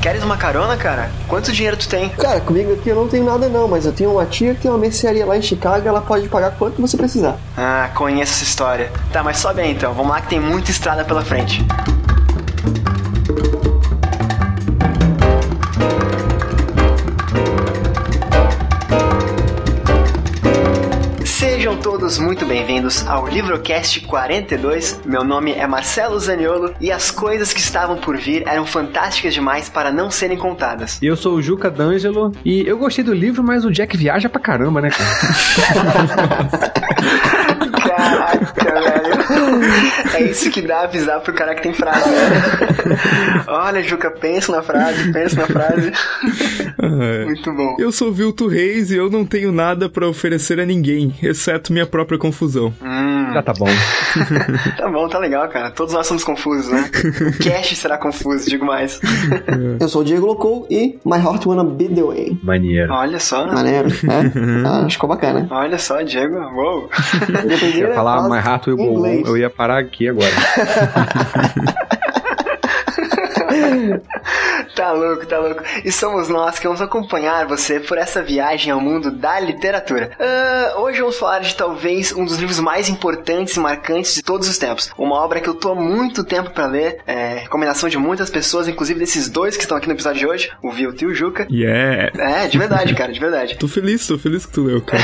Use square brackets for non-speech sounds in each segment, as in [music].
Queres uma carona, cara? Quanto dinheiro tu tem? Cara, comigo aqui eu não tenho nada não, mas eu tenho uma tia que tem uma mercearia lá em Chicago, ela pode pagar quanto você precisar. Ah, conheço essa história. Tá, mas sobe aí então. Vamos lá que tem muita estrada pela frente. Todos muito bem-vindos ao Livrocast 42. Meu nome é Marcelo Zaniolo e as coisas que estavam por vir eram fantásticas demais para não serem contadas. Eu sou o Juca D'Angelo e eu gostei do livro, mas o Jack viaja pra caramba, né, cara? Caraca, velho. É isso que dá avisar pro cara que tem frase, né? Olha, Juca, pensa na frase, pensa na frase. [laughs] Muito bom. Eu sou Vilto Reis e eu não tenho nada pra oferecer a ninguém, exceto minha própria confusão. Hum, Já tá bom. [laughs] tá bom, tá legal, cara. Todos nós somos confusos, né? O cast será confuso, digo mais. Eu sou o Diego Locou e My Heart Wanna Be The Way. Maneiro. Olha só, Maneiro, é? Ah, acho que ficou bacana. olha só, Diego. Uou. Eu Eu ia falar mais rápido em inglês. eu ia parar aqui agora. [laughs] [laughs] Tá louco, tá louco. E somos nós que vamos acompanhar você por essa viagem ao mundo da literatura. Ah, hoje vamos falar de talvez um dos livros mais importantes e marcantes de todos os tempos. Uma obra que eu tô há muito tempo pra ler, é, recomendação de muitas pessoas, inclusive desses dois que estão aqui no episódio de hoje, o Vilto e o Juca. Yeah! É, de verdade, cara, de verdade. Tô feliz, tô feliz que tu leu, cara.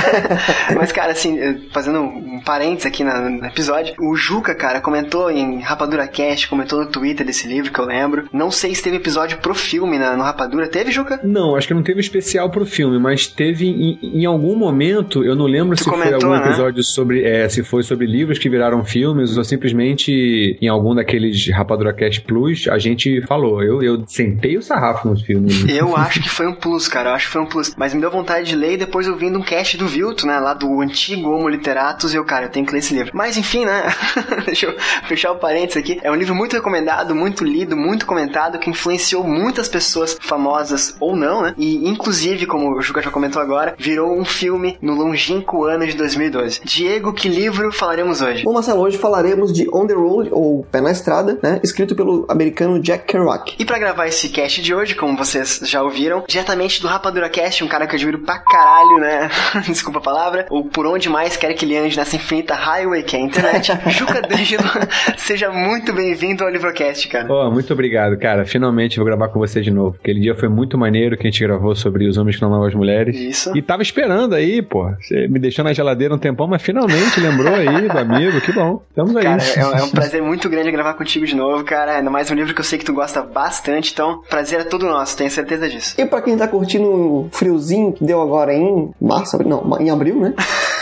[laughs] Mas, cara, assim, fazendo um parênteses aqui no episódio, o Juca, cara, comentou em Rapadura Cast, comentou no Twitter desse livro que eu lembro. Não sei se teve episódio pro filme na, no Rapadura. Teve, Juca? Não, acho que não teve especial pro filme, mas teve em, em algum momento, eu não lembro Tu se foi comentou, algum né? episódio sobre, é, se foi sobre livros que viraram filmes ou simplesmente em algum daqueles Rapadura Cast Plus, a gente falou. Eu, eu sentei o sarrafo nos filmes. [laughs] Eu acho que foi um plus, cara. Eu acho que foi um plus. Mas me deu vontade de ler e depois eu vindo um cast do Vilto, né? Lá do antigo Homo Literatus. E eu, cara, eu tenho que ler esse livro. Mas enfim, né? [laughs] Deixa eu fechar o parênteses aqui. É um livro muito recomendado, muito lido, muito comentado, que influenciou muitas pessoas famosas ou não, né? E inclusive, como o Juca já comentou agora, virou um filme no longínquo ano de 2012. Diego, que livro falaremos hoje? Bom, Marcelo, hoje falaremos de On the Road, ou Pé na Estrada, né? Escrito pelo americano Jack Kerouac. E pra gravar esse cast de hoje, como vocês já ouviram, diretamente do Rapadura Cast, um cara que eu admiro pra caralho, né? [laughs] Desculpa a palavra. Ou por onde mais quer que ele ande nessa infinita highway que é a internet. [laughs] Juca D'Angelo, [laughs] seja muito bem-vindo ao Livrocast, cara. Pô, muito obrigado, cara. Finalmente vou gravar com você de novo. Aquele dia foi muito maneiro que a gente gravou sobre os homens que não amam as mulheres. Isso. E tava esperando aí, pô. Você me deixou na geladeira um tempão, mas finalmente lembrou aí do amigo. Que bom. Estamos aí. Cara, é, é um prazer muito grande gravar contigo de novo, cara. Ainda mais um livro que eu sei que tu gosta bastante, então prazer é todo nosso, tenho certeza disso. E pra quem tá curtindo o friozinho que deu agora em março, não, em abril, né?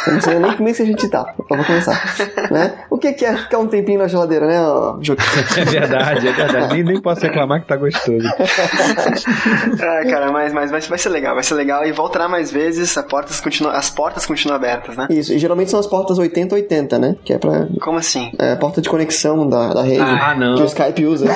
Eu não sei nem que mês que a gente tá, pra começar. Né? O que é ficar um tempinho na geladeira, né, Juca? É verdade, é verdade. Nem, nem posso reclamar que tá gostoso. Ah, [laughs] cara, mas, mas vai, vai ser legal, vai ser legal e voltará mais vezes, as portas continuam, as portas continuam abertas, né? Isso, e geralmente são as portas 80-80, né? Que é pra. Como assim? É a porta de conexão da, da rede. Ah, não. Que o Skype usa. [laughs]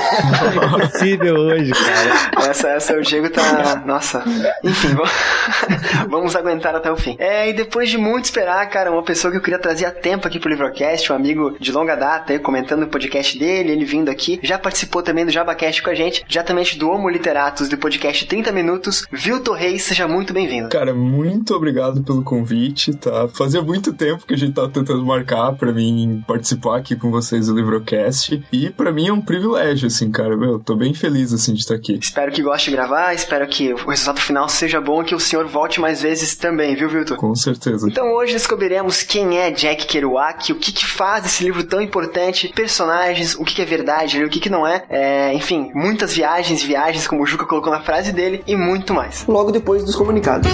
Impossível hoje, cara. Essa, essa o Diego tá. Nossa. Enfim, vamos, [laughs] vamos aguentar até o fim. É, e depois de muito esperar, cara, uma pessoa que eu queria trazer há tempo aqui pro Livrocast, um amigo de longa data, aí, comentando o podcast dele, ele vindo aqui, já participou também do JabaCast com a gente, diretamente do Homo Literatus, do podcast 30 Minutos. Vilto Reis, seja muito bem-vindo. Cara, muito obrigado pelo convite, tá? Fazia muito tempo que a gente tava tentando marcar pra mim participar aqui com vocês do Livrocast. E pra mim é um privilégio, assim, cara. Meu, tô bem feliz, assim, de estar aqui. Espero que goste de gravar, espero que o resultado final seja bom e que o senhor volte mais vezes também, viu, Vilto? Com certeza. Então hoje descobriremos quem é Jack Kerouac, o que que faz esse livro tão importante, personagens, o que que é verdade, o que que não é, é, enfim, muitas viagens, viagens, como o Juca colocou na frase dele, e muito mais. Logo depois dos comunicados.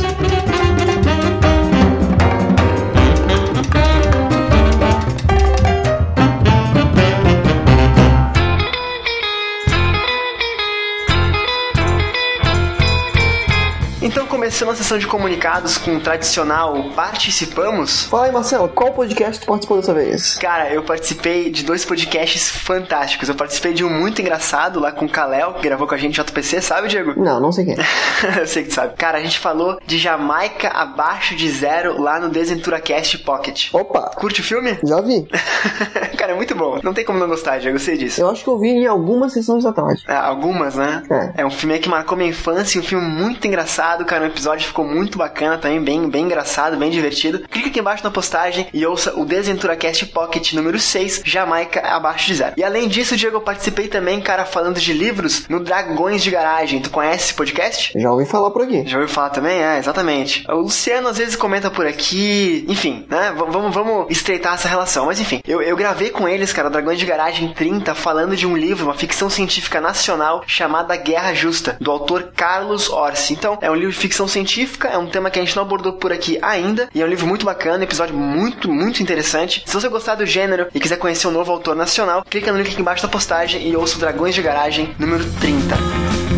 Começando a sessão de comunicados com o tradicional participamos. Fala aí, Marcelo, qual podcast tu participou dessa vez? Cara, eu participei de dois podcasts fantásticos. Eu participei de um muito engraçado lá com o Kalel, que gravou com a gente JPC, sabe, Diego? Não, não sei quem. é. [laughs] eu sei que tu sabe. Cara, a gente falou de Jamaica abaixo de zero lá no DesventuraCast Pocket. Opa, Curte o filme? já vi. [laughs] Cara, é muito bom. Não tem como não gostar, Diego, eu sei disso. Eu acho que eu vi em algumas sessões da tarde. É, algumas, né? É. É um filme que marcou minha infância, um filme muito engraçado, cara. Episódio ficou muito bacana também, bem, bem engraçado, bem divertido. Clica aqui embaixo na postagem e ouça o DesventuraCast Pocket número 6, Jamaica abaixo de zero. E além disso, Diego, eu participei também, cara, falando de livros no Dragões de Garagem. Tu conhece esse podcast? Já ouvi falar por aqui. Já ouviu falar também? É, exatamente. O Luciano às vezes comenta por aqui, enfim, né? V- vamos, vamos estreitar essa relação. Mas enfim, eu, eu gravei com eles, cara, Dragões de Garagem 30, falando de um livro, uma ficção científica nacional chamada Guerra Justa, do autor Carlos Orsi. Então, é um livro de ficção científica, é um tema que a gente não abordou por aqui ainda, e é um livro muito bacana, episódio muito, muito interessante. Se você gostar do gênero e quiser conhecer um novo autor nacional, clica no link aqui embaixo da postagem e ouça o Dragões de Garagem número 30.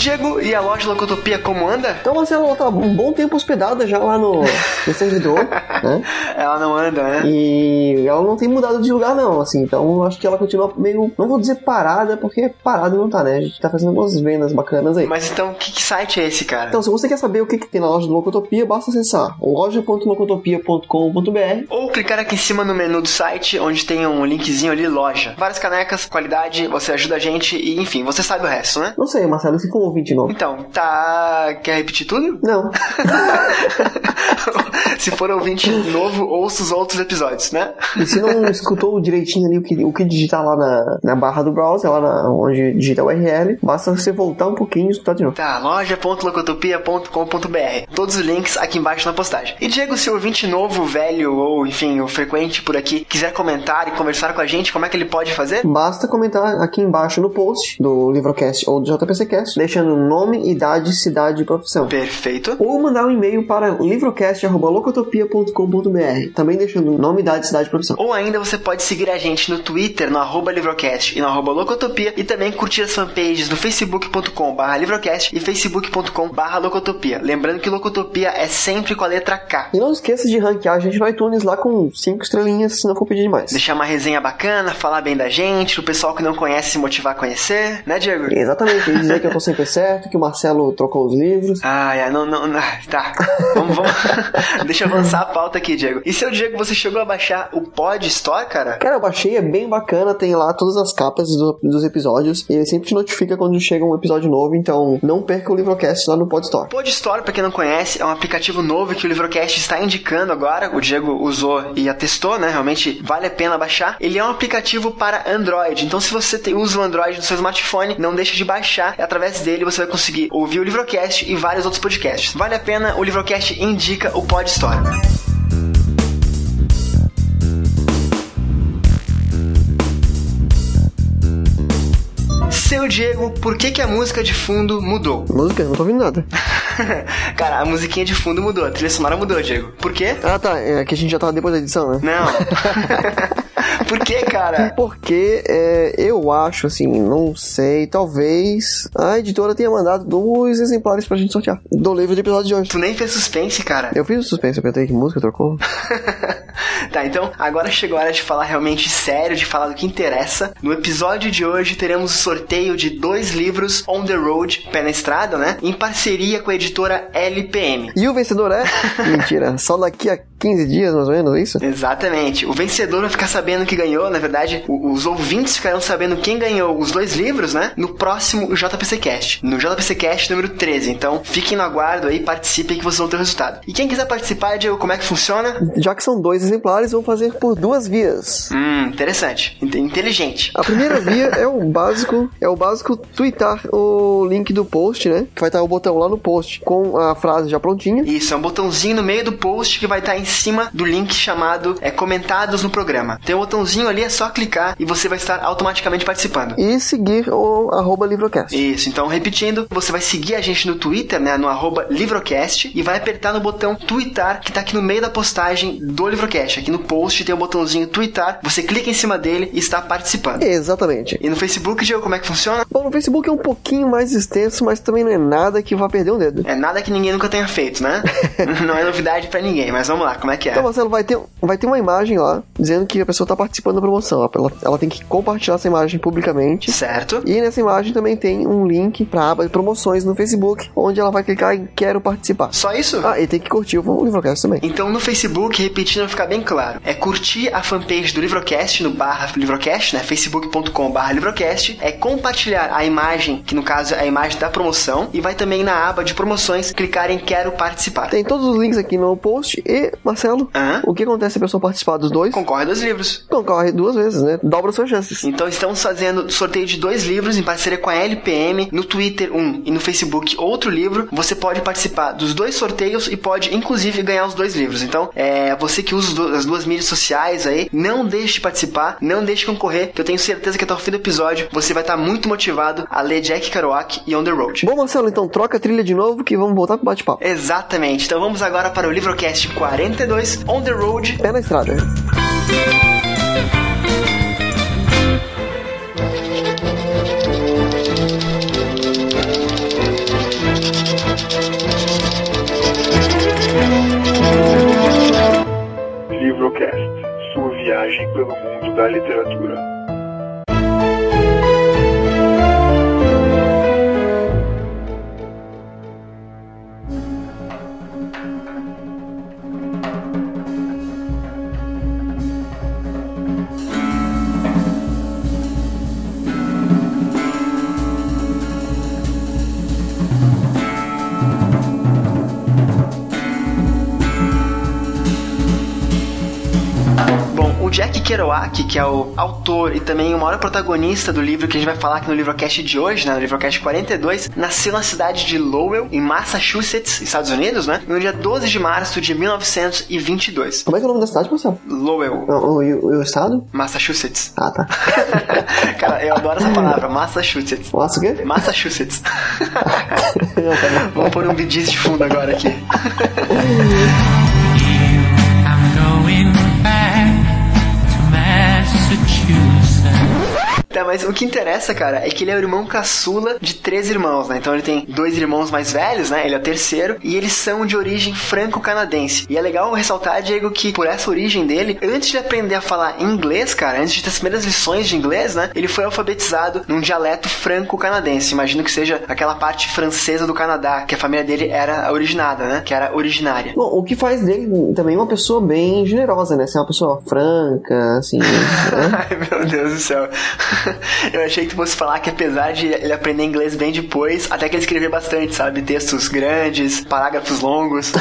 Diego, e a loja Locotopia como anda? Então, Marcelo, ela tá um bom tempo hospedada já lá no, no servidor, né? [laughs] Ela não anda, né? E ela não tem mudado de lugar, não, assim. Então, acho que ela continua meio. Não vou dizer parada, porque parada não tá, né? A gente tá fazendo algumas vendas bacanas aí. Mas então, que, que site é esse, cara? Então, se você quer saber o que, que tem na loja do Locotopia, basta acessar loja.locotopia.com.br. Ou clicar aqui em cima no menu do site, onde tem um linkzinho ali, loja. Várias canecas, qualidade, você ajuda a gente e, enfim, você sabe o resto, né? Não sei, Marcelo, se for ouvinte novo. Então, tá. Quer repetir tudo? Não. [laughs] Se for ouvinte novo, ouça os outros episódios, né? E se não escutou direitinho ali o que, o que digitar lá na, na barra do browser, lá na, onde digita o URL, basta você voltar um pouquinho e escutar de novo. Tá, loja.locotopia.com.br. Todos os links aqui embaixo na postagem. E Diego, se o ouvinte novo, velho ou, enfim, o frequente por aqui quiser comentar e conversar com a gente, como é que ele pode fazer? Basta comentar aqui embaixo no post do Livrocast ou do JPCcast, deixando nome, idade, cidade e profissão. Perfeito. Ou mandar um e-mail para livrocast.locotopia.com.br, também deixando nome, idade, cidade e profissão. Ou ainda você pode seguir a gente no Twitter, no arroba Livrocast e no arroba Locotopia, e também curtir as fanpages no facebook.com barra Livrocast e facebook.com barra Locotopia. Lembrando que Locotopia é sempre com a letra K. E não esqueça de ranquear a gente no iTunes lá com 5 estrelinhas, se não for pedir demais. Deixar uma resenha bacana, falar bem da gente, o pessoal que não conhece se motivar a conhecer, né, Diego? Exatamente, e dizer que eu tô sempre [laughs] certo, que o Marcelo trocou os livros. Ai, ai, não, não, não. [laughs] Tá. Vamos, vamos. [laughs] Deixa eu avançar a pauta aqui, Diego. E seu Diego, você chegou a baixar o Pod Store, cara? Cara, eu baixei, é bem bacana, tem lá todas as capas do- dos episódios, e ele sempre te notifica quando chega um episódio novo, então não perca o Livrocast lá no Pod Store. Pod Store, pra quem não conhece, é um aplicativo novo que o Livrocast está indicando agora. O Diego usou e atestou, né? Realmente vale a pena baixar. Ele é um aplicativo para Android. Então, se você tem, usa o Android no seu smartphone, não deixe de baixar. E através dele você vai conseguir ouvir o Livrocast e vários outros podcasts. Vale a pena, o Livrocast indica o Pod Seu Diego, por que, que a música de fundo mudou? Música? Não tô ouvindo nada. [laughs] Cara, a musiquinha de fundo mudou, a trilha sonora mudou, Diego. Por quê? Ah, tá, é que a gente já tava depois da edição, né? Não. [laughs] Por quê, cara? Porque é, eu acho, assim, não sei, talvez a editora tenha mandado dois exemplares pra gente sortear do livro de episódio de hoje. Tu nem fez suspense, cara. Eu fiz o suspense, eu perguntei que música trocou. [laughs] tá, então agora chegou a hora de falar realmente sério, de falar do que interessa. No episódio de hoje teremos o sorteio de dois livros On the Road, Pé na Estrada, né? Em parceria com a editora LPM. E o vencedor é? [laughs] Mentira, só daqui a 15 dias, mais ou menos, é isso? Exatamente. O vencedor vai ficar sabendo que ganhou, na verdade, os ouvintes ficarão sabendo quem ganhou os dois livros, né? No próximo JPC Cast, no JPC Cast número 13. Então, fiquem no aguardo aí, participem que vocês vão ter o resultado. E quem quiser participar, Diego, como é que funciona? Já que são dois exemplares, vão fazer por duas vias. Hum, interessante. Inte- Inteligente. A primeira via é o básico, é o básico tweetar o link do post, né? Que vai estar o botão lá no post com a frase já prontinha. Isso, é um botãozinho no meio do post que vai estar em cima do link chamado é, Comentados no Programa. Tem um botãozinho ali, é só clicar e você vai estar automaticamente participando. E seguir o arroba Livrocast. Isso, então repetindo, você vai seguir a gente no Twitter, né, no arroba Livrocast, e vai apertar no botão Tweetar, que tá aqui no meio da postagem do Livrocast. Aqui no post tem o botãozinho Tweetar, você clica em cima dele e está participando. Exatamente. E no Facebook, Diego, como é que funciona? Bom, no Facebook é um pouquinho mais extenso, mas também não é nada que vá perder um dedo. É nada que ninguém nunca tenha feito, né? [laughs] não é novidade pra ninguém, mas vamos lá, como é que é? Então, Marcelo, vai ter, vai ter uma imagem lá dizendo que a pessoa tá participando da promoção. Ela, ela tem que compartilhar essa imagem publicamente. Certo. E nessa imagem também tem um link pra aba de promoções no Facebook, onde ela vai clicar em Quero Participar. Só isso? Ah, e tem que curtir o Livrocast também. Então no Facebook, repetindo ficar bem claro, é curtir a fanpage do Livrocast no barra Livrocast, né? facebook.com barra Livrocast, é compartilhar a imagem, que no caso é a imagem da promoção, e vai também na aba de promoções clicar em Quero Participar. Tem todos os links aqui no post e, Marcelo, o que acontece se a pessoa participar dos dois? Concorre dos livros. Concorre duas vezes, né? Dobra suas chances. Então estamos fazendo sorteio de dois livros em parceria com a LPM, no Twitter um e no Facebook outro livro. Você pode participar dos dois sorteios e pode inclusive ganhar os dois livros. Então, é você que usa as duas mídias sociais aí, não deixe de participar, não deixe de concorrer, que eu tenho certeza que até o fim do episódio você vai estar muito motivado a ler Jack Kerouac e On the Road. Bom, Marcelo, então troca a trilha de novo que vamos voltar pro bate-papo. Exatamente. Então vamos agora para o Livrocast 42, On the Road. Pé na estrada. Livrocast, sua viagem pelo mundo da literatura. O Jack Kerouac, que é o autor e também o maior protagonista do livro que a gente vai falar aqui no Livrocast de hoje, né, no Livrocast 42, nasceu na cidade de Lowell, em Massachusetts, Estados Unidos, né, no dia 12 de março de 1922. Como é que é o nome da cidade, Marcelo? Lowell, O, o, e o- o estado? Massachusetts. Ah, tá. [laughs] Cara, eu adoro essa palavra, Massachusetts. Nossa, o quê? Massachusetts. [laughs] Vamos pôr um bidis de fundo agora aqui. [laughs] I'm going Massachusetts. Tá, mas o que interessa, cara, é que ele é o irmão caçula de três irmãos, né? Então ele tem dois irmãos mais velhos, né? Ele é o terceiro, e eles são de origem franco-canadense. E é legal ressaltar, Diego, que por essa origem dele, antes de aprender a falar inglês, cara, antes de ter as primeiras lições de inglês, né? Ele foi alfabetizado num dialeto franco-canadense. Imagino que seja aquela parte francesa do Canadá, que a família dele era originada, né? Que era originária. Bom, o que faz dele também uma pessoa bem generosa, né? Ser uma pessoa franca, assim. né? [laughs] Ai, meu Deus do céu. [laughs] Eu achei que tu fosse falar que apesar de ele aprender inglês bem depois, até que ele escrevia bastante, sabe? Textos grandes, parágrafos longos.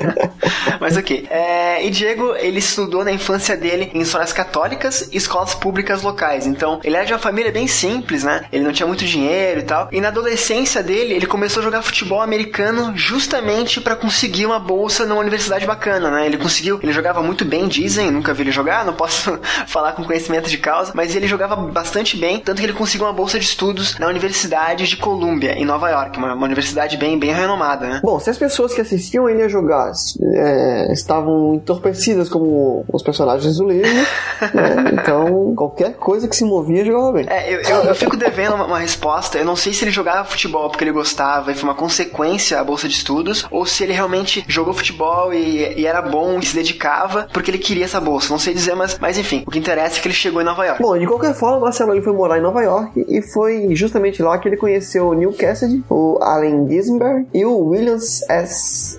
[laughs] Mas ok. É, e Diego, ele estudou na infância dele em escolas católicas e escolas públicas locais. Então, ele era de uma família bem simples, né? Ele não tinha muito dinheiro e tal. E na adolescência dele, ele começou a jogar futebol americano justamente pra conseguir uma bolsa numa universidade bacana, né? Ele conseguiu, ele jogava muito bem, dizem, nunca vi ele jogar, não posso [laughs] falar com conhecimento de causa, mas ele jogava bastante bem, tanto que ele conseguiu uma bolsa de estudos na Universidade de Columbia, em Nova York, uma, uma universidade bem, bem renomada, né? Bom, se as pessoas que assistiam ele a jogar é, estavam entorpecidas como os personagens do livro, [laughs] né? então qualquer coisa que se movia jogava bem. É, eu, eu, eu fico devendo uma, uma resposta. Eu não sei se ele jogava futebol porque ele gostava e foi uma consequência a bolsa de estudos, ou se ele realmente jogou futebol e, e era bom e se dedicava porque ele queria essa bolsa. Não sei dizer, mas, mas enfim, o que interessa é que ele chegou em Nova York. Bom, de qualquer forma, Marcelo ele foi morar em Nova York e foi justamente lá que ele conheceu o Neil Cassidy, o Allen Ginsberg e o Williams S.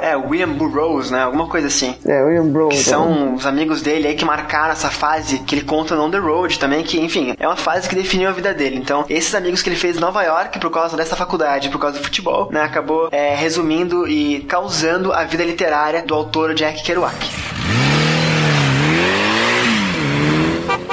É, William Burroughs, né? Alguma coisa assim. É, William Brown. Que são os amigos dele aí que marcaram essa fase que ele conta no On The Road também, que, enfim, é uma fase que definiu a vida dele. Então, esses amigos que ele fez em Nova York por causa dessa faculdade, por causa do futebol, né, acabou é, resumindo e causando a vida literária do autor Jack Kerouac.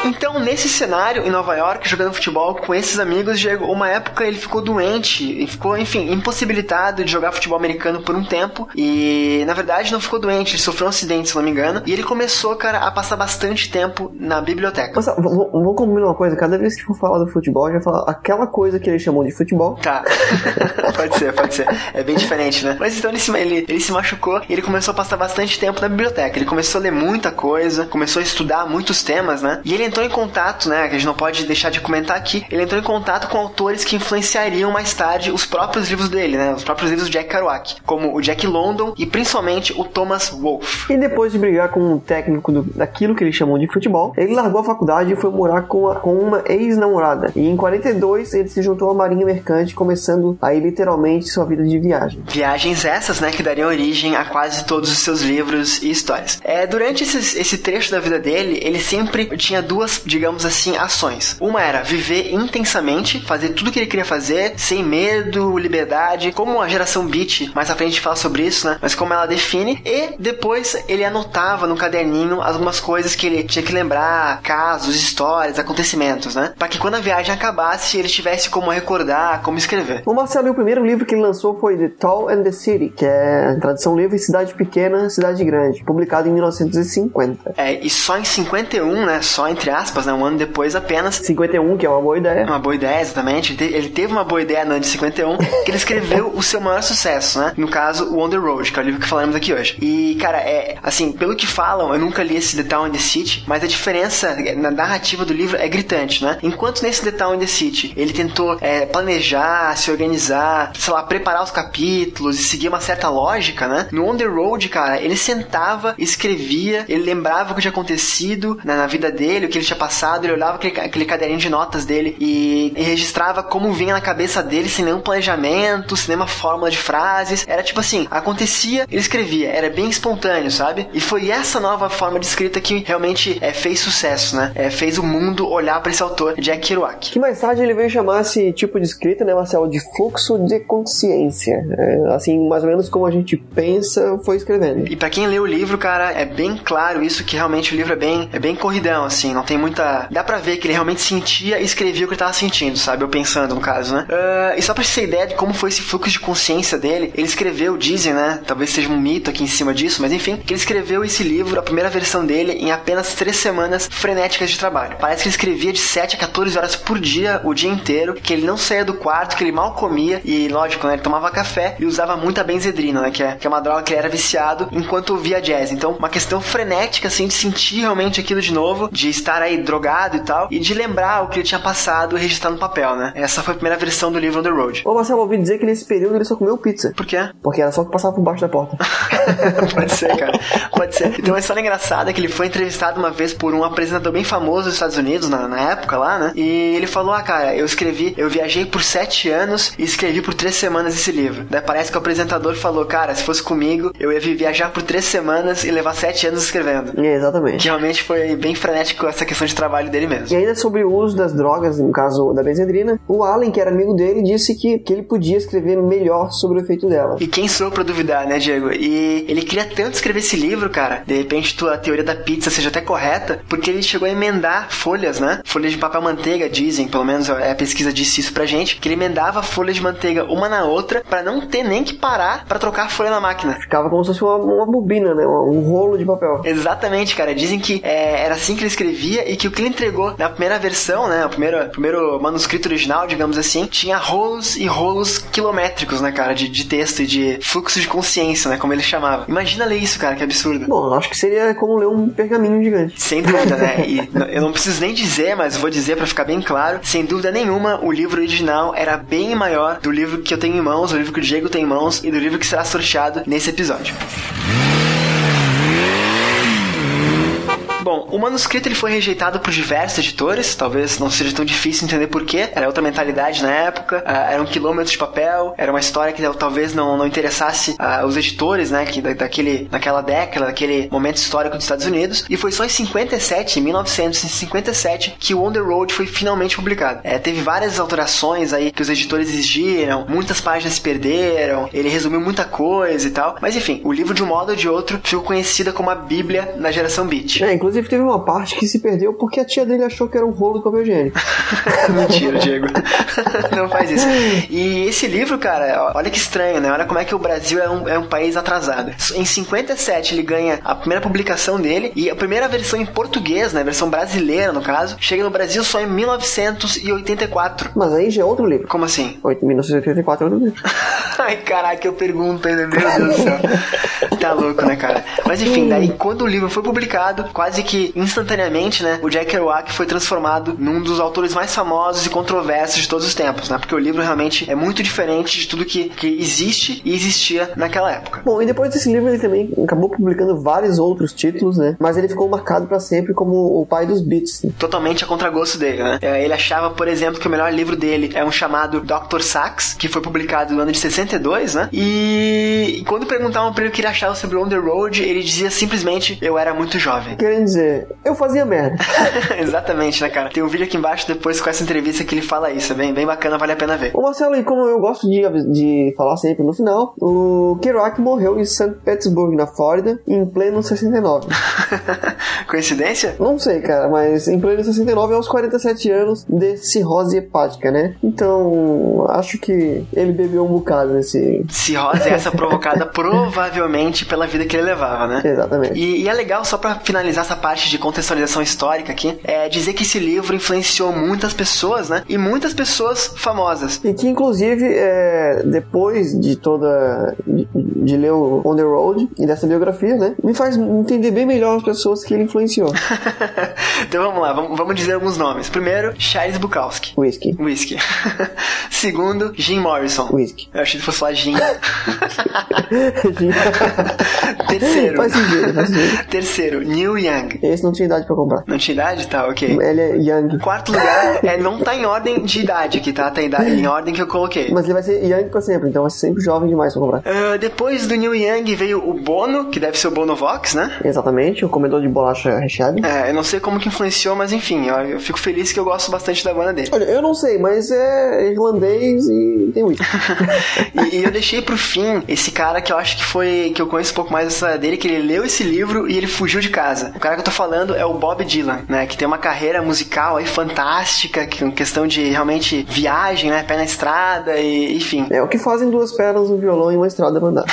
Então, nesse cenário, em Nova York, jogando futebol com esses amigos, Diego, uma época ele ficou doente e ficou, enfim, impossibilitado de jogar futebol americano por um tempo. E, na verdade, não ficou doente, ele sofreu um acidente, se não me engano. E ele começou, cara, a passar bastante tempo na biblioteca. Mas, vou, vou- vou combinar uma coisa, cada vez que for falar do futebol, já falar aquela coisa que ele chamou de futebol. Tá. [laughs] pode ser, pode ser. É bem diferente, né? Mas então ele se, ele, ele se machucou e ele começou a passar bastante tempo na biblioteca. Ele começou a ler muita coisa, começou a estudar muitos temas, né? E ele entrou em contato, né? Que a gente não pode deixar de comentar aqui. Ele entrou em contato com autores que influenciariam mais tarde os próprios livros dele, né? Os próprios livros do Jack Kerouac, como o Jack London e principalmente o Thomas Wolfe. E depois de brigar com um técnico do- daquilo que eles chamam de futebol, ele largou a faculdade e foi morar com, a- com uma ex-namorada. E em 42 ele se juntou à marinha mercante, começando aí literalmente sua vida de viagem. Viagens essas, né, que dariam origem a quase todos os seus livros e histórias. É, durante esses- esse trecho da vida dele, ele sempre tinha duas, digamos assim, ações. Uma era viver intensamente, fazer tudo o que ele queria fazer, sem medo, liberdade, como a geração beat, mais à frente a gente fala sobre isso, né, mas como ela define, e depois ele anotava no caderninho algumas coisas que ele tinha que lembrar, casos, histórias, acontecimentos, né, para que quando a viagem acabasse, ele tivesse como recordar, como escrever. O Marcelo, o primeiro livro que ele lançou foi The Tall and the City, que é tradução livre Cidade Pequena, Cidade Grande, publicado em 1950. É, e só em 51, né? Só entre aspas, né? Um ano depois apenas. 51, que é uma boa ideia. Uma boa ideia, exatamente. Ele te- Ele teve uma boa ideia no ano de 51, que ele escreveu o seu maior sucesso, né? No caso, o On the Road, que é o livro que falaremos aqui hoje. E, cara, é assim, pelo que falam, eu nunca li esse The Town in the City, mas a diferença na narrativa do livro é gritante, né? Enquanto nesse The Town in the City ele tentou é, planejar, se organizar, sei lá, preparar os capítulos e seguir uma certa lógica, né? No On the Road, cara, ele sentava, escrevia, ele lembrava o que tinha acontecido na, na vida dele, o que ele tinha passado, ele olhava aquele, aquele caderninho de notas dele e, e registrava como vinha na cabeça dele, sem nenhum planejamento, sem nenhuma fórmula de frases. Era tipo assim, acontecia, ele escrevia, era bem espontâneo, sabe? E foi essa nova forma de escrita que realmente é, fez sucesso, né? É, fez o mundo olhar para esse autor, Jack Kerouac. Que mais tarde ele veio chamar esse tipo de escrita, né, Marcelo, de fluxo de consciência. É, assim, mais ou menos como a gente pensa, foi escrevendo. E pra quem lê o livro, cara, é bem claro isso que realmente o livro é bem, é bem corridão, assim, não tem muita. Dá pra ver que ele realmente sentia e escrevia o que ele tava sentindo, sabe? Eu pensando, no caso, né? Ah, e só pra ter ideia de como foi esse fluxo de consciência dele, ele escreveu, dizem, né? Talvez seja um mito aqui em cima disso, mas enfim, que ele escreveu esse livro, a primeira versão dele, em apenas três semanas frenéticas de trabalho. Parece que ele escrevia de 7 a 14 horas por dia, o dia inteiro, que ele não saía do quarto, que ele mal comia, e lógico, né? Ele tomava café e usava muita benzedrina, né? Que é, que é uma droga que ele era viciado enquanto ouvia jazz. Então, uma questão frenética, assim, de sentir realmente aquilo de novo, de estar aí drogado e tal, e de lembrar o que ele tinha passado e registrar no papel, né? Essa foi a primeira versão do livro On the Road. Ô Marcelo, ouvi dizer que nesse período ele só comeu pizza. Por quê? Porque era só que passava por baixo da porta. [laughs] Pode ser, cara. Pode ser. Então, uma história engraçada é que ele foi entrevistado uma vez por um apresentador bem famoso dos Estados Unidos, na, na época lá, né? E ele falou: Ah, cara, eu escrevi, eu viajei por sete anos e escrevi por três semanas esse livro. Daí parece que o apresentador falou: Cara, se fosse comigo, eu ia viajar por três semanas e levar sete anos escrevendo. É, exatamente. Que realmente foi bem frenético essa questão de trabalho dele mesmo. E ainda sobre o uso das drogas, no caso da benzedrina, o Allen, que era amigo dele, disse que, que ele podia escrever melhor sobre o efeito dela. E quem sou pra duvidar, né, Diego? E ele queria tanto escrever esse livro, cara. De repente, tua teoria da pizza seja até correta, porque ele chegou a emendar folhas, né? Folhas de papel manteiga, dizem, pelo menos é, a pesquisa disse isso pra gente, que ele emendava folhas de manteiga uma na outra pra não ter nem que parar pra trocar a folha na máquina. Ficava como se fosse uma, uma bobina, né? Um, um rolo de papel. Exatamente, cara. Dizem que é, era assim que ele escrevia e que o que ele entregou na primeira versão, né? O primeiro, primeiro manuscrito original, digamos assim, tinha rolos e rolos quilométricos, né, cara? De, de texto e de fluxo de consciência, né? Como ele chamava. Imagina ler isso, cara, que absurdo. Bom, acho que seria como ler um pergaminho gigante. Sem dúvida, né? E [laughs] eu não preciso nem dizer, mas vou dizer pra ficar bem claro. Sem dúvida nenhuma, o livro original era bem maior do livro que eu tenho em mãos, do livro que o Diego tem em mãos e do livro que será sorteado nesse episódio. Bom, o manuscrito ele foi rejeitado por diversos editores, talvez não seja tão difícil entender porquê. Era outra mentalidade na época, ah, era um quilômetro de papel, era uma história que talvez não, não interessasse ah, os editores, né, que da, daquele, naquela década, daquele momento histórico dos Estados Unidos. E foi só em 57, em 1957, que o On the Road foi finalmente publicado. É, teve várias alterações aí que os editores exigiram, muitas páginas se perderam, ele resumiu muita coisa e tal. Mas enfim, o livro de um modo ou de outro ficou conhecida como a Bíblia na geração Beat. É, inclusive Inclusive teve uma parte que se perdeu porque a tia dele achou que era um rolo de papel higiênico. [laughs] Mentira, Diego. [laughs] Não faz isso. E esse livro, cara, olha que estranho, né? Olha como é que o Brasil é um, é um país atrasado. Em 57 ele ganha a primeira publicação dele e a primeira versão em português, né? A versão brasileira, no caso, chega no Brasil só em 1984. Mas aí já é outro livro. Como assim? 8, 1984 é outro livro. Ai, caraca, eu pergunto ainda, meu Deus do céu. [laughs] Tá louco, né, cara? Mas enfim, daí quando o livro foi publicado, quase que instantaneamente, né, o Jack Kerouac foi transformado num dos autores mais famosos e controversos de todos os tempos, né? Porque o livro realmente é muito diferente de tudo que, que existe e existia naquela época. Bom, e depois desse livro ele também acabou publicando vários outros títulos, né? Mas ele ficou marcado pra sempre como o pai dos beats. Totalmente a contragosto dele, né? É, Ele achava, por exemplo, que o melhor livro dele é um chamado Dr. Sax, que foi publicado no ano de 62, né? E, e quando perguntavam pra ele o que ele achava sobre On The Road, ele dizia simplesmente, eu era muito jovem. Querendo dizer, eu fazia merda. [laughs] Exatamente, né, cara? Tem um vídeo aqui embaixo depois com essa entrevista que ele fala isso. É bem, bem bacana, vale a pena ver. Ô Marcelo, e como eu gosto de, de falar sempre no final, o Kerouac morreu em St. Petersburg, na Flórida, em pleno 69. [laughs] Coincidência? Não sei, cara, mas em pleno 69 aos 47 anos de cirrose hepática, né? Então, acho que ele bebeu um bocado nesse. Cirrose é essa provocada [laughs] provavelmente pela vida que ele levava, né? Exatamente. E, e é legal, só pra finalizar essa parte de contextualização histórica aqui, é dizer que esse livro influenciou muitas pessoas, né? E muitas pessoas famosas. E que, inclusive, é, depois de toda. De, de ler o On the Road e dessa biografia, né? Me faz entender bem melhor as pessoas que ele influenciou. [laughs] então vamos lá, vamos, vamos dizer alguns nomes. Primeiro, Charles Bukowski. Whisky. Whisky. [laughs] Segundo, Jim Morrison. Whisky. Eu achei que fosse falar Jim. [laughs] Terceiro. Faz sentido, faz sentido. Terceiro, Neil Young. Esse não tinha idade pra comprar. Não tinha idade? Tá, ok. Ele é Young. Quarto lugar, é, não tá em ordem de idade aqui, tá? Tá em, idade, em ordem que eu coloquei. Mas ele vai ser Young pra sempre, então vai ser sempre jovem demais pra comprar. Ah, depois do Neil Young veio o Bono, que deve ser o Bono Vox, né? Exatamente, o comedor de bolacha recheada. É, eu não sei como que influenciou, mas enfim, eu, eu fico feliz que eu gosto bastante da banda dele. Olha, eu não sei, mas é irlandês e tem whisky. [laughs] e, e eu deixei pro fim esse cara que eu acho que foi. que eu conheço um pouco mais da história dele, que ele leu esse livro e ele fugiu de casa. O cara eu tô falando é o Bob Dylan, né? Que tem uma carreira musical aí fantástica, que em questão de realmente viagem, né? Pé na estrada e enfim. É o que fazem duas pernas, um violão e uma estrada mandar.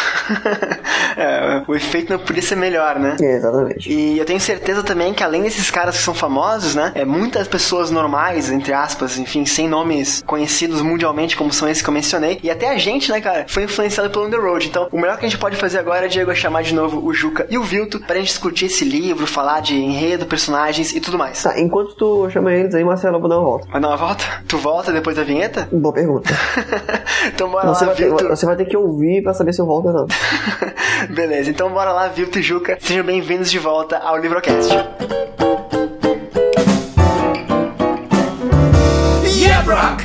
[laughs] é, o efeito não podia ser melhor, né? É, exatamente. E eu tenho certeza também que além desses caras que são famosos, né? É, muitas pessoas normais, entre aspas, enfim, sem nomes conhecidos mundialmente como são esses que eu mencionei. E até a gente, né, cara, foi influenciado pelo On The Road. Então, o melhor que a gente pode fazer agora, Diego, é chamar de novo o Juca e o Vilto pra gente discutir esse livro, falar de enredo, personagens e tudo mais. Tá, enquanto tu chama eles aí, Marcelo, eu vou dar uma volta. Vai dar uma volta? Tu volta depois da vinheta? Boa pergunta. [laughs] então bora Você lá, vai, ter, você vai ter que ouvir pra saber se eu volto ou não. [laughs] Beleza, então bora lá, Vilto e Juca. Sejam bem-vindos de volta ao Livrocast. Yeah, Brock!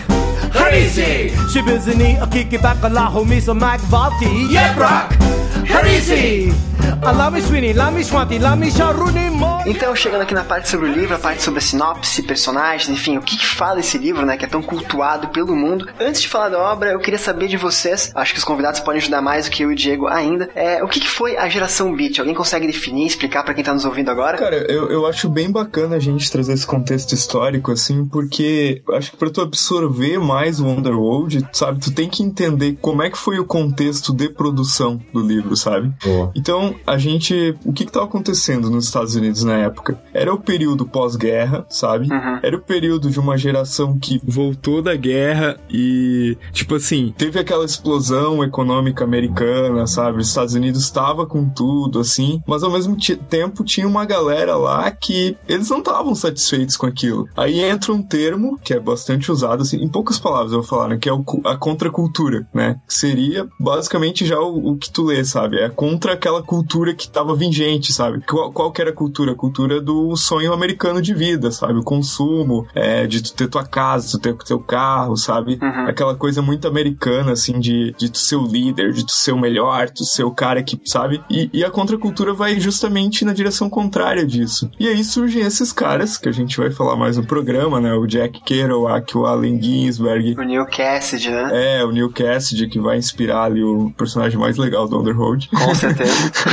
Harisi! Shibizini, a kiki back a la homisa Mac Valti. Yeah, Brock! Harisi! Então, chegando aqui na parte sobre o livro, a parte sobre a sinopse, personagens, enfim, o que, que fala esse livro, né, que é tão cultuado pelo mundo. Antes de falar da obra, eu queria saber de vocês, acho que os convidados podem ajudar mais do que eu e o Diego ainda, é, o que, que foi a geração Beat? Alguém consegue definir, explicar pra quem tá nos ouvindo agora? Cara, eu, eu acho bem bacana a gente trazer esse contexto histórico, assim, porque eu acho que pra tu absorver mais o Underworld, sabe, tu tem que entender como é que foi o contexto de produção do livro, sabe? Boa. Então, a gente. O que que tava acontecendo nos Estados Unidos na época? Era o período pós-guerra, sabe? Uhum. Era o período de uma geração que voltou da guerra e, tipo assim, teve aquela explosão econômica americana, sabe? Os Estados Unidos estava com tudo, assim, mas ao mesmo tempo tinha uma galera lá que eles não estavam satisfeitos com aquilo. Aí entra um termo que é bastante usado, assim, em poucas palavras eu vou falar, né? Que é o a contracultura, né? Que seria basicamente já o, o que tu lê, sabe? É contra aquela cultura que estava vigente, sabe? Qual, qual que era a cultura? A cultura do sonho americano de vida, sabe? O consumo, é, de tu ter tua casa, tu ter teu carro, sabe? Uhum. Aquela coisa muito americana, assim, de, de tu ser o líder, de tu ser o melhor, tu ser o cara que, sabe? E, e a contracultura vai justamente na direção contrária disso. E aí surgem esses caras, que a gente vai falar mais no programa, né? O Jack Kerouac, o Allen Ginsberg, O Neil Cassidy, né? é, o Neil Cassidy, que vai inspirar ali o personagem mais legal do Underworld. Com certeza. [laughs]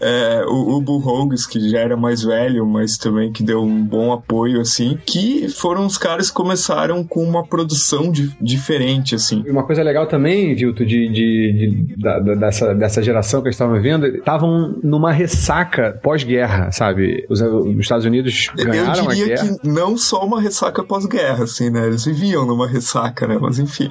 É, o, o Bull que já era mais velho, mas também que deu um bom apoio, assim, que foram os caras que começaram com uma produção de, diferente, assim. Uma coisa legal também, Vilto, de, de, de da, dessa, dessa geração que a gente estava vendo, estavam numa ressaca pós-guerra, sabe? Os, os, Estados Unidos ganharam Eu diria a guerra. que não só uma ressaca pós-guerra, assim, né? Eles viviam numa ressaca, né? Mas enfim.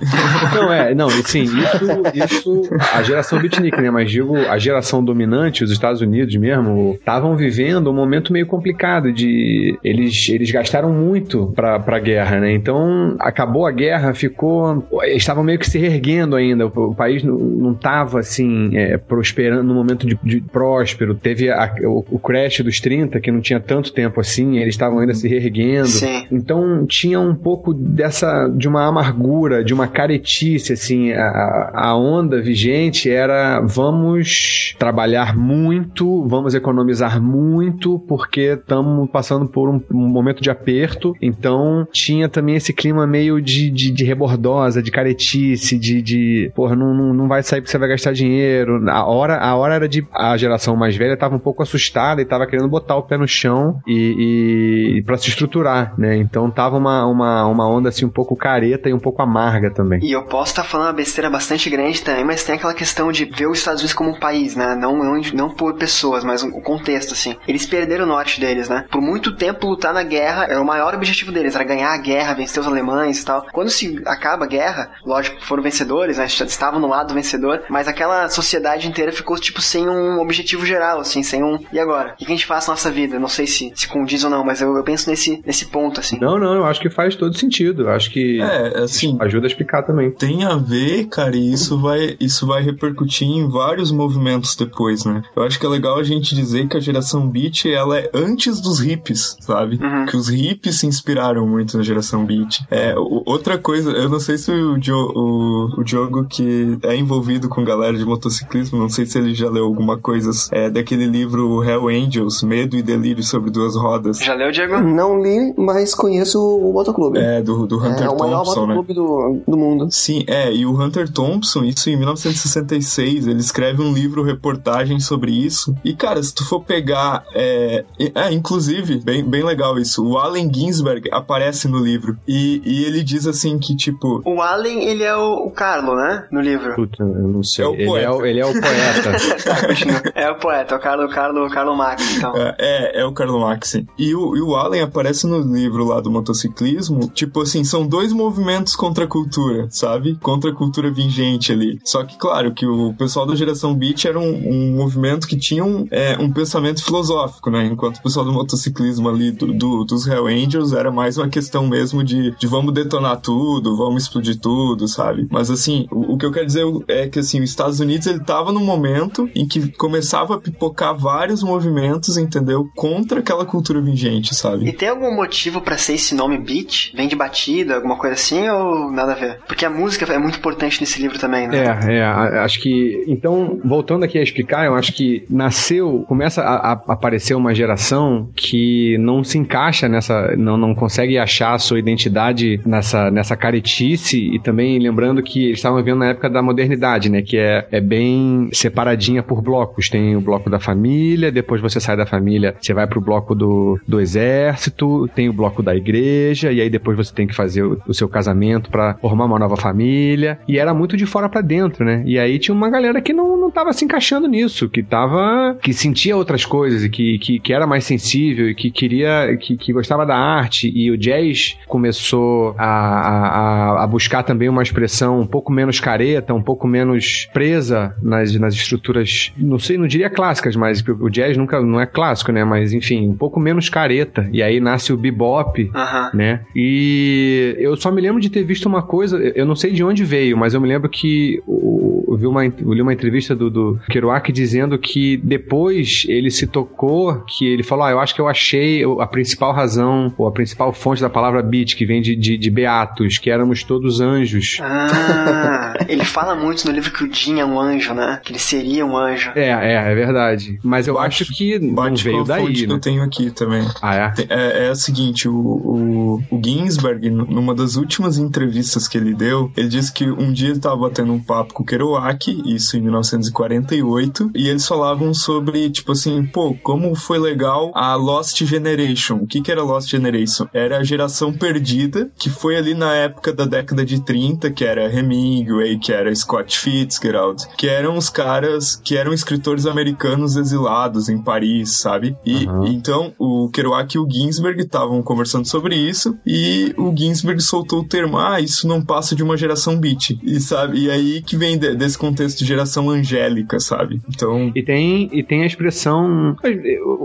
Não, é, não, sim, isso, isso a geração beatnik, né? Mas digo, a geração dominante, os Estados Unidos mesmo, estavam vivendo um momento meio complicado de eles, eles gastaram muito pra, pra guerra, né? Então, acabou a guerra, ficou estavam meio que se reerguendo ainda, o, o país não, não tava assim, é, prosperando no momento de, de próspero, teve a, o, o, crash dos 30, que não tinha tanto tempo assim, eles estavam ainda se reerguendo. Sim. Então, tinha um pouco dessa, de uma amargura, de uma caretice, assim, a, a onda vigente era vamos trabalhar muito, vamos economizar muito, porque estamos passando por um, um, momento de aperto. Então tinha também esse clima meio de, de, de rebordosa, de caretice, de, de porra, não, não, não vai sair porque você vai gastar dinheiro. A hora, a hora era de. A geração mais velha tava um pouco assustada e tava querendo botar o pé no chão e, e, e para se estruturar, né? Então tava uma, uma, uma onda assim um pouco careta e um pouco amarga também. E eu posso estar tá falando uma besteira bastante grande também, mas tem aquela questão de ver os Estados Unidos como um país, né? Não, não, não por pessoas, mas o contexto, assim. Eles perderam o norte deles, né? Por muito tempo lutar na guerra era o maior objetivo deles, era ganhar a guerra, vencer os alemães e tal. Quando se acaba a guerra, lógico, foram vencedores, né? Estavam no lado vencedor, mas aquela sociedade inteira ficou, tipo, sem um objetivo geral, assim, sem um. E agora? O que a gente faz na nossa vida? Não sei se, se condiz ou não, mas eu, eu penso nesse, nesse ponto, assim. Não, não, eu acho que faz todo sentido. Eu acho que é, assim, ajuda a explicar também. Tem a ver, cara, e isso vai, isso vai repercutir em vários movimentos depois, né? Eu acho que é legal a gente dizer que a geração beat ela é antes dos hippies, sabe? Uhum. Que os hippies se inspiraram muito na geração beat. É, outra coisa, eu não sei se o, jo, o, o Diogo que é envolvido com galera de motociclismo, não sei se ele já leu alguma coisa é, daquele livro Hell Angels, Medo e Delírio sobre Duas Rodas. Já leu, Diego? Não li, mas conheço o motoclube. É, do, do Hunter é, Thompson, É o maior motoclube né? do, do mundo. Sim, é, e o Hunter Thompson, isso em 1966, ele escreve um livro reportagem sobre isso. E, cara, se tu for pegar. É, é inclusive, bem, bem legal isso. O Allen Ginsberg aparece no livro. E, e ele diz assim que, tipo. O Allen, ele é o, o Carlo, né? No livro. Puta, eu não sei. É o ele, poeta. é o, ele é o poeta. [laughs] é o poeta, o Carlo, Carlo, Carlo Max, então. É, é, é o Carlo Max. E o, e o Allen aparece no livro lá do motociclismo. Tipo assim, são dois movimentos contra a cultura, sabe? Contra a cultura vigente ali. Só que, claro, que o pessoal da geração beat era um, um movimento que tinha um, é, um pensamento filosófico, né? Enquanto o pessoal do motociclismo ali, do, do, dos Hell Angels, era mais uma questão mesmo de, de vamos detonar tudo, vamos explodir tudo, sabe? Mas assim, o, o que eu quero dizer é que assim, os Estados Unidos ele tava num momento em que começava a pipocar vários movimentos, entendeu? Contra aquela cultura vigente, sabe? E tem algum motivo para ser esse nome beat? Vem de batida, alguma coisa assim, ou nada a ver? Porque a música é muito importante nesse livro também, né? É, é, acho que. Então, voltando aqui a explicar, eu acho que nasceu, começa a, a aparecer uma geração que não se encaixa nessa. Não, não consegue achar a sua identidade nessa, nessa caretice e também lembrando que eles estavam vivendo na época da modernidade, né? Que é, é bem separadinha por blocos. Tem o bloco da família, depois você sai da família, você vai pro bloco do, do exército, tem o bloco da igreja, e aí depois você tem que fazer o, o seu casamento para formar uma nova família. E era muito de fora para dentro, né? E aí tinha uma galera que não, não tava se encaixando nisso, que tava. que sentia outras coisas e que, que, que era mais sensível e que queria. Que, que gostava da arte. E o jazz começou a, a, a buscar também uma expressão um pouco menos careta, um pouco menos presa nas, nas estruturas, não sei, não diria clássicas, mas o jazz nunca não é clássico, né? Mas enfim, um pouco menos careta. E aí nasce o bebop, Aham. né? E eu só me lembro de ter visto uma coisa, eu não sei de onde veio, mas eu me lembro que o- eu vi uma, eu li uma entrevista do, do Kerouac dizendo que depois ele se tocou, que ele falou, ah, eu acho que eu achei a principal razão, ou a principal fonte da palavra beat, que vem de, de, de Beatos, que éramos todos anjos. Ah, [laughs] ele fala muito no livro que o Jim é um anjo, né? Que ele seria um anjo. É, é, é verdade. Mas eu Bate- acho que não veio a fonte daí, que né? eu tenho aqui também. Ah, é? É, é o seguinte, o, o, o Ginsberg, numa das últimas entrevistas que ele deu, ele disse que um dia ele estava batendo um papo com o Kerouac Isso em 1948, e eles falavam sobre, tipo assim, pô, como foi legal a Lost Generation. O que que era Lost Generation? Era a geração perdida, que foi ali na época da década de 30, que era Hemingway, que era Scott Fitzgerald, que eram os caras que eram escritores americanos exilados em Paris, sabe? E uhum. então o Kerouac e o Ginsberg estavam conversando sobre isso e o Ginsberg soltou o termo, ah, isso não passa de uma geração beat. E sabe? E aí que vem de, desse contexto de geração angélica, sabe? Então. E tem, e tem a expressão.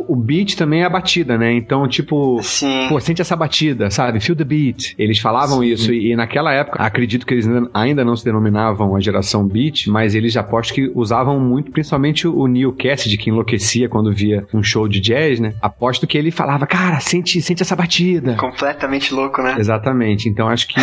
O beat também é a batida, né? Então, tipo, Sim. pô, sente essa batida, sabe? Feel the beat. Eles falavam Sim. isso e, e, naquela época, acredito que eles ainda não se denominavam a geração beat, mas eles aposto que usavam muito, principalmente o Neil Cassidy, que enlouquecia quando via um show de jazz, né? Aposto que ele falava, cara, sente, sente essa batida. Completamente louco, né? Exatamente. Então acho que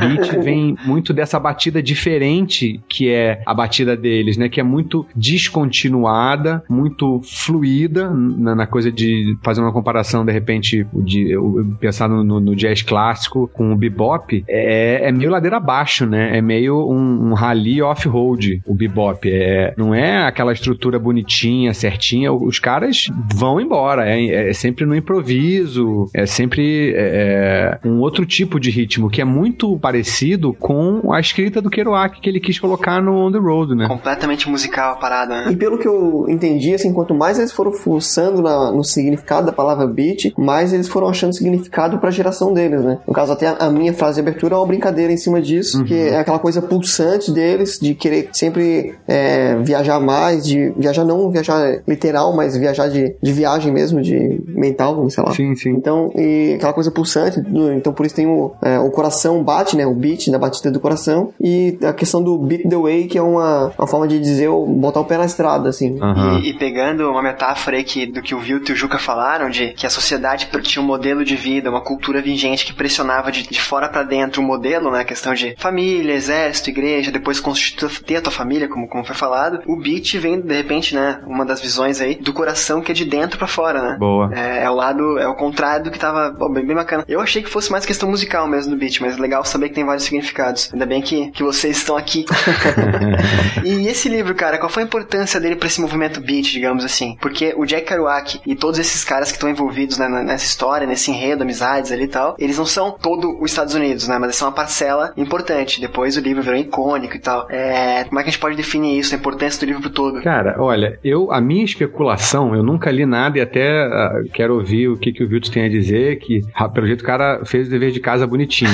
beat [laughs] vem muito dessa batida diferente que é a batida deles, né? Que é muito descontinuada, muito fluida na, na coisa de fazer uma comparação, de repente, de pensar no, no, no, jazz clássico com o bebop, é, é meio ladeira abaixo, né? É meio um, um rally off-road, o bebop. É, não é aquela estrutura bonitinha, certinha. Os caras vão embora. É, é sempre no improviso, é sempre é, é, um outro tipo de ritmo que é muito parecido com a escrita do Kerouac que ele quis colocar no On the Road, né? Completamente musical a parada, né? E pelo que eu entendi, assim, quanto mais eles foram fuçando na, no significado da palavra beat, mais eles foram achando significado pra geração deles, né? No caso, até a minha frase de abertura é uma brincadeira em cima disso, uhum. que é aquela coisa pulsante deles, de querer sempre é, viajar mais, de viajar não viajar literal, mas viajar de, de viagem mesmo, de mental, sei lá. Sim, sim. Então, e aquela coisa pulsante, então por isso tem o, é, o coração bate, né? O beat da batida do coração, e a questão do beat the way, que é uma, uma forma de dizer botar o pé na estrada, assim. Uhum. E, e, pegando uma metáfora aí que, do que o Vilto e o Juca falaram, de que a sociedade tinha um modelo de vida, uma cultura vigente que pressionava de, de fora para dentro o um modelo, né? A questão de família, exército, igreja, depois constituir a tua família, como, como foi falado. O beat vem, de repente, né? Uma das visões aí do coração que é de dentro para fora, né? Boa. É, é, o lado, é o contrário do que tava bom, bem, bem bacana. Eu achei que fosse mais questão musical mesmo do beat, mas é legal saber que tem vários significados. Ainda bem que, que vocês estão aqui. [laughs] [laughs] e esse livro, cara, qual foi a importância dele para esse movimento beat, digamos assim? Porque o Jack Kerouac e todos esses caras que estão envolvidos né, nessa história, nesse enredo, amizades ali e tal, eles não são todo os Estados Unidos, né? Mas eles são uma parcela importante. Depois o livro virou icônico e tal. É, como é que a gente pode definir isso, a importância do livro pro todo? Cara, olha, eu a minha especulação, eu nunca li nada e até uh, quero ouvir o que, que o Viltos tem a dizer, que pelo jeito o cara fez o dever de casa bonitinho.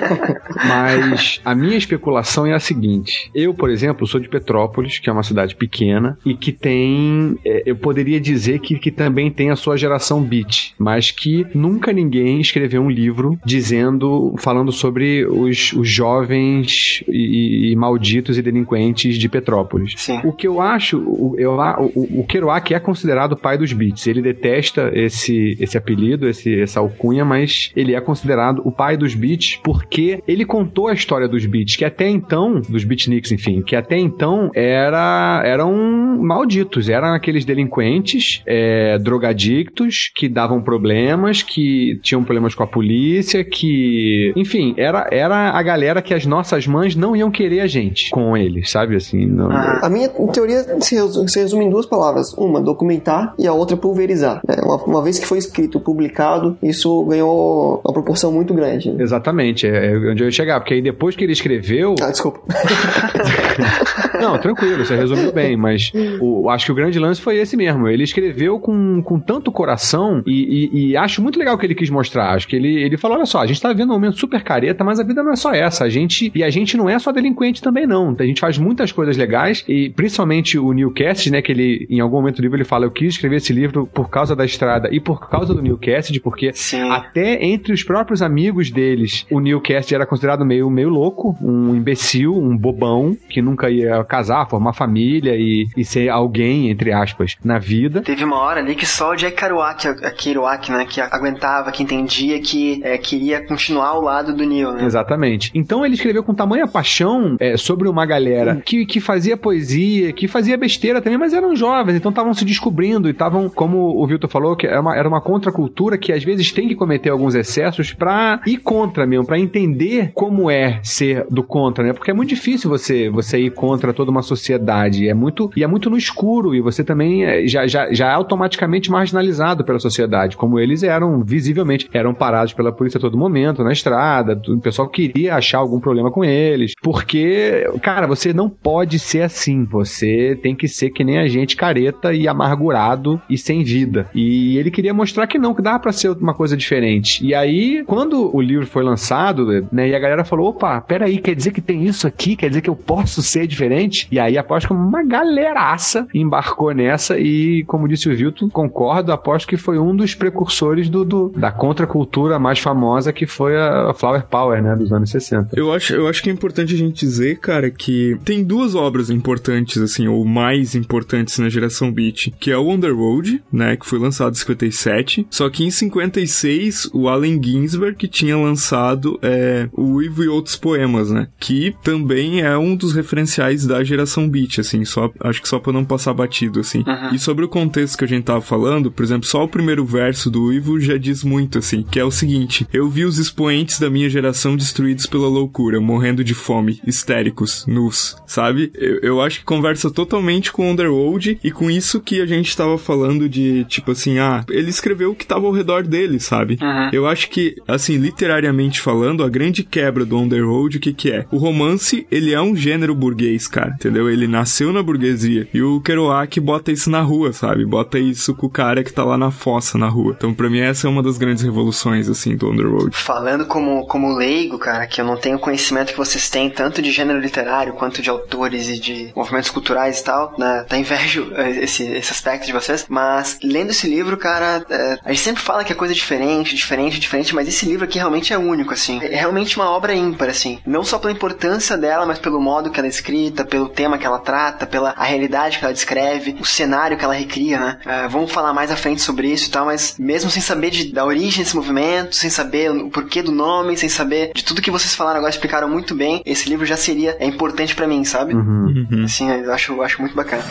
[laughs] Mas a minha especulação é a seguinte: eu, por exemplo, sou de Petrópolis, que é uma cidade pequena e que tem, é, eu poderia dizer que, que também tem a sua geração beat, mas que nunca ninguém escreveu um livro dizendo, falando sobre os, os jovens e, e, malditos e delinquentes de Petrópolis. Sim. O que eu acho, o, eu, o, o Kerouac é considerado o pai dos beats. Ele detesta esse, esse apelido, esse, essa alcunha, mas ele é considerado o pai dos beats porque ele contou a história dos beats, que até então, dos beatniks, enfim, que até então era, eram malditos, eram aqueles delinquentes, é, drogadictos, que davam problemas, que tinham problemas com a polícia, que, enfim, era, era a galera que as nossas mães não iam querer a gente com eles, sabe? Assim, não... A minha teoria se resume, em duas palavras: uma, documentar, e a outra, pulverizar. É, uma, uma, vez que foi escrito, publicado, isso ganhou uma proporção muito grande. Exatamente, é, é onde eu ia chegar, porque aí depois que ele escreveu. Ah, desculpa. [laughs] [laughs] não, tranquilo, você resumiu bem, mas o, acho que o grande lance foi esse mesmo. Ele escreveu com, com tanto coração e, e, e acho muito legal o que ele quis mostrar. Acho que ele, ele falou: olha só, a gente tá vivendo um momento super careta, mas a vida não é só essa. A gente, e a gente não é só delinquente também, não. A gente faz muitas coisas legais e principalmente o Newcast, né? Que ele, em algum momento do livro, ele fala: eu quis escrever esse livro por causa da estrada e por causa do Newcast, porque Sim. até entre os próprios amigos deles, o Newcast era considerado meio, meio louco, um imbecil, um bobão, que nunca ia casar, formar família e, e ser alguém, entre aspas, na vida. Teve uma hora ali que só o Jack Kerouac, a Kerouac, né, que aguentava, que entendia que é, queria continuar ao lado do Neil, né? Exatamente. Então ele escreveu com tamanha paixão é, sobre uma galera que, que fazia poesia, que fazia besteira também, mas eram jovens, então estavam se descobrindo e estavam, como o Vilton falou, que era uma, era uma contracultura que às vezes tem que cometer alguns excessos pra ir contra mesmo, pra entender como é ser do contra, né? Porque é muito difícil você, você ir contra toda uma sociedade. É muito, e é muito no escuro, e você também é, já, já, já é automaticamente marginalizado pela sociedade, como eles eram, visivelmente, eram parados pela polícia a todo momento, na estrada, o pessoal queria achar algum problema com eles, porque, cara, você não pode ser assim, você tem que ser que nem a gente careta e amargurado e sem vida. E ele queria mostrar que não, que dá para ser uma coisa diferente. E aí, quando o livro foi lançado, né, e a galera falou, opa, peraí, quer dizer que tem isso aqui? Quer dizer que eu posso ser diferente? E aí aposto que uma galeraça embarcou nessa e, como disse o Vilton, concordo, aposto que foi um dos precursores do, do da contracultura mais famosa que foi a Flower Power, né, dos anos 60. Eu acho, eu acho que é importante a gente dizer, cara, que tem duas obras importantes, assim, ou mais importantes na geração Beat, que é o Underworld, né, que foi lançado em 57, só que em 56 o Allen Ginsberg que tinha lançado é, o Ivo e outros poemas, né, que também é um dos referenciais da geração Beat, assim, só acho que só para não passar batido, assim. Uhum. E sobre o contexto que a gente tava falando, por exemplo, só o primeiro verso do Ivo já diz muito, assim, que é o seguinte: eu vi os expoentes da minha geração destruídos pela loucura, morrendo de fome, histéricos, nus, sabe? Eu, eu acho que conversa totalmente com Underworld e com isso que a gente tava falando de, tipo assim, ah, ele escreveu o que tava ao redor dele, sabe? Uhum. Eu acho que, assim, literariamente falando, a grande quebra do Underworld, o que que é? O romance, ele é um gênero burguês, cara, entendeu? Ele nasceu na burguesia e o Kerouac bota isso na rua, sabe? Bota isso com o cara que tá lá na fossa, na rua. Então, pra mim, essa é uma das grandes revoluções, assim, do Underworld. Falando como, como leigo, cara, que eu não tenho conhecimento que vocês têm, tanto de gênero literário quanto de autores e de movimentos culturais e tal, né? Tá invejo [laughs] esse, esse aspecto de vocês, mas lendo esse livro, cara, é, a gente sempre fala que é coisa diferente, diferente, diferente, mas esse livro aqui realmente é único, assim. É realmente uma obra ímpar, assim. Não só pela importância dela, mas pelo modo que ela escrita, pelo tema que ela trata, pela a realidade que ela descreve, o cenário que ela recria, né? É, vamos falar mais à frente sobre isso e tal, mas mesmo sem saber de, da origem desse movimento, sem saber o porquê do nome, sem saber de tudo que vocês falaram agora, explicaram muito bem, esse livro já seria é importante para mim, sabe? Uhum. uhum. Assim, eu acho, eu acho muito bacana.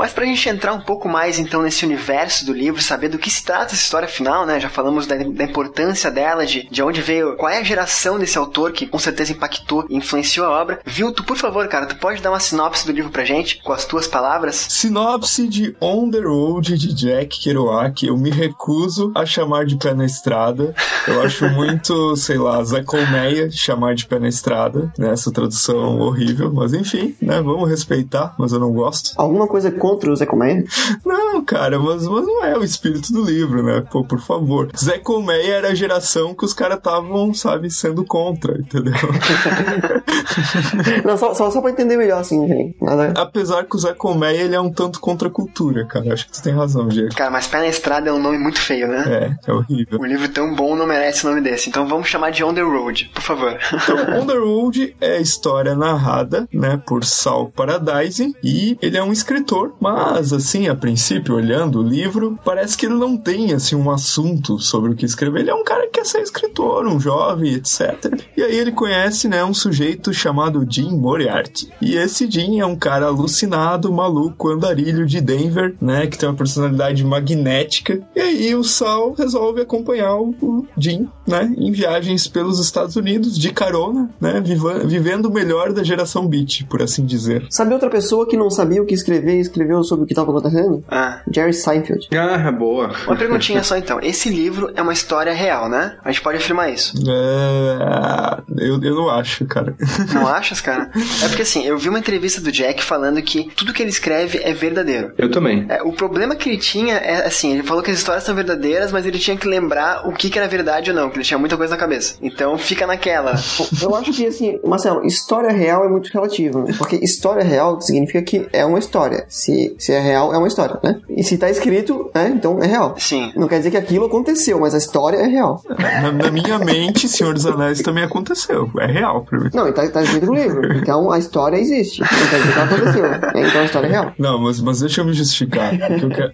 Mas pra gente entrar um pouco mais então nesse universo do livro, saber do que se trata essa história final, né? Já falamos da, da importância dela, de, de onde veio, qual é a geração desse autor que com certeza impactou e influenciou a obra. Vilto, por favor, cara, tu pode dar uma sinopse do livro pra gente, com as tuas palavras? Sinopse de On the Road de Jack Kerouac. Eu me recuso a chamar de pé na estrada. Eu acho [laughs] muito, sei lá, Zé Colmeia chamar de pé na estrada, né? Essa tradução horrível, mas enfim, né? Vamos respeitar, mas eu não gosto. Alguma coisa contra o Zé Colmeia? Não, cara, mas, mas não é o espírito do livro, né? Pô, por favor. Zé Colmeia era a geração que os caras estavam, sabe, sendo contra, entendeu? [laughs] não, só, só, só pra entender melhor, assim, gente. Nada... Apesar que o Zé Colmeia, ele é um tanto contra a cultura, cara. Acho que tu tem razão, Diego. Cara, mas Pé na Estrada é um nome muito feio, né? É, é horrível. Um livro tão bom não merece nome desse. Então vamos chamar de On the Road, por favor. Então, On the Road é a história narrada, né, por Sal Paradise e ele é um escritor mas, assim, a princípio, olhando o livro, parece que ele não tem, assim, um assunto sobre o que escrever. Ele é um cara que quer ser escritor, um jovem, etc. E aí ele conhece, né, um sujeito chamado Jim Moriarty. E esse Jim é um cara alucinado, maluco, andarilho de Denver, né, que tem uma personalidade magnética. E aí o Sal resolve acompanhar o Jim, né, em viagens pelos Estados Unidos, de carona, né, vivendo o melhor da geração beat, por assim dizer. Sabe outra pessoa que não sabia o que escrever e escreveu escreveu sobre o que estava acontecendo? Ah. Jerry Seinfeld. Ah, boa. Uma perguntinha só então. Esse livro é uma história real, né? A gente pode afirmar isso. É... Eu, eu não acho, cara. Não achas, cara? É porque assim, eu vi uma entrevista do Jack falando que tudo que ele escreve é verdadeiro. Eu também. É, o problema que ele tinha é assim, ele falou que as histórias são verdadeiras, mas ele tinha que lembrar o que, que era verdade ou não, que ele tinha muita coisa na cabeça. Então fica naquela. [laughs] Eu acho que assim, Marcelo, história real é muito relativa, né? Porque história real significa que é uma história. Se se, é real, é uma história, né? E se tá escrito, né? Então é real. Sim. Não quer dizer que aquilo aconteceu, mas a história é real. Na, na minha mente, Senhor dos Anéis também aconteceu. É real pra mim. Não, e tá, tá escrito no livro. Então a história existe. Não quer dizer que ela aconteceu. Então a história é real. Não, mas, mas deixa eu me justificar. Eu quero...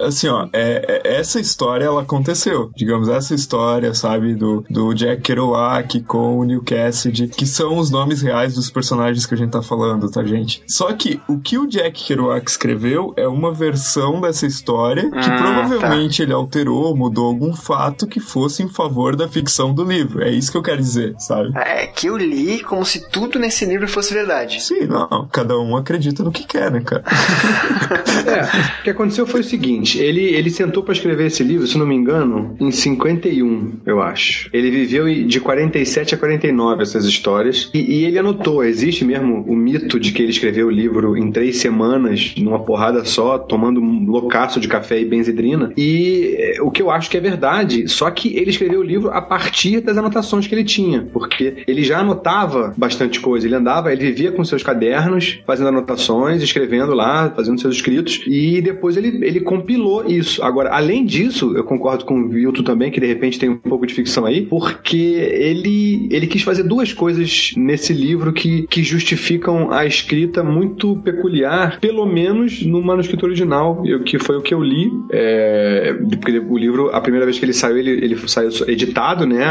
Assim, ó, é, é, essa história ela aconteceu. Digamos, essa história, sabe, do, do Jack Kerouac com o Neil Cassidy, que são os nomes reais dos personagens que a gente tá falando, tá, gente? Só que o que o Jack Kerouac que escreveu é uma versão dessa história que Ah, provavelmente ele alterou, mudou algum fato que fosse em favor da ficção do livro. É isso que eu quero dizer, sabe? É que eu li como se tudo nesse livro fosse verdade. Sim, não. Cada um acredita no que quer, né, cara? [laughs] É, o que aconteceu foi o seguinte: ele, ele sentou pra escrever esse livro, se não me engano, em 51, eu acho. Ele viveu de 47 a 49 essas histórias. E, e ele anotou: existe mesmo o mito de que ele escreveu o livro em três semanas, numa porrada só, tomando um loucaço de café e benzedrina. E é, o que eu acho que é verdade, só que ele escreveu o livro a partir das anotações que ele tinha, porque ele já anotava bastante coisa. Ele andava, ele vivia com seus cadernos, fazendo anotações, escrevendo lá, fazendo seus escritos, e depois ele, ele compilou isso. Agora, além disso, eu concordo com o Vilto também, que de repente tem um pouco de ficção aí, porque ele, ele quis fazer duas coisas nesse livro que, que justificam a escrita muito peculiar, pelo menos no manuscrito original, que foi o que eu li. É, porque o livro, a primeira vez que ele saiu, ele, ele saiu editado, né?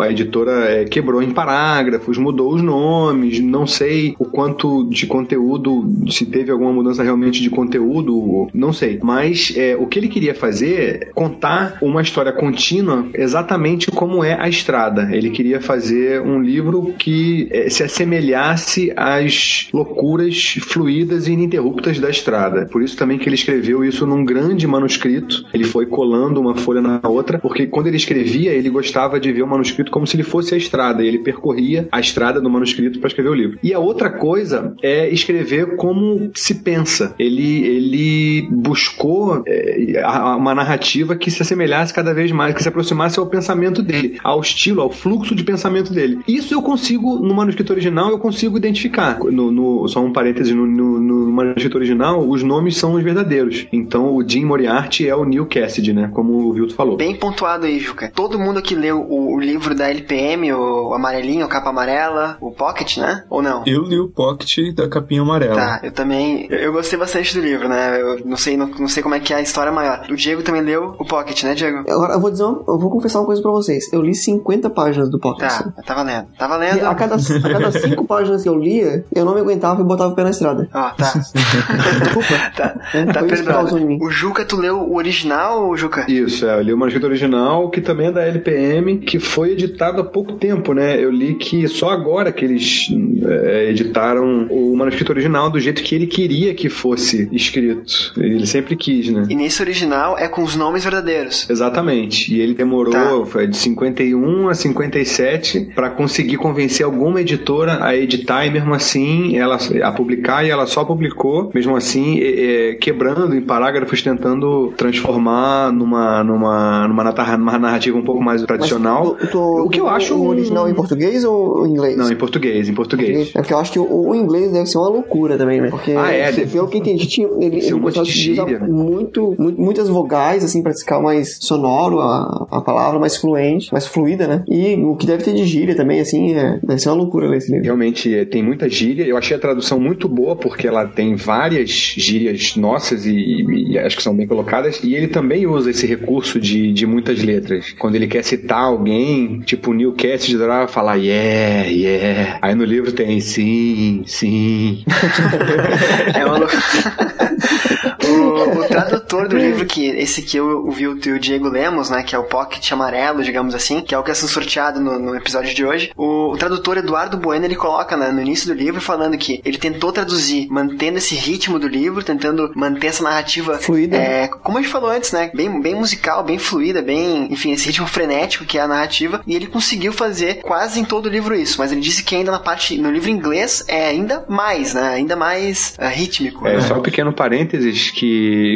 A editora é, quebrou em parágrafos, mudou os nomes, não sei o quanto de conteúdo, se teve alguma mudança realmente de conteúdo, não sei. Mas é, o que ele queria fazer é contar uma história contínua exatamente como é a estrada. Ele queria fazer um livro que é, se assemelhasse às loucuras fluídas e ininterruptas da estrada. Por isso também que ele escreveu isso num grande manuscrito. Ele foi colando uma folha na outra, porque quando ele escrevia, ele gostava de ver o manuscrito como se ele fosse a estrada. E ele percorria a estrada do manuscrito para escrever o livro. E a outra coisa é escrever como se pensa. Ele, ele buscou é, uma narrativa que se assemelhasse cada vez mais, que se aproximasse ao pensamento dele, ao estilo, ao fluxo de pensamento dele. Isso eu consigo, no manuscrito original, eu consigo identificar. No, no- só um parêntese, no, no- no manuscrito original, os nomes são os verdadeiros. Então o Jim Moriarty é o Neil Cassidy, né? Como o Vilto falou. Bem pontuado aí, Juca. Todo mundo que leu o, o livro da LPM, o amarelinho, a capa amarela, o Pocket, né? Ou não? Eu li o Pocket da capinha amarela. Tá, eu também. Eu, eu gostei bastante do livro, né? Eu não sei, não, não sei como é que é a história maior. O Diego também leu o Pocket, né, Diego? Agora, eu vou dizer uma, eu vou confessar uma coisa pra vocês. Eu li 50 páginas do Pocket. Tá, tá valendo. Tá valendo. a cada, a cada cinco páginas que eu lia, eu não me aguentava e botava o pé na estrada. Ó, tá. [laughs] Desculpa. [laughs] tá, É, tá perdoado. O Juca, tu leu o original, Juca? Isso, é, eu li o manuscrito original, que também é da LPM, que foi editado há pouco tempo, né? Eu li que só agora que eles é, editaram o manuscrito original do jeito que ele queria que fosse escrito. Ele sempre quis, né? E nesse original é com os nomes verdadeiros. Exatamente. E ele demorou Tá. foi de 51 a 57 para conseguir convencer alguma editora a editar e mesmo assim ela a publicar e ela só publicou, mesmo assim é, é, quebrando em parágrafos tentando transformar numa numa numa narra- numa narrativa um pouco mais tradicional. Mas o que eu acho O um- original em português ou em inglês? Não, em português, em português. É porque eu acho que o, o inglês deve ser uma loucura também, né? Porque, Ah, é, pelo que eu entendi, tinha, ele, um ele monte gostava de gíria, né? muito, mu- muitas vogais, assim, pra ficar mais sonoro a, a palavra, mais fluente, mais fluida, né? E o que deve ter de gíria também, assim, é, deve ser uma loucura ler esse livro. Realmente é, tem muita gíria. Eu achei a tradução muito boa porque ela tem várias gírias nossas e, e- e acho que são bem colocadas. E ele também usa esse recurso de, de muitas letras. Quando ele quer citar alguém, tipo o Neil Cassidy adorava falar yeah, yeah. Aí no livro tem sim, sim. [laughs] É uma loucura. [laughs] o, o tradutor do livro, que esse que eu vi o o Diego Lemos, né? Que é o Pocket amarelo, digamos assim, que é o que é sorteado no, no episódio de hoje. O, o tradutor Eduardo Bueno, ele coloca né, no início do livro falando que ele tentou traduzir, mantendo esse ritmo do livro, tentando manter essa narrativa Fluida. É, como a gente falou antes, né? Bem, bem musical, bem fluida, bem, enfim, esse ritmo frenético que é a narrativa. E ele conseguiu fazer quase em todo o livro isso. Mas ele disse que ainda na parte, no livro inglês, é ainda mais, né? Ainda mais ah, rítmico. É né? só um pequeno parênteses que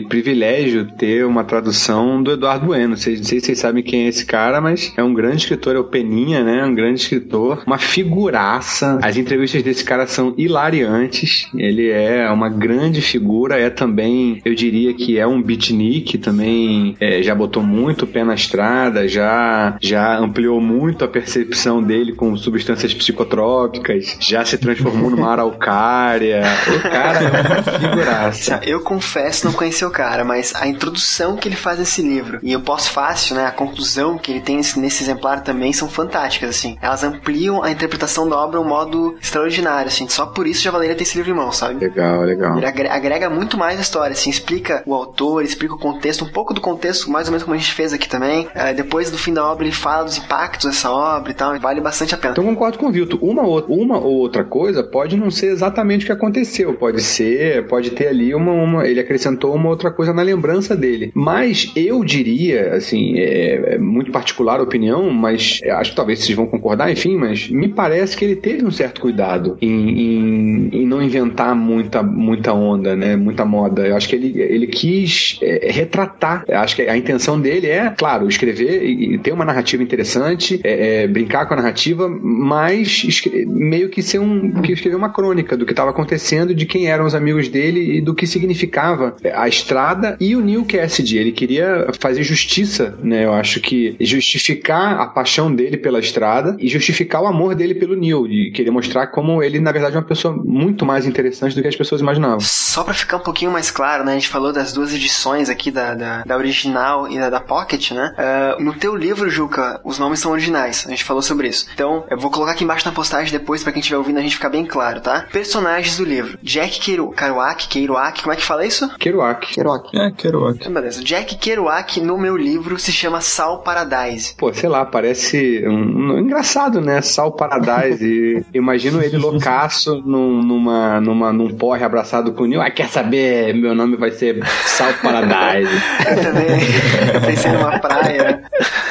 privilégio ter uma tradução do Eduardo Bueno. Vocês- Não sei se vocês sabem quem é esse cara, mas é um grande escritor, é o Peninha, né? Um grande escritor, uma figuraça. As entrevistas desse cara são hilariantes. Ele é uma grande figura, é também, eu diria que é um beatnik, também é, já botou muito o pé na estrada, já, já ampliou muito a percepção dele com substâncias psicotrópicas, já se transformou numa [laughs] araucária. O cara é uma figuraça. Eu confesso não conhecer o cara, mas a introdução que ele faz nesse livro e o pós-fácil, né, a conclusão que ele tem nesse, exemplar também são fantásticas, assim. Elas ampliam a interpretação da obra um modo extraordinário, assim. Só por isso já valeria ter esse livro em mão, sabe? Legal, legal. Ele agrega muito mais a história, assim, explica o autor, explica o contexto, um pouco do contexto, mais ou menos como a gente fez aqui também. É, depois do fim da obra ele fala dos impactos dessa obra e tal, e vale bastante a pena. Então concordo com o Vilto. Uma ou, uma ou outra coisa pode não ser exatamente o que aconteceu, pode ser, pode ter ali uma, uma ele acrescentou uma outra coisa na lembrança dele. Mas eu diria, assim, é, é muito particular a opinião, mas acho que talvez vocês vão concordar, enfim, mas me parece que ele teve um certo cuidado em, em, em não inventar muita, muita onda, né? Muita moda. Eu acho que ele, ele quis é, retratar. Eu acho que a intenção dele é, claro, escrever e, e ter uma narrativa interessante, é, é, brincar com a narrativa, mas meio que ser um que escrever uma crônica do que estava acontecendo, de quem eram os amigos dele e do que significava a estrada e o Neil Cassidy. Ele queria fazer justiça, né? Eu acho que justificar a paixão dele pela estrada e justificar o amor dele pelo Neil e querer mostrar como ele, na verdade, é uma pessoa muito mais interessante do que as pessoas imaginavam. Só para ficar um pouquinho mais claro, né? A gente falou das duas edições aqui, da, da, da original e da, da Pocket, né? Uh, no teu livro, Juca, os nomes são originais. A gente falou sobre isso. Então, eu vou colocar aqui embaixo na postagem depois para quem estiver ouvindo a gente ficar bem claro, tá? Personagens do livro. Jack Kerouac, Kerouac, como é que fala isso? Kerouac. Kerouac. É, Kerouac. Então, beleza. Jack Kerouac no meu livro se chama Sal Paradise. Pô, sei lá, parece um, um engraçado, né? Sal Paradise. e [laughs] imagino ele loucaço num, numa, numa, num porre abraçado com o Neil. Ah, quer saber? Meu nome vai ser Sal Paradise. [laughs] eu também pensei numa praia.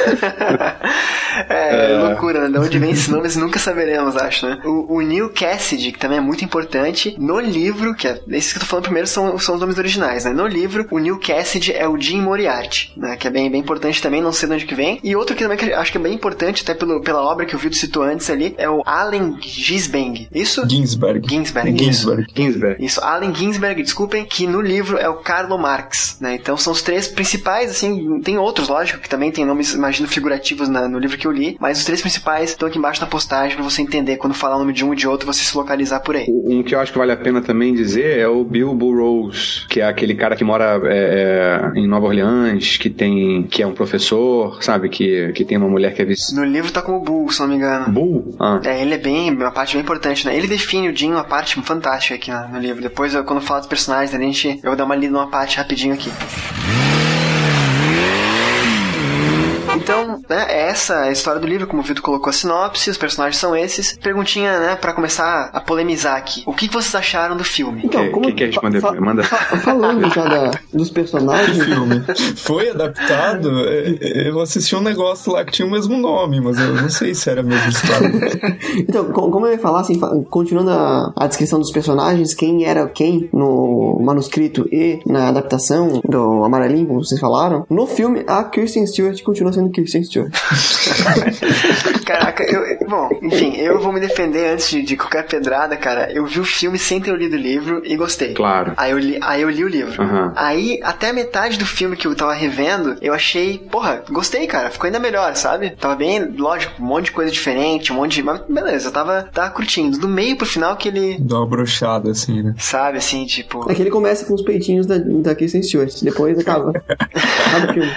[laughs] é, é, loucura, né? De onde vem esses nomes nunca saberemos, acho, né? O, o Neil Cassidy, que também é muito importante, no livro, que é esses que eu tô falando primeiro são, são os nomes originais, né? No livro, o Neil Cassidy é o Jim Moriarty, né? Que é bem, bem importante também, não sei de onde que vem. E outro que também que acho que é bem importante, até pelo, pela obra que o Vitor citou antes ali, é o Allen Gisbeng. Isso? Ginsberg. Ginsberg. Ginsberg. Isso. Ginsberg. Isso, Allen Ginsberg, desculpem, que no livro é o Karl Marx, né? Então são os três principais, assim, tem outros, lógico, que também tem nomes, imagino, figurativos na, no livro que eu li, mas os três principais estão aqui embaixo na postagem pra você entender quando falar o nome de um e de outro, você se localizar por aí. Um que eu acho que vale a pena também dizer é o Bill Burroughs, que é aquele cara que mora é, é, em Nova Orleans, que tem que é um professor, sabe, que, que tem uma mulher que é vice... No livro tá como Bull, se não me engano. Bull? Ah. É, ele é bem, uma parte bem importante, né? Ele define o Jim uma parte fantástica aqui no, no livro. Depois, eu, quando eu falar dos personagens, a gente, eu vou dar uma lida numa parte rapidinho aqui. Então, né, essa é a história do livro, como o Vitor colocou a sinopse, os personagens são esses. Perguntinha, né, pra começar a polemizar aqui. O que vocês acharam do filme? Então, como... Quem quer responder? Fa Manda. Fa falando já da, dos personagens... O filme [laughs] foi adaptado, eu assisti um negócio lá que tinha o mesmo nome, mas eu não sei se era a mesma história. [laughs] então, como eu ia falar, assim, continuando a, a descrição dos personagens, quem era quem no manuscrito e na adaptação do Amarelinho, como vocês falaram, no filme, a Kirsten Stewart continua sendo Kirsten Stewart. [laughs] Caraca, eu, bom, enfim, eu vou me defender antes de, de, qualquer pedrada, cara. Eu vi o filme sem ter lido o livro e gostei. Claro. Aí eu li, aí eu li o livro. Uhum. Aí, até a metade do filme que eu tava revendo, eu achei, porra, gostei, cara. Ficou ainda melhor, sabe? Tava bem, lógico, um monte de coisa diferente, um monte de. Mas beleza, eu tava, tava curtindo. Do meio pro final que ele. Dá uma brochada, assim, né? Sabe, assim, tipo. É que ele começa com os peitinhos da, da Kristen Stewart. Depois acaba. [laughs] acaba o filme.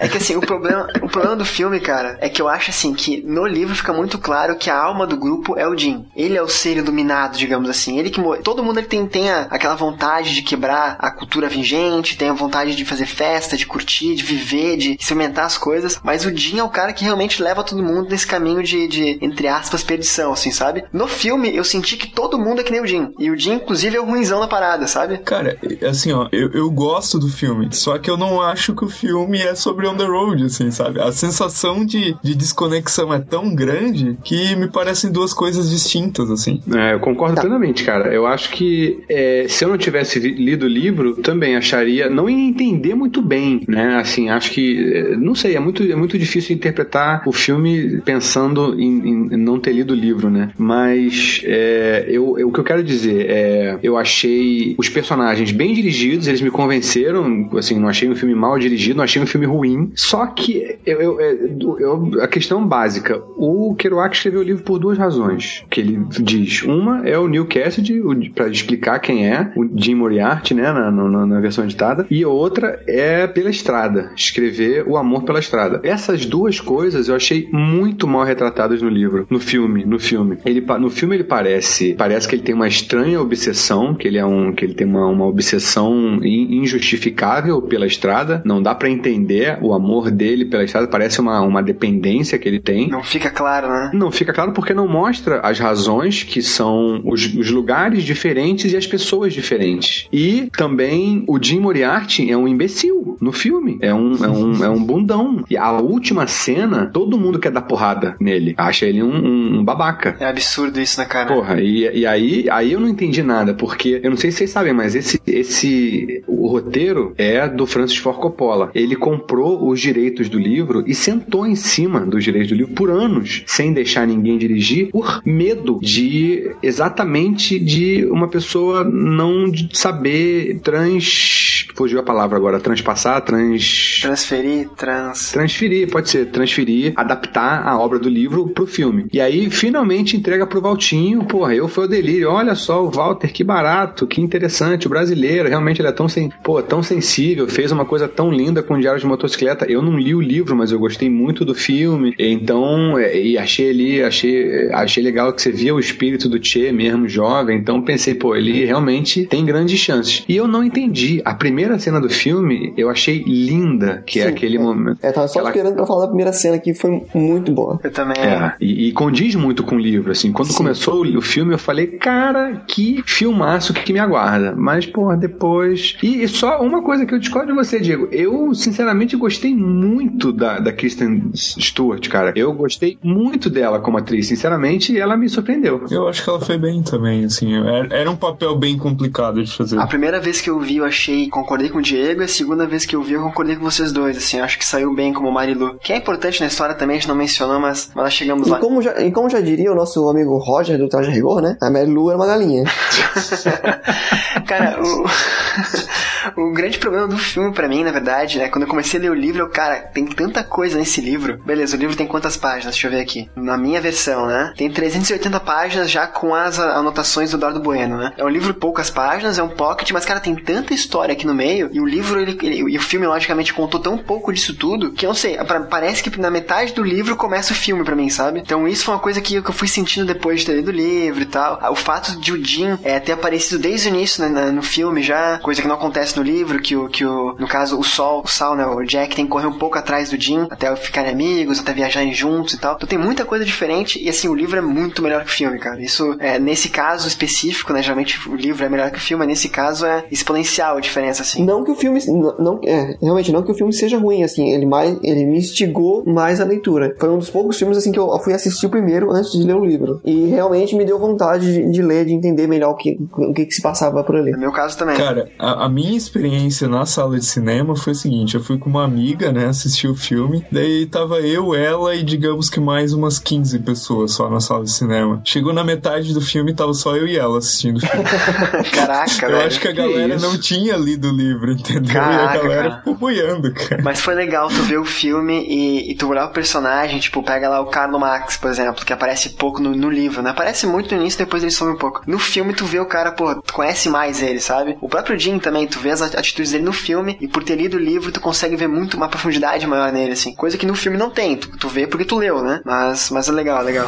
É que assim, o problema, o problema do filme, cara, é que eu acho assim que no livro fica muito claro que a alma do grupo é o Jim. Ele é o ser iluminado, digamos assim. Ele que todo mundo ele tem, tem a, aquela vontade de quebrar a cultura vigente, tem a vontade de fazer festa, de curtir, de viver, de experimentar as coisas, mas o Jim é o cara que realmente leva todo mundo nesse caminho de, de entre aspas, perdição, assim, sabe? No filme eu senti que todo mundo é que nem o Jim. E o Jim, inclusive, é o ruinzão da parada, sabe? Cara, assim, ó, eu, eu gosto do filme, só que eu não acho que o filme é sobre on the road, assim, sabe? A sensação de, de desconexão é tão grande que me parecem duas coisas distintas, assim. É, eu concordo tá. plenamente, cara. Eu acho que é, se eu não tivesse lido o livro, também acharia, não ia entender muito bem, né? Assim, acho que, é, não sei, é muito, é muito difícil interpretar o filme pensando em, em não ter lido o livro, né? Mas é, eu, eu, o que eu quero dizer é, eu achei os personagens bem dirigidos, eles me convenceram, assim, não achei um filme mal dirigido, não achei um filme ruim. Só que eu, eu- eu- eu- a questão básica, o Kerouac escreveu o livro por duas razões. Que ele diz. Uma é o Neil Cassidy, pra explicar quem é, o Jim Moriarty, né, na, na- na versão editada. E outra é pela estrada, escrever o amor pela estrada. Essas duas coisas eu achei muito mal retratadas no livro, no filme, no filme. Ele, no filme ele parece, parece que ele tem uma estranha obsessão, que ele é um, que ele tem uma, uma obsessão in- injustificável pela estrada. Não dá pra entender o amor dele pela estrada, parece uma, uma dependência que ele tem. Não fica claro, né? Não fica claro porque não mostra as razões que são os, os lugares diferentes e as pessoas diferentes. E também o Jim Moriarty é um imbecil no filme. É um, é um, é um bundão. E a última cena, todo mundo quer dar porrada nele. Acha ele um, um- um babaca. É absurdo isso, né, cara? Porra, e, e aí, aí eu não entendi nada, porque eu não sei se vocês sabem, mas esse, esse o roteiro é do Francis Ford Coppola. Ele comprou os direitos do livro e sentou em cima dos direitos do livro por anos, sem deixar ninguém dirigir, por medo de exatamente de uma pessoa não saber trans. Fugiu a palavra agora, transpassar, trans. Transferir, trans. Transferir, pode ser, transferir, adaptar a obra do livro pro filme. E aí, finalmente, entrega pro Valtinho, porra, eu fui o delírio, olha só, o Walter, que barato, que interessante, o brasileiro, realmente ele é tão, sen pô, tão sensível, fez uma coisa tão linda com o Diário de Motocicleta. Eu não li o livro, mas eu gostei muito do filme, então, é, e achei ali, achei, achei legal que você via o espírito do Che mesmo, jovem, então pensei, pô, ele realmente tem grandes chances. E eu não entendi, a primeira cena do filme, eu achei linda, que é Sim, aquele é. momento. É, tava só Aquela- esperando pra falar da primeira cena que foi muito boa. Eu também. é, e, e condiz muito com o livro, assim. Quando começou o, o filme, eu falei, cara, que filmaço que me aguarda. Mas, porra, depois. E, e só uma coisa que eu discordo de você, Diego. Eu, sinceramente, gostei muito da, da Kristen Stewart, cara. Eu gostei muito dela como atriz. Sinceramente, ela me surpreendeu. Eu acho que ela foi bem também, assim. Era, era um papel bem complicado de fazer. A primeira vez que eu vi, eu achei, concordei com o Diego, e a segunda vez que eu vi, eu concordei com vocês dois, assim, acho que saiu bem como Marilu. Que é importante na história também, a gente não mencionou, mas, mas nós chegamos E lá. como, já, e como já diria o nosso amigo Roger do Traje Rigor, né? A Mary Lou era uma galinha. [laughs] Cara, o, [laughs] o grande problema do filme pra mim, na verdade, né, quando eu comecei a ler o livro, eu, cara, tem tanta coisa nesse livro. Beleza, o livro tem quantas páginas? Deixa eu ver aqui. Na minha versão, né? Tem 380 páginas já com as anotações do Eduardo Bueno, né? É um livro de poucas páginas, é um pocket, mas, cara, tem tanta história aqui no meio, e o livro, ele, ele- e o filme, logicamente, contou tão pouco disso tudo, que eu não sei, pra- parece que na metade do livro começa o filme pra mim, sabe? Então isso foi uma coisa que, eu- que eu fui sentindo depois de ter lido o livro e tal. O fato de o Jim é, ter aparecido desde o início né, no filme já, coisa que não acontece no livro, que o, que o no caso, o Sol, o Sal, né, o Jack tem que correr um pouco atrás do Jim, até ficarem amigos, até viajarem juntos e tal. Então tem muita coisa diferente e assim, o livro é muito melhor que o filme, cara. Isso, é, nesse caso específico, né, geralmente o livro é melhor que o filme, mas nesse caso é exponencial a diferença, assim. Não que o filme. Não, não- é, realmente, não que o filme seja ruim, assim. Ele, mais, ele me instigou mais a leitura. Foi um dos poucos filmes, assim, que eu fui assistir primeiro antes de ler o livro. E realmente me deu vontade de, de ler, de entender melhor o que, o que, que se passava por ali. No meu caso também. Cara, a, a minha experiência na sala de cinema foi o seguinte: eu fui com uma amiga, né, assistir o filme, daí tava eu, ela e digamos que mais umas 15 pessoas só na sala de cinema. Chegou na metade do filme, tava só eu e ela assistindo o filme. [laughs] Caraca, eu velho. acho que a galera não tinha lido o livro, entendeu? e Caraca, a galera cara. ficou boiando, cara. Mas foi legal tu ver o filme e, e tu olhar o personagem, tipo, pega lá o Carlo Max, por exemplo, que aparece pouco no, no livro, né? Aparece muito no início, depois ele some um pouco. No filme tu vê o cara, pô, tu conhece mais ele, sabe? O próprio Jim também, tu vê as atitudes dele no filme e por ter lido o livro tu consegue ver muito uma profundidade maior nele, assim. Coisa que no filme não tem, tu, tu vê porque tu leu, né? Mas, mas é legal, é legal.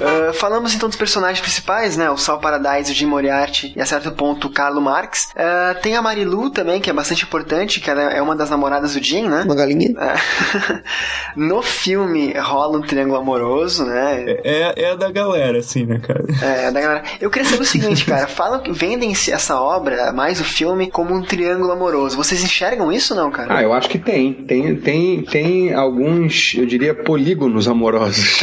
Ah, falamos então dos personagens principais, né? O Sal Paradise, o Jim Moriarty e a certo ponto o Carlo Marx. Ah, tem a Marilu também, que é bastante importante, que ela é uma das namoradas do Jim, né? Uma galinha. É. [laughs] no filme rola um triângulo amoroso, né? É, é a da galera, assim, né, cara? É, da galera. Eu queria saber o seguinte, cara. [laughs] Falam que vendem essa obra, mais o filme, como um triângulo amoroso. Vocês enxergam isso ou não, cara? Ah, eu acho que tem. Tem, tem, tem alguns, eu diria, polígonos amorosos.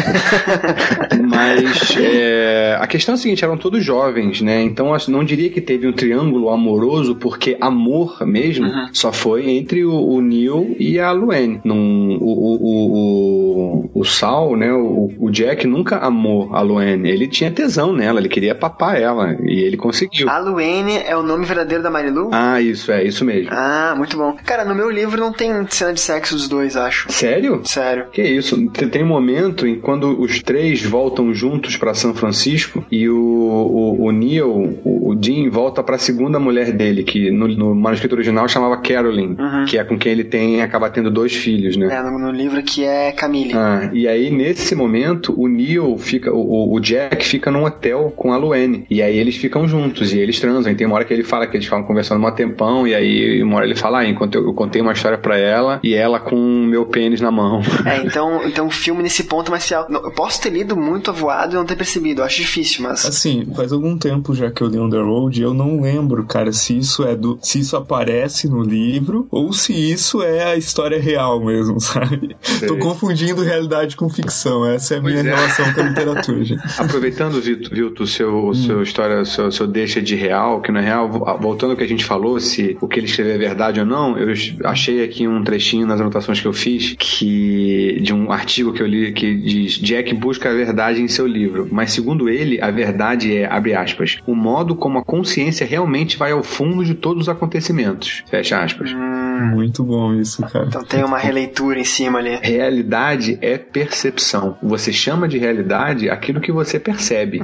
[laughs] Mas [laughs] é, a questão é a seguinte, eram todos jovens, né? Então eu não diria que teve um triângulo amoroso, porque amor mesmo Uhum. só foi entre o, o Neil e a Luane. Num, o, o, o, o, Sal, né? O, o Jack nunca amou a Luane. Ele tinha tesão nela, ele queria papar ela. E ele conseguiu. A Luane é o nome verdadeiro da Marilu? Ah, isso, é, isso mesmo. Ah, muito bom. Cara, no meu livro não tem cena de sexo dos dois, acho. Sério? Sério. Que isso? Tem tem um momento em quando os três voltam juntos pra São Francisco e o, o, o Neil, o, o Dean, volta pra segunda mulher dele, que no, no manuscrito original chamava Carolyn, Uhum. que é com quem ele tem acaba tendo dois filhos, né? É, no, no livro que é Camille. Ah, e aí, nesse momento, o Neil fica, o, o Jack fica num hotel com a Luane. E aí eles ficam juntos e eles transam. E tem uma hora que ele fala que eles falam conversando um tempão. E aí, uma hora ele fala, ah, enquanto eu, eu contei uma história pra ela e ela com o meu pênis na mão. É, então, então o filme nesse ponto fiel. Não, Eu posso ter lido muito avoado e não ter percebido. Eu acho difícil, mas. Assim, faz algum tempo já que eu li On the Road, eu não lembro, cara, se isso é do. se isso aparece no livro ou se isso é a história real mesmo, [laughs] sabe? Sei. Tô confundindo realidade com ficção. Essa é a minha é. relação com a literatura, gente. [laughs] Aproveitando, Vilto, seu, seu história, seu, seu deixa de real, que não é real, vo- voltando ao que a gente falou, se o que ele escreveu é verdade ou não, eu achei aqui um trechinho nas anotações que eu fiz, que de um artigo que eu li que diz Jack busca a verdade em seu livro, mas segundo ele, a verdade é, abre aspas, o modo como a consciência realmente vai ao fundo de todos os acontecimentos. Fecha aspas. Muito bom isso, cara. Então tem uma releitura em cima ali. Realidade é percepção. Você chama de realidade aquilo que você percebe.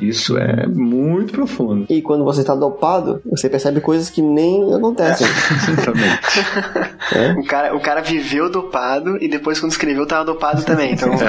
Isso é muito profundo. E quando você está dopado, você percebe coisas que nem acontecem. [laughs] Exatamente. O cara, o cara viveu dopado e depois quando escreveu tava dopado também. Então [laughs]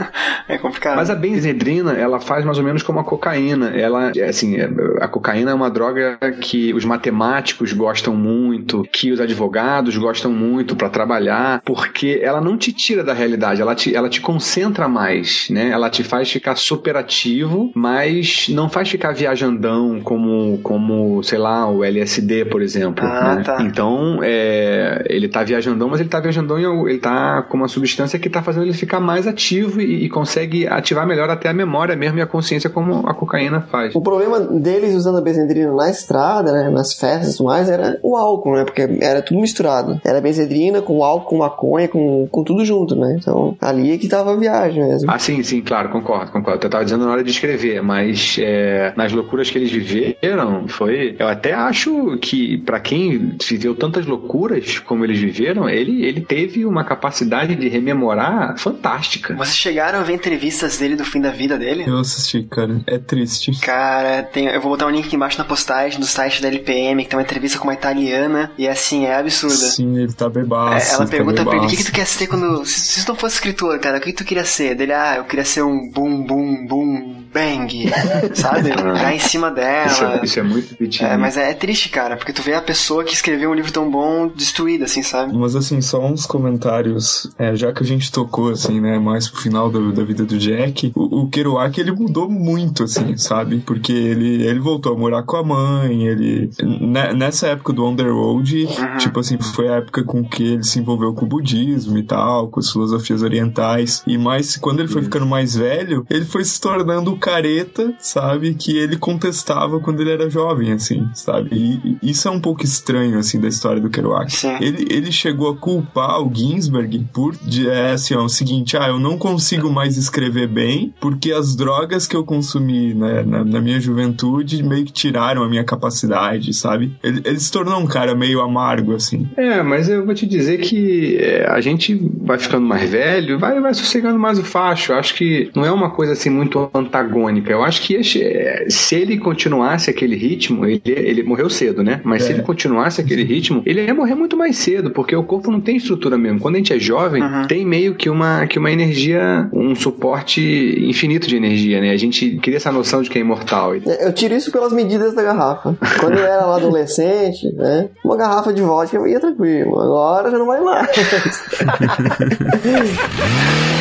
[laughs] é, complicado. Mas a benzedrina, ela faz mais ou menos como a cocaína. Ela, assim, é, a cocaína é uma droga que os matemáticos gostam muito, que os advogados gostam muito para trabalhar, porque ela não te tira da realidade, ela te, ela te concentra mais, né? Ela te faz ficar superativo, mas não faz ficar viajandão como, como sei lá, o LSD, por exemplo. Ah, né? tá. Então, é, ele tá viajandão, mas ele tá viajandão e ele tá com uma substância que tá fazendo ele ficar mais ativo e, e consegue ativar melhor até a memória mesmo e a consciência como a cocaína faz. O problema deles usando a benzedrina na estrada, né, nas festas e tudo mais, era o álcool, né, porque era tudo misturado. Era benzedrina com álcool, com maconha, com, com tudo junto, né. Então, ali é que tava a viagem mesmo. Ah, sim, sim, claro, concordo, concordo. Eu tava dizendo na hora de escrever, mas é, nas loucuras que eles viveram, foi. Eu até acho que, pra quem viveu tantas loucuras como eles viveram, ele, ele teve uma capacidade de rememorar fantástica. Vocês chegaram a ver entrevistas dele do fim da vida dele? Eu assisti, cara. É triste. Cara, tem, eu vou botar um link aqui embaixo na postagem do site da LPM, que tem uma entrevista com uma italiana, e assim, é absurda. Sim, ele tá É, bebaço. ela ele pergunta tá pra ele, o que, que tu quer ser quando... Se, se tu não fosse escritor, cara, o que, que tu queria ser? Dele, ah, eu queria ser um boom, boom, boom, bang, [laughs] sabe? Dar em cima dela. Isso é, isso é muito Vitinho. É, mas é, é triste, cara, porque tu vê a pessoa que escreveu um livro tão bom destruída, assim, sabe? Mas assim, só uns comentários. É, já que a gente tocou, assim, né, mais pro final do- da vida do Jack, o, o Kerouac, ele mudou muito, assim, [laughs] sabe? Porque ele, ele voltou a morar com a mãe, ele... ne- nessa época do Underworld, tipo assim, foi a época com que ele se envolveu com o budismo e tal, com as filosofias orientais. E mais, quando ele foi ficando mais velho, ele foi se tornando o careta, sabe? Que ele contestava quando ele era jovem, assim, sabe? E, e isso é um pouco estranho, assim, da história do Kerouac. Sim. Ele, ele chegou a culpar o Ginsberg por é, assim, ó, o seguinte: ah, eu não consigo mais escrever bem porque as drogas que eu consumi né, na, na minha juventude meio que tiraram a minha capacidade, sabe? Ele, ele se tornou um cara meio amargo, assim. É, mas eu vou te dizer que é, a gente vai ficando mais velho, vai, vai sossegando mais o facho. Eu acho que não é uma coisa assim muito antagônica. Eu acho que esse- é, se ele continuasse aquele ritmo, ele, ele morreu cedo, né? Mas se É. ele continuasse aquele ritmo, ele ia morrer muito mais cedo, porque o corpo não tem estrutura mesmo. Quando a gente é jovem, tem meio que uma, que uma energia, um suporte infinito de energia, né? A gente cria essa noção de que é imortal. Eu tiro isso pelas medidas da garrafa. Quando eu era lá adolescente, né? Uma garrafa de vodka eu ia tranquilo. Agora já não vai mais. [laughs]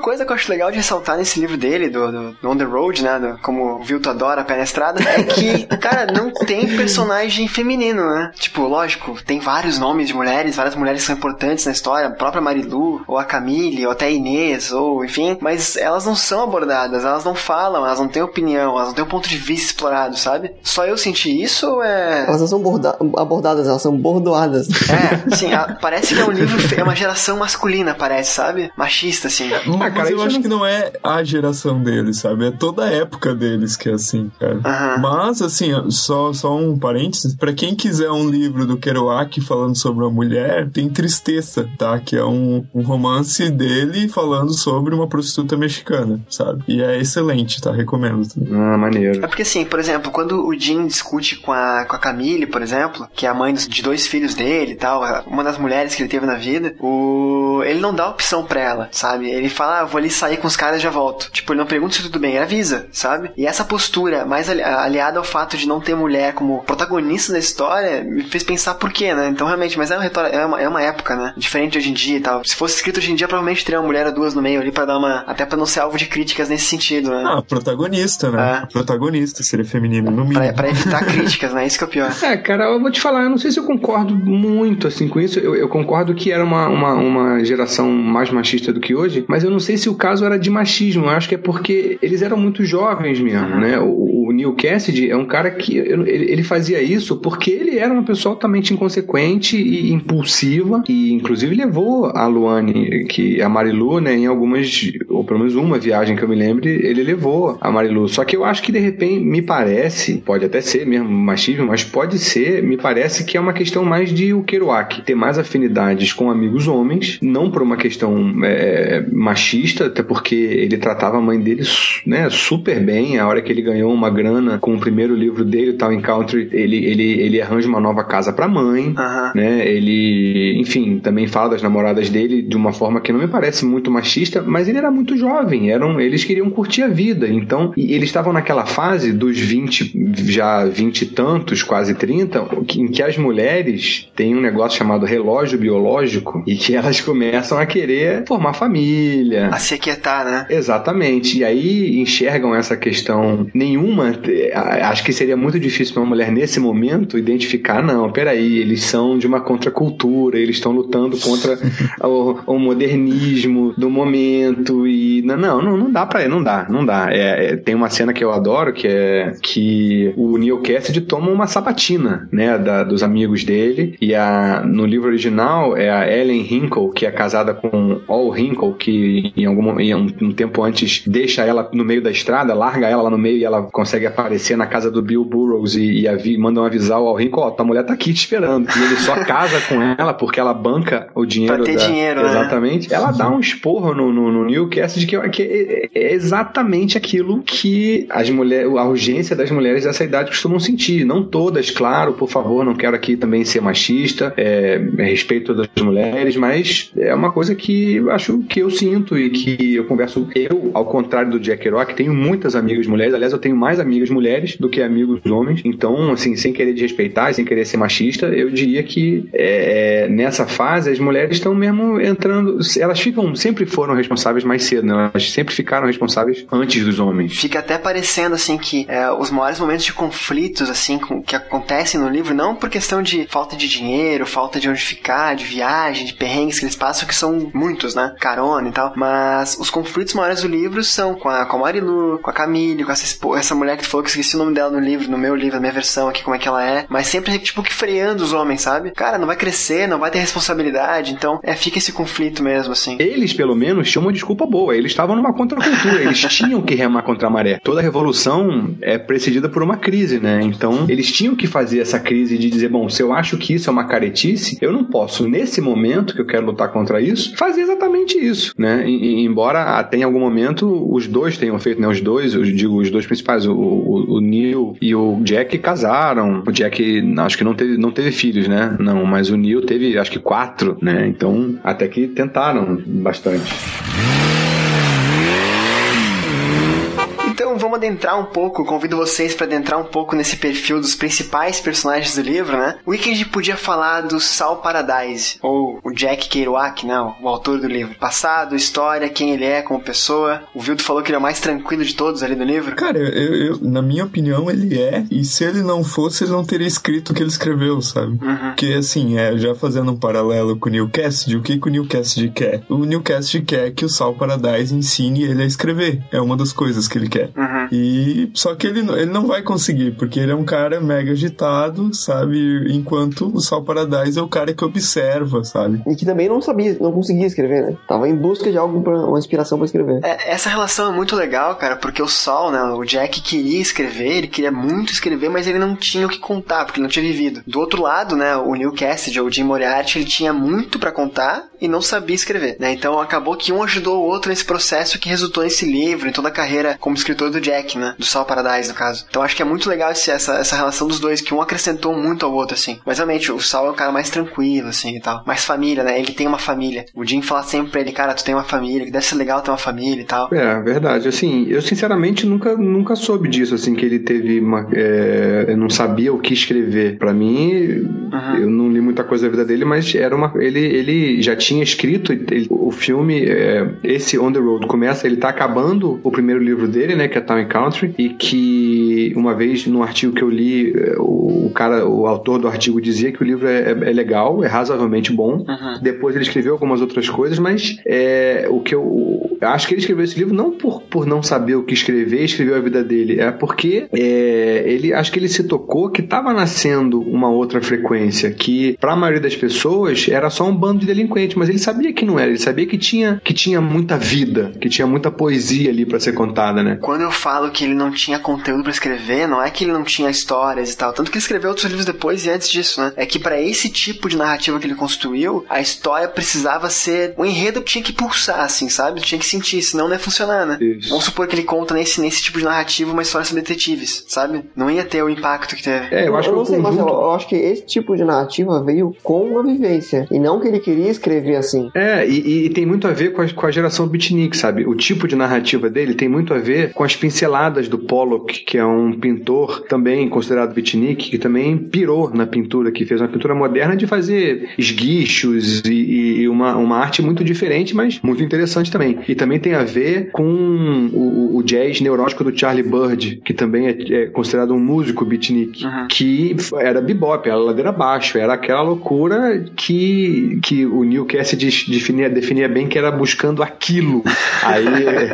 coisa que eu acho legal de ressaltar nesse livro dele, do, do, do On the Road, né? Do, como o Vilto adora, pé na estrada, é que, [laughs] cara, não tem personagem feminino, né? Tipo, lógico, tem vários nomes de mulheres, várias mulheres que são importantes na história, a própria Marilu, ou a Camille, ou até a Inês, ou enfim, mas elas não são abordadas, elas não falam, elas não têm opinião, elas não têm um ponto de vista explorado, sabe? Só eu senti isso ou é. Elas não são borda- abordadas, elas são bordoadas. É, sim, a- parece que é um livro, é uma geração masculina, parece, sabe? Machista, assim. Mas cara, eu isso acho não- que não é a geração deles, sabe? É toda a época deles que é assim, cara. Aham. Mas, assim, só, só um parênteses. Pra quem quiser um livro do Kerouac falando sobre uma mulher, tem Tristeza, tá? Que é um, um romance dele falando sobre uma prostituta mexicana, sabe? E é excelente, tá? Recomendo. Ah, maneiro. É porque assim, por exemplo, quando o Jim discute com a, com a Camille, por exemplo, que é a mãe dos- de dois filhos dele e tal, uma das mulheres que ele teve na vida, o ele não dá opção pra ela, sabe? Ele fala, ah, vou ali sair com os caras e já volto. Tipo, ele não pergunta se tudo bem, ele avisa, sabe? E essa postura, mais ali- aliada ao fato de não ter mulher como protagonista da história, me fez pensar por quê, né? Então, realmente, mas é uma, retórica- é uma, é uma época, né? Diferente de hoje em dia e tal. Se fosse escrito hoje em dia, provavelmente teria uma mulher ou duas no meio ali pra dar uma. Até pra não ser alvo de críticas nesse sentido, né? Ah, protagonista, né? É. Protagonista seria feminino, no mínimo. Pra, pra evitar [laughs] críticas, né? Isso que é o pior. É, cara, eu vou te falar, eu não sei se eu concordo muito assim com isso. Eu, eu concordo que era uma, uma, uma geração mais machista do que hoje, mas eu não sei se o caso era de machismo. Acho que é porque eles eram muito jovens mesmo, né? O, o Neil Cassidy é um cara que ele, ele fazia isso porque ele era uma pessoa altamente inconsequente e impulsiva, e inclusive levou a Luane, que a Marilu, né, em algumas, ou pelo menos uma viagem que eu me lembre, ele levou a Marilu. Só que eu acho que de repente me parece, pode até ser mesmo machismo, mas pode ser, me parece que é uma questão mais de o Kerouac ter mais afinidades com amigos homens, não por uma questão é, machista, até porque ele tratava a mãe dele né, super bem. A hora que ele ganhou uma grana com o primeiro livro dele, o Town Country, ele, ele, ele arranja uma nova casa pra mãe né? Ele, enfim, também fala das namoradas dele de uma forma que não me parece muito machista, mas ele era muito jovem, eram, eles queriam curtir a vida. Então, e eles estavam naquela fase dos 20, já 20 e tantos, quase 30, que- em que as mulheres têm um negócio chamado relógio biológico e que elas começam a querer formar família, A se aquietar, né? Exatamente. E aí enxergam essa questão nenhuma. Acho que seria muito difícil para uma mulher nesse momento identificar, não, peraí, eles são de uma contracultura, eles estão lutando contra [laughs] o, o modernismo do momento e não, não, não, não dá para não dá, não dá. É, é, tem uma cena que eu adoro que é que o Neil Cassidy toma uma sabatina, né, da- dos amigos dele e a no livro original é a Ellen Hinkle que é casada com Al Hinkle que em algum em um, um tempo antes deixa ela no meio da estrada, larga ela lá no meio e ela consegue aparecer na casa do Bill Burroughs e, e avi, mandam avisar o Al Hinkle, ó, tua mulher tá aqui te esperando. E ele só casa com ela porque ela banca o dinheiro Pra ter da- dinheiro, né? Exatamente. Ela dá um esporro no, no, no Neil Cassidy que, que é, é exatamente aquilo que as mulheres, a urgência das mulheres dessa idade costumam sentir. Não todas, claro, por favor, não quero aqui também ser machista, é, respeito todas as mulheres, mas é uma coisa que acho que eu sinto e que eu converso. Eu, ao contrário do Jack Kerouac, tenho muitas amigas mulheres. Aliás, eu tenho mais amigas mulheres do que amigos homens. Então, assim, sem querer desrespeitar, sem querer ser machista, eu diria que é, é, nessa fase as mulheres estão mesmo entrando. Elas ficam, sempre foram responsáveis mais cedo, né? Elas sempre ficaram responsáveis antes dos homens. Fica até parecendo assim que é, os maiores momentos de conflitos assim com- que acontecem no livro não por questão de falta de dinheiro, falta de onde ficar, de viagem, de perrengues que eles passam que são muitos, né? Carona e tal. Mas os conflitos maiores do livro são com a, com a Marilu, com a Camille, com essa, essa mulher que falou que esqueci o nome dela no livro, no meu livro, na minha versão aqui como é que ela é. Mas sempre tipo que freando os homens, sabe? Cara, não vai crescer, não vai ter responsabilidade. Então é fica esse conflito mesmo assim. Eles, pelo menos, tinham uma desculpa boa. Eles estavam numa contracultura. Eles [laughs] tinham que remar contra a maré. Toda revolução é precedida por uma crise, né? Então, eles tinham que fazer essa crise de dizer, bom, se eu acho que isso é uma caretice, eu não posso, nesse momento que eu quero lutar contra isso, fazer exatamente isso, né? E- embora até em algum momento os dois tenham feito, né? Os dois, eu digo, os dois principais, o, o, o Neil e o Jack casaram. O Jack, acho que não teve, não teve filhos, né? Não, mas o Neil teve, acho que quatro, né? Então, até que tentaram bastante. Então vamos adentrar um pouco, convido vocês para adentrar um pouco nesse perfil dos principais personagens do livro, né? O Weekend podia falar do Sal Paradise, ou o Jack Kerouac, né? O autor do livro. Passado, história, quem ele é como pessoa. O Vildo falou que ele é o mais tranquilo de todos ali do livro. Cara, eu, eu, na minha opinião, ele é, e se ele não fosse, ele não teria escrito o que ele escreveu, sabe? Uhum. Porque, assim, é, já fazendo um paralelo com o Neil Cassidy, o que, que o Neil Cassidy quer? O Neil Cassidy quer que o Sal Paradise ensine ele a escrever. É uma das coisas que ele quer. Uhum. E só que ele, ele não vai conseguir, porque ele é um cara mega agitado, sabe? Enquanto o Sal Paradise é o cara que observa, sabe? E que também não sabia, não conseguia escrever, né? Tava em busca de algo, pra, uma inspiração pra escrever. É, essa relação é muito legal, cara, porque o Sol, né, o Jack queria escrever, ele queria muito escrever, mas ele não tinha o que contar, porque ele não tinha vivido. Do outro lado, né, o Neil Cassidy, ou o Jim Moriarty, ele tinha muito para contar e não sabia escrever, né? Então acabou que um ajudou o outro nesse processo que resultou nesse livro, em toda a carreira como escritor do Jack, né? Do Sol Paradise, no caso. Então acho que é muito legal esse, essa, essa relação dos dois, que um acrescentou muito ao outro, assim. Mas realmente, o Sal é um cara mais tranquilo, assim, e tal. Mais família, né? Ele tem uma família. O Jim fala sempre pra ele, cara, tu tem uma família, que deve ser legal ter uma família e tal. É, verdade. Assim, eu sinceramente nunca, nunca soube disso, assim, que ele teve uma. É, eu não sabia o que escrever. Pra mim, Uhum. eu não li muita coisa da vida dele, mas era uma. Ele, ele já tinha escrito ele- o filme, é, esse On the Road, começa, ele tá acabando o primeiro livro dele, né, que é Town Country, e que uma vez num artigo que eu li, é, o, o cara, o autor do artigo dizia que o livro é, é legal, é razoavelmente bom. Uhum. Depois ele escreveu algumas outras coisas, mas é, o que eu, eu acho que ele escreveu esse livro não por, por não saber o que escrever, escreveu a vida dele, é porque é, ele acho que ele se tocou que estava nascendo uma outra frequência, que para a maioria das pessoas era só um bando de delinquentes, mas ele sabia que não era, ele sabia que tinha, que tinha muita vida, que tinha muita poesia ali para ser contada, né? Quando eu falo que ele não tinha conteúdo pra escrever, não é que ele não tinha histórias e tal. Tanto que ele escreveu outros livros depois e antes disso, né? É que pra esse tipo de narrativa que ele construiu, a história precisava ser. O enredo tinha que pulsar, assim, sabe? Tinha que sentir, senão não ia funcionar, né? Isso. Vamos supor que ele conta nesse, nesse tipo de narrativa uma história sobre detetives, sabe? Não ia ter o impacto que teve. É, eu acho que não o sei, mas eu, conjunto... eu acho que esse tipo de narrativa veio com a vivência. E não que ele queria escrever assim. É, e, e tem muito a ver com a, com a geração beatnik, sabe? O tipo de narrativa dele tem muito a ver com as pinceladas do Pollock, que é um pintor também considerado beatnik, que também pirou na pintura, que fez uma pintura moderna de fazer esguichos e, e- uma, uma arte muito diferente, mas muito interessante também. E também tem a ver com o, o jazz neurótico do Charlie Bird, que também é, é considerado um músico beatnik, Uhum. que era bebop, era ladeira abaixo, era aquela loucura que, que o Neil Cassidy definia, definia bem que era buscando aquilo. Aí,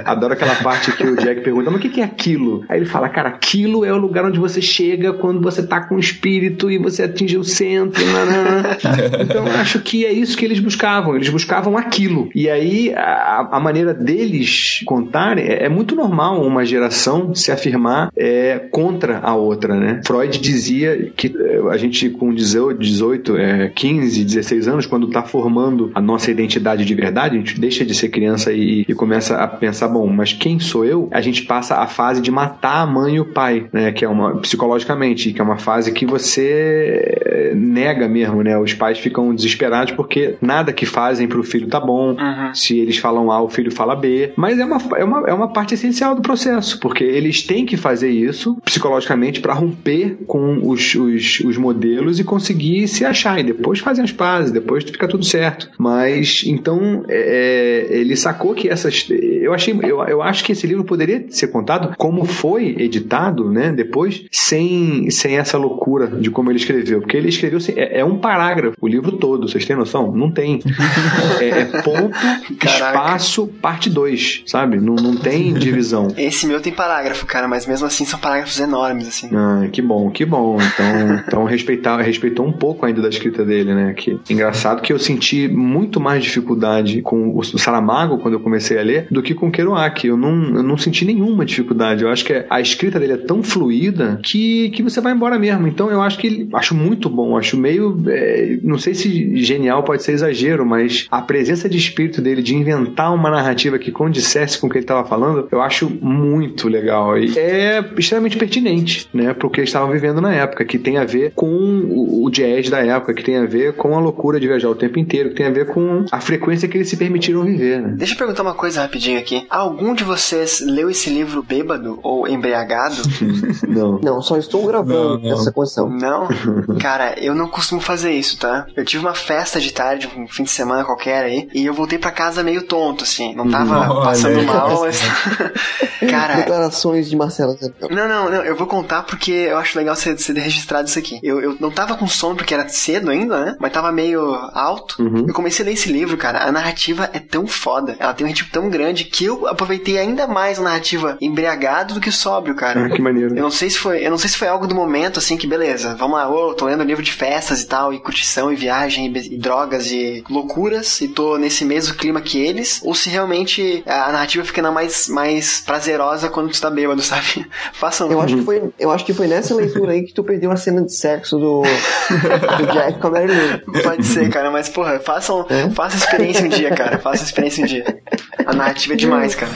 adoro aquela parte que o Jack pergunta, mas o que é aquilo? Aí ele fala, cara, aquilo é o lugar onde você chega quando você tá com o espírito e você atinge o centro. nananã." [laughs] então, eu acho que é isso que eles buscavam, eles buscavam aquilo. E aí, a, a maneira deles contarem, é, é muito normal uma geração se afirmar é, contra a outra, né? Freud dizia que é, a gente com 18, 18 é, 15, 16 anos, quando tá formando a nossa identidade de verdade, a gente deixa de ser criança e, e começa a pensar, bom, mas quem sou eu? A gente passa a fase de matar a mãe e o pai, né? Que é uma, psicologicamente, que é uma fase que você é, nega mesmo, né? Os pais ficam desesperados porque nada que fazem pro filho tá bom. Uhum. Se eles falam A, o filho fala B. Mas é uma, é uma, é uma parte essencial do processo, porque eles têm que fazer isso psicologicamente para romper com os, os, os modelos e conseguir se achar. E depois fazem as pazes, depois fica tudo certo. Mas então é, ele sacou que essas. Eu achei. Eu, eu acho que esse livro poderia ser contado como foi editado, né? Depois, sem, sem essa loucura de como ele escreveu. Porque ele escreveu. É, é um parágrafo, o livro todo, vocês têm noção? Não tem. [laughs] É, é ponto, Caraca. espaço, parte 2, sabe? Não, não tem divisão. Esse meu tem parágrafo, cara, mas mesmo assim são parágrafos enormes, assim. Ah, que bom, que bom. Então, então respeitar, respeitou um pouco ainda da escrita dele, né? Que engraçado que eu senti muito mais dificuldade com o Saramago quando eu comecei a ler do que com o Kerouac. Eu não, eu não senti nenhuma dificuldade. Eu acho que a escrita dele é tão fluida que, que você vai embora mesmo. Então eu acho que ele acho muito bom, acho meio é, não sei se genial pode ser exagero, mas a presença de espírito dele de inventar uma narrativa que condissesse com o que ele estava falando, eu acho muito legal. E é extremamente pertinente, né, pro que eles estavam vivendo na época, que tem a ver com o, o jazz da época, que tem a ver com a loucura de viajar o tempo inteiro, que tem a ver com a frequência que eles se permitiram viver, né? Deixa eu perguntar uma coisa rapidinho aqui. Algum de vocês leu esse livro bêbado ou embriagado? [laughs] não. Não, só estou gravando Não, não. essa condição. Não? [laughs] Cara, eu não costumo fazer isso, tá? Eu tive uma festa de tarde, um fim de semana qualquer aí, e eu voltei pra casa meio tonto, assim. Não tava Olha passando aí. mal, mas. [laughs] Cara, Declarações de Marcelo não, não, não, eu vou contar porque eu acho legal você, você ter registrado isso aqui. Eu, eu não tava com sono porque era cedo ainda, né? Mas tava meio alto. Eu comecei a ler esse livro, cara. A narrativa é tão foda. Ela tem um ritmo tão grande que eu aproveitei ainda mais a narrativa embriagado do que sóbrio, cara. Ah, que maneiro. Eu não sei se foi, eu não sei se foi algo do momento assim que beleza, vamos lá, ô, tô lendo livro de festas e tal, e curtição e viagem e, e drogas e loucuras e tô nesse mesmo clima que eles, ou se realmente a narrativa fica ainda mais mais prazerosa quando tu tá bêbado, [laughs] sabe? Façam Eu acho, que foi, eu acho que foi nessa leitura aí que tu perdeu a cena de sexo do, [laughs] do Jack com a Mary Lou. Pode ser, cara, mas porra, façam, faça a experiência um dia, cara. Faça a experiência um dia. A narrativa é demais, cara.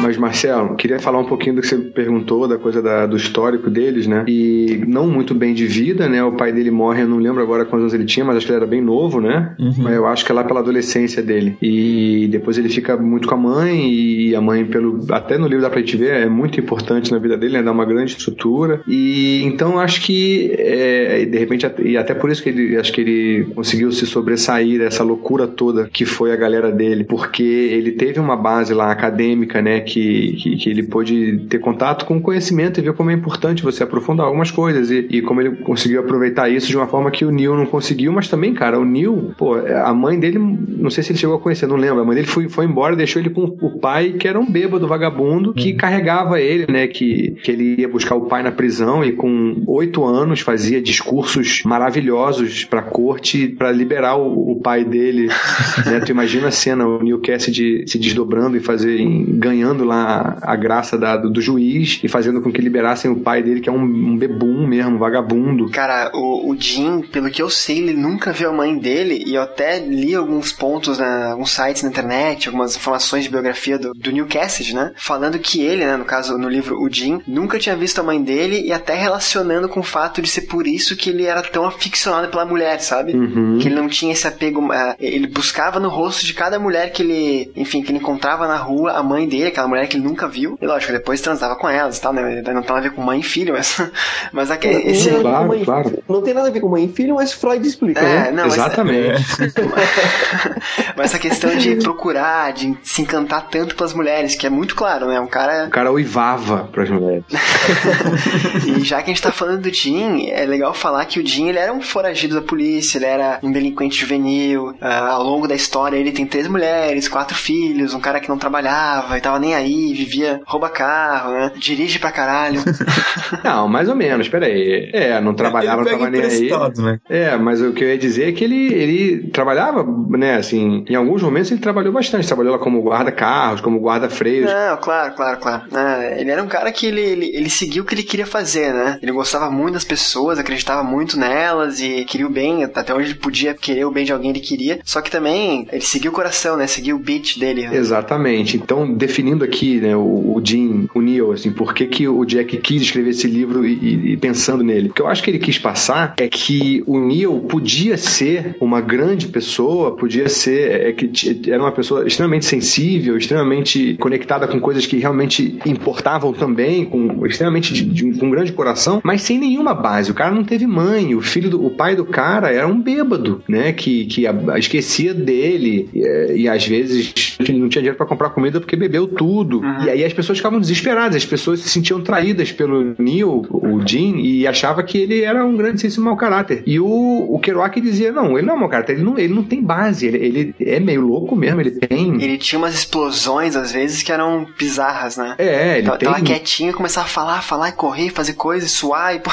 Mas, Marcelo, queria falar um pouquinho do que você perguntou, da coisa da- do histórico deles, né? E não muito bem de vida, né? O pai dele morre, eu não lembro agora quantos anos ele tinha, mas acho que ele era bem novo, né? Mas eu acho que é lá pela adolescência dele. E depois ele fica muito com a mãe, e a mãe, pelo até no livro dá pra gente ver, é muito importante na vida dele, né? Dá uma grande estrutura. E então eu acho que, é, de repente, e até por isso que ele, acho que ele conseguiu se sobressair dessa loucura toda que foi a galera dele, porque ele teve uma base lá acadêmica, né? Que, que, que ele pôde ter contato com o conhecimento e ver como é importante você aprofundar algumas coisas e, e como ele conseguiu aproveitar isso de uma forma que o Neil não conseguiu, mas também, cara, o Neil, pô, a mãe dele, não sei se ele chegou a conhecer, não lembro, a mãe dele foi, foi embora, deixou ele com o pai, que era um bêbado vagabundo, que carregava ele, né, que, que ele ia buscar o pai na prisão e com oito anos fazia discursos maravilhosos pra corte pra liberar o, o pai dele, né, tu imagina a cena, o Neil Cassidy se desdobrando e fazer, em- lá a graça da- do, do juiz e fazendo com que liberassem o pai dele, que é um, um bebum mesmo, vagabundo. Cara, o, o Jim, pelo que eu sei, ele nunca viu a mãe dele, e eu até li alguns pontos, na, alguns sites na internet, algumas informações de biografia do, do New Cassidy, né? Falando que ele, né, no caso, no livro, o Jim, nunca tinha visto a mãe dele, e até relacionando com o fato de ser por isso que ele era tão aficionado pela mulher, sabe? Que ele não tinha esse apego, ah, ele buscava no rosto de cada mulher que ele, enfim, que ele encontrava na rua, a mãe dele, aquela mulher que ele nunca viu, e lógico, depois transava com elas e tal, né? Não tem nada a ver com mãe e filho, mas, [laughs] mas aqui, esse... não, tem nada a ver Claro, com mãe- claro. não tem nada a ver com mãe e filho, mas Freud explica, É, né? não, mas- Exatamente. [laughs] Mas essa questão de procurar, de se encantar tanto pelas mulheres, que é muito claro, né? Um cara. O cara uivava pras mulheres. [laughs] E já que a gente tá falando do Jim, é legal falar que o Jim ele era um foragido da polícia, ele era um delinquente juvenil. Ah, ao longo da história, ele tem três mulheres, quatro filhos, um cara que não trabalhava e tava nem aí, vivia, rouba carro, né? Dirige pra caralho. [laughs] Não, mais ou menos, peraí. É, não trabalhava, Ele não tava nem aí. né? É, mas o que eu ia dizer é que ele, ele trabalhava, né, assim, em alguns momentos ele trabalhou bastante. Trabalhou lá como guarda-carros, como guarda-freios. Não, claro, claro, claro. Ah, ele era um cara que ele, ele, ele seguiu o que ele queria fazer, né? Ele gostava muito das pessoas, acreditava muito nelas e queria o bem. Até onde ele podia querer o bem de alguém, ele queria. Só que também ele seguiu o coração, né? Seguiu o beat dele. né? Exatamente. Então, definindo aqui, né, o, Jim, o Neil, assim, por que, que o Jack quis escrever esse livro e, e- e pensando nele? O que eu acho que ele quis passar é que o Neil podia ser uma grande pessoa, podia ser, é, que t- era uma pessoa extremamente sensível, extremamente conectada com coisas que realmente importavam também, com extremamente de, de um, com um grande coração, mas sem nenhuma base. O cara não teve mãe, o filho do, o pai do cara era um bêbado, né, que, que a- esquecia dele e, é, e às vezes não tinha dinheiro para comprar comida porque bebeu tudo. E aí as pessoas ficavam desesperadas, as pessoas se sentiam traídas pelo Neil, o Jim, e achava que ele era um grandíssimo mau caráter. E o, o Kerouac dizia, não, ele não é mau caráter, ele não, ele não tem base, ele, ele é meio louco mesmo, ele tem... Ele tinha umas explosões, às vezes, que eram bizarras, né? É, ele Tava, tem... tava quietinho, começava a falar, falar e correr, fazer coisas, suar e... [laughs]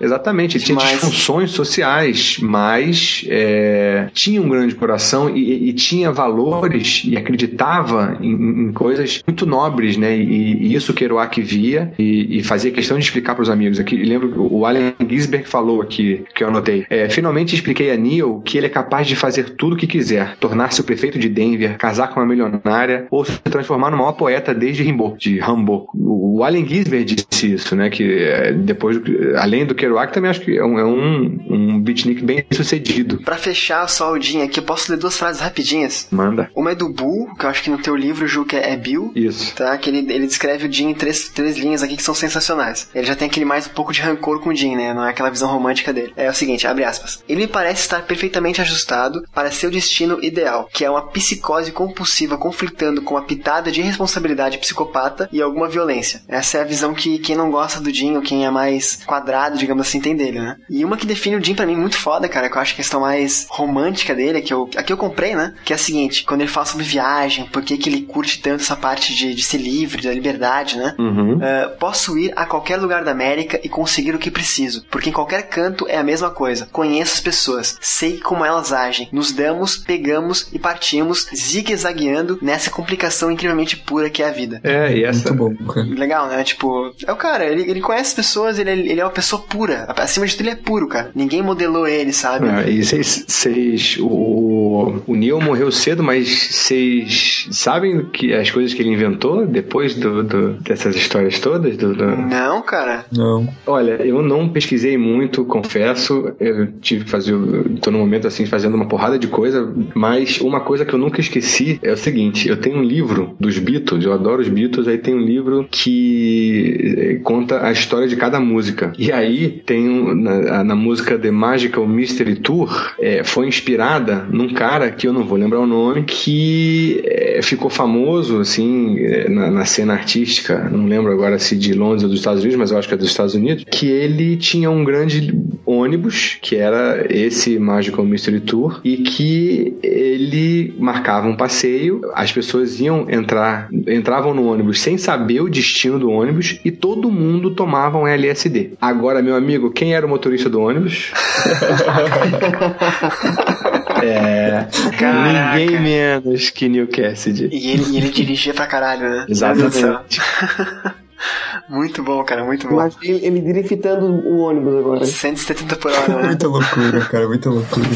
Exatamente, ele tinha Demais. disfunções sociais, mas é, tinha um grande coração e, e tinha valores e acreditava em, em coisas muito nobres, né? E, e isso Kerouac via e, e fazia questão de explicar para os amigos. Aqui, lembro que o Allen Ginsberg falou aqui, que eu anotei. É, Finalmente expliquei a Neil que ele é capaz de fazer tudo o que quiser, tornar-se o prefeito de Denver, casar com uma milionária ou se transformar no maior poeta desde Rimbaud, de Rimbaud. O Allen Ginsberg disse isso, né? Que é, depois, além do Kerouac também acho que é um, é um, um beatnik bem sucedido. Pra fechar só o Jim aqui, eu posso ler duas frases rapidinhas? Manda. Uma é do Bull, que eu acho que no teu livro, Ju, que é, é Bill. Isso. Tá? Que ele, ele descreve o Jim em três, três linhas aqui que são sensacionais. Ele já tem aquele mais um pouco de rancor com o Jim, né? Não é aquela visão romântica dele. É o seguinte, abre aspas. Ele me parece estar perfeitamente ajustado para seu destino ideal, que é uma psicose compulsiva conflitando com uma pitada de irresponsabilidade psicopata e alguma violência. Essa é a visão que quem não gosta do Jim, ou quem é mais quadrado, digamos assim, tem dele, né? E uma que define o Jim pra mim muito foda, cara, que eu acho que a questão mais romântica dele, que eu, aqui eu comprei, né? Que é a seguinte, quando ele fala sobre viagem, por que, que ele curte tanto essa parte de, de ser livre, da liberdade, né? Uhum. Uh, posso ir a qualquer lugar da América e conseguir o que preciso, porque em qualquer canto é a mesma coisa. Conheço as pessoas, sei como elas agem, nos damos, pegamos e partimos, zigue-zagueando nessa complicação incrivelmente pura que é a vida. É, e essa. Muito bom, cara. Legal, né? Tipo, é o cara, ele, ele conhece as pessoas, ele, é- ele é uma pessoa pura. Acima de tudo, ele é puro, cara. Ninguém modelou ele, sabe? Ah, e vocês, vocês- o, o Neil morreu cedo, mas vocês sabem que as coisas que ele inventou depois do, do- dessas histórias todas? Do, do- Não, cara. Não. Olha, eu não pesquisei muito, confesso. Eu tive que fazer. Tô no momento assim fazendo uma porrada de coisa, mas uma coisa que eu nunca esqueci é o seguinte: eu tenho um livro dos Beatles, eu adoro os Beatles, aí tem um livro que eh, conta a história de cada música. E aí tem um- na, na música The Magical Mystery Tour, eh, foi inspirada num cara que eu não vou lembrar o nome, que eh, ficou famoso assim eh, na, na cena artística, não lembro agora se de Londres ou dos Estados Unidos, mas eu acho que é dos Estados Unidos, que ele tinha um grande ônibus, que era esse Magical Mystery Tour, e que ele marcava um passeio, as pessoas iam entrar, entravam no ônibus sem saber o destino do ônibus e todo mundo tomava um LSD. Agora, meu amigo, quem era o motorista do ônibus? [laughs] é. Caraca. Ninguém menos que Neil Cassidy. E ele, e ele dirigia pra caralho, né? Exatamente. [laughs] Muito bom, cara, muito bom. Mas ele, ele driftando o ônibus agora. 170 por hora, né? Muita loucura, cara, muita loucura.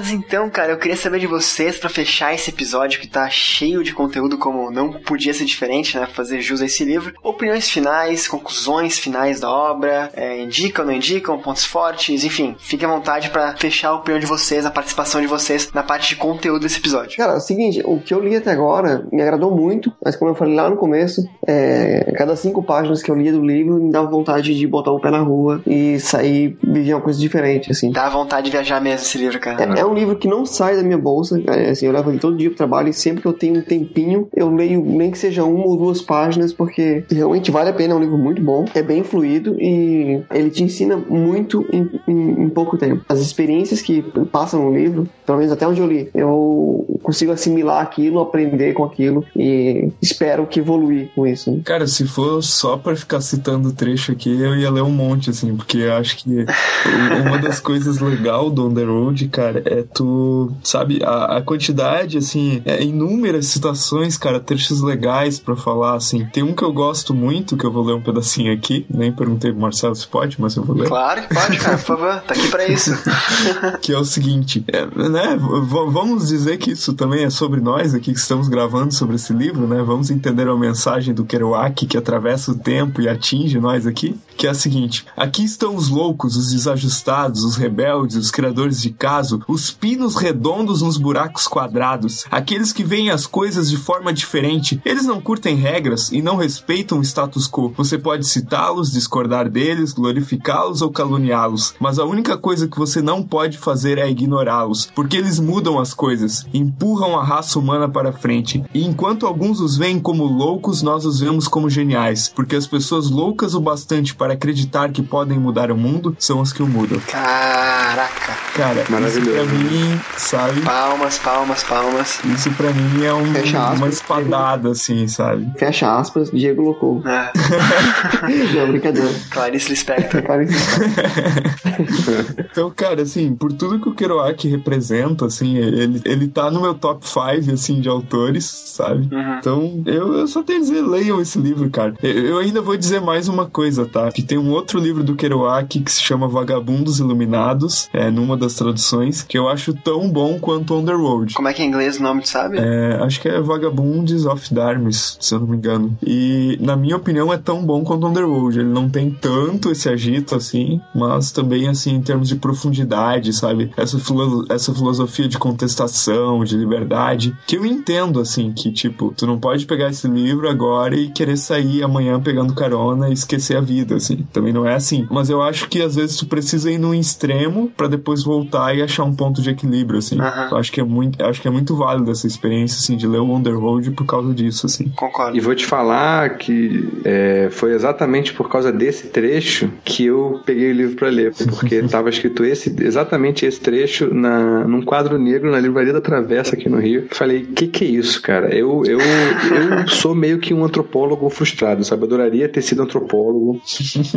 Mas então, cara, eu queria saber de vocês pra fechar esse episódio que tá cheio de conteúdo, como não podia ser diferente, né? Fazer jus a esse livro. Opiniões finais, conclusões finais da obra, é, indicam, não indicam, pontos fortes, enfim, fiquem à vontade pra fechar a opinião de vocês, a participação de vocês na parte de conteúdo desse episódio. Cara, é o seguinte, o que eu li até agora me agradou muito, mas como eu falei lá no começo, é, cada cinco páginas que eu lia do livro me dava vontade de botar o pé na rua e sair viver uma coisa diferente, assim. Dá vontade de viajar mesmo esse livro, cara. É, é um livro que não sai da minha bolsa, é, assim, eu levo ele todo dia pro trabalho e sempre que eu tenho um tempinho, eu leio nem que seja uma ou duas páginas, porque realmente vale a pena, é um livro muito bom, é bem fluido e ele te ensina muito em, em- em pouco tempo. As experiências que passam no livro, pelo menos até onde eu li, eu consigo assimilar aquilo, aprender com aquilo e espero que evoluir com isso. né? Cara, se for só pra ficar citando trecho aqui, eu ia ler um monte, assim, porque acho que [laughs] uma das coisas legal do Road, cara, é tu, sabe, a, a quantidade, assim, é inúmeras citações, cara, trechos legais pra falar, assim. Tem um que eu gosto muito, que eu vou ler um pedacinho aqui, nem perguntei pro Marcelo se pode, mas eu vou ler. Claro que pode, cara, por favor, tá aqui pra isso. [laughs] que é o seguinte, é, né, vamos dizer que isso também é sobre nós aqui que estamos gravando sobre esse livro, né? Vamos entender a mensagem do Kerouac que atravessa o tempo e atinge nós aqui, que é a seguinte: aqui estão os loucos, os desajustados, os rebeldes, os criadores de caso, os pinos redondos nos buracos quadrados, aqueles que veem as coisas de forma diferente. Eles não curtem regras e não respeitam o status quo. Você pode citá-los, discordar deles, glorificá-los ou caluniá-los, mas a única coisa que você não pode fazer é ignorá-los, porque eles mudam as coisas, empurram a raça humana para frente. E enquanto alguns os veem como loucos, nós os vemos como geniais, porque as pessoas loucas o bastante para acreditar que podem mudar o mundo são as que o mudam. Caraca. Cara, Maravilhoso. Mim, sabe? Palmas, palmas, palmas. Isso pra mim é um- aspas. uma espadada, assim, sabe? Fecha aspas, Diego Locou. É, [laughs] Não, brincadeira. [laughs] Clarice Lispector. Então, cara, assim, por tudo que o Kerouac representa, assim, ele, ele tá no meu top 5, assim, de autores, sabe? Uhum. Então, eu, eu só tenho a dizer, leiam esse livro, cara. Eu, eu ainda vou dizer mais uma coisa, tá? Que tem um outro livro do Kerouac que se chama Vagabundos Iluminados, é, numa das traduções, que eu acho tão bom quanto Road. Como é que é em inglês o nome, tu sabe? É, acho que é Vagabunds of Darkness, se eu não me engano. E, na minha opinião, é tão bom quanto Road. Ele não tem tanto esse agito assim, mas também, assim, em termos de profundidade, sabe? Essa, filo essa filosofia de contestação, de liberdade, que eu entendo, assim, que, tipo, tu não pode pegar esse livro agora e querer sair amanhã pegando carona e esquecer a vida, assim. Também não é assim. Mas eu acho que às vezes tu precisa ir num extremo para depois voltar e achar um ponto de equilíbrio, assim. Eu acho que é muito, acho que é muito válido essa experiência, assim, de ler o Underworld por causa disso, assim. Concordo. E vou te falar que é, foi exatamente por causa desse trecho que eu peguei o livro para ler, porque estava escrito esse, exatamente esse trecho na, num quadro negro na livraria da Travessa aqui no Rio. Falei, que que é isso, cara? Eu, eu, eu sou meio que um antropólogo frustrado, sabe? Eu adoraria ter sido antropólogo.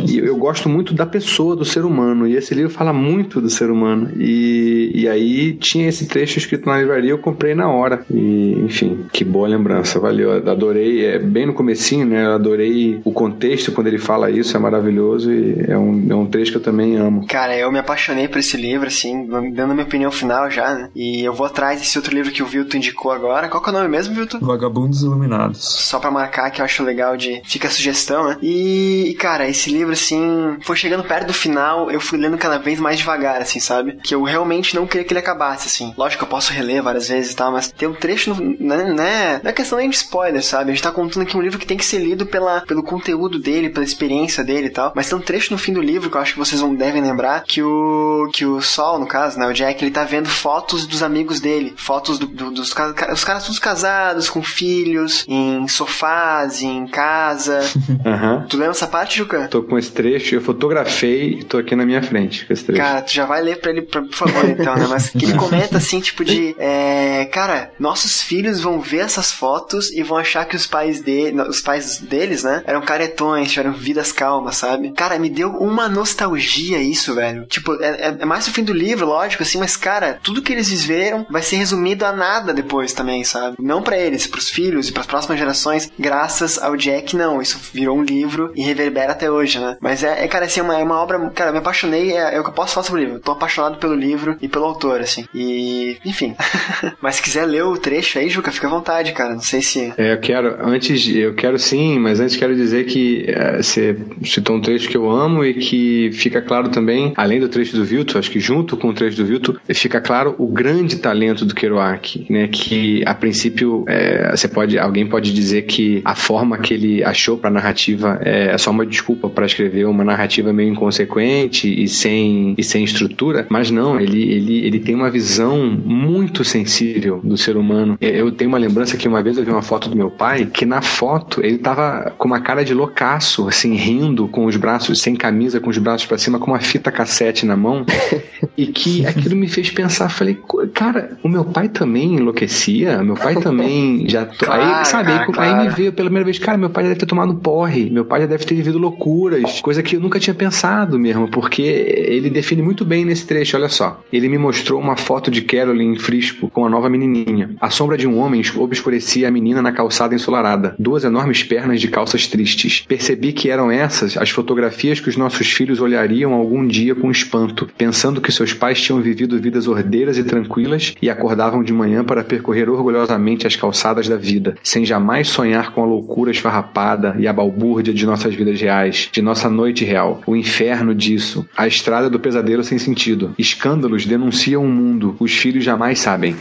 E eu gosto muito da pessoa, do ser humano. E esse livro fala muito do ser humano. E, e aí tinha esse trecho escrito na livraria, eu comprei na hora. E, enfim, que boa lembrança, valeu. Adorei, é bem no comecinho, né? Eu adorei o contexto quando ele fala isso, é maravilhoso e é um, é um trecho que eu também amo. Cara, eu me apaixonei por esse livro, assim, dando a minha opinião final já, né? E eu vou atrás desse outro livro que o Vilto indicou agora. Qual que é o nome mesmo, Vilto? Vagabundos Iluminados. Só pra marcar que eu acho legal de. Fica a sugestão, né? E, e, cara, esse livro, assim, foi chegando perto do final, eu fui lendo cada vez mais devagar, assim, sabe? Que eu realmente não queria que ele acabasse, assim. Lógico que eu posso reler várias vezes e tal, mas tem um trecho, no, né, né? Não é questão nem de spoiler, sabe? A gente tá contando aqui um livro que tem que ser lido pela, pelo conteúdo dele, pela experiência dele e tal. Mas tem um trecho no fim do livro que eu acho que vocês não devem lembrar, que o. que o Sol, no caso, né? O Jack, ele tá vendo fotos dos amigos dele. Fotos do, do, dos os caras todos casados, com filhos, em sofás, em casa. [laughs] Aham. Tu lembra essa parte, Juca? Tô com esse trecho, eu fotografei e tô aqui na minha frente com esse trecho. Cara, tu já vai ler pra ele, pra- por favor, então, né? Mas que ele [laughs] comenta assim, tipo de. É, cara, nossos filhos vão ver essas fotos e vão achar que os pais dele, os pais deles, né? Eram caretões, tiveram vidas calmas, sabe? Cara, me deu uma nostalgia isso, velho. Tipo, é, é- é mais o fim do livro, lógico, assim, mas, cara, tudo que eles viveram vai ser resumido a nada depois também, sabe? Não pra eles, pros filhos e pras próximas gerações, graças ao Jack, não. Isso virou um livro e reverbera até hoje, né? Mas é, é cara, assim, é uma, é uma obra. Cara, eu me apaixonei, é, é o que eu posso falar sobre o livro. Tô apaixonado pelo livro e pelo autor, assim. E, enfim. [laughs] mas se quiser ler o trecho aí, Juca, fica à vontade, cara. Não sei se. É, eu quero, antes, eu quero sim, mas antes quero dizer que é, você citou um trecho que eu amo e que fica claro também, além do trecho do Vilto, acho que junto com o trecho do Vilto, fica claro o grande talento do Kerouac, né? Que a princípio é, você pode, alguém pode dizer que a forma que ele achou para narrativa é só uma desculpa para escrever uma narrativa meio inconsequente e sem, e sem estrutura, mas não, ele, ele, ele tem uma visão muito sensível do ser humano. Eu tenho uma lembrança que uma vez eu vi uma foto do meu pai, que na foto ele tava com uma cara de loucaço, assim, rindo com os braços, sem camisa, com os braços para cima, com uma fita cassete na mão, [laughs] e que aquilo me fez pensar, falei, "Co- cara, o meu pai também enlouquecia, meu pai também já... Claro, [laughs] aí, sabe, aí, cara, aí me claro. veio pela primeira vez, cara, meu pai já deve ter tomado porre, meu pai já deve ter vivido loucuras, coisa que eu nunca tinha pensado mesmo, porque ele define muito bem nesse trecho, olha só. Ele me mostrou uma foto de Carolyn Frisco com a nova menininha. A sombra de um homem obscurecia a menina na calçada ensolarada, duas enormes pernas de calças tristes. Percebi que eram essas as fotografias que os nossos filhos olhariam algum dia com espanto, pensando que seus pais tinham vivido vidas ordeiras e tranquilas e acordavam de manhã para percorrer orgulhosamente as calçadas da vida, sem jamais sonhar com a loucura esfarrapada e a balbúrdia de nossas vidas reais, de nossa noite real, o inferno disso, a estrada do pesadelo sem sentido. Escândalos denunciam o mundo, os filhos jamais sabem.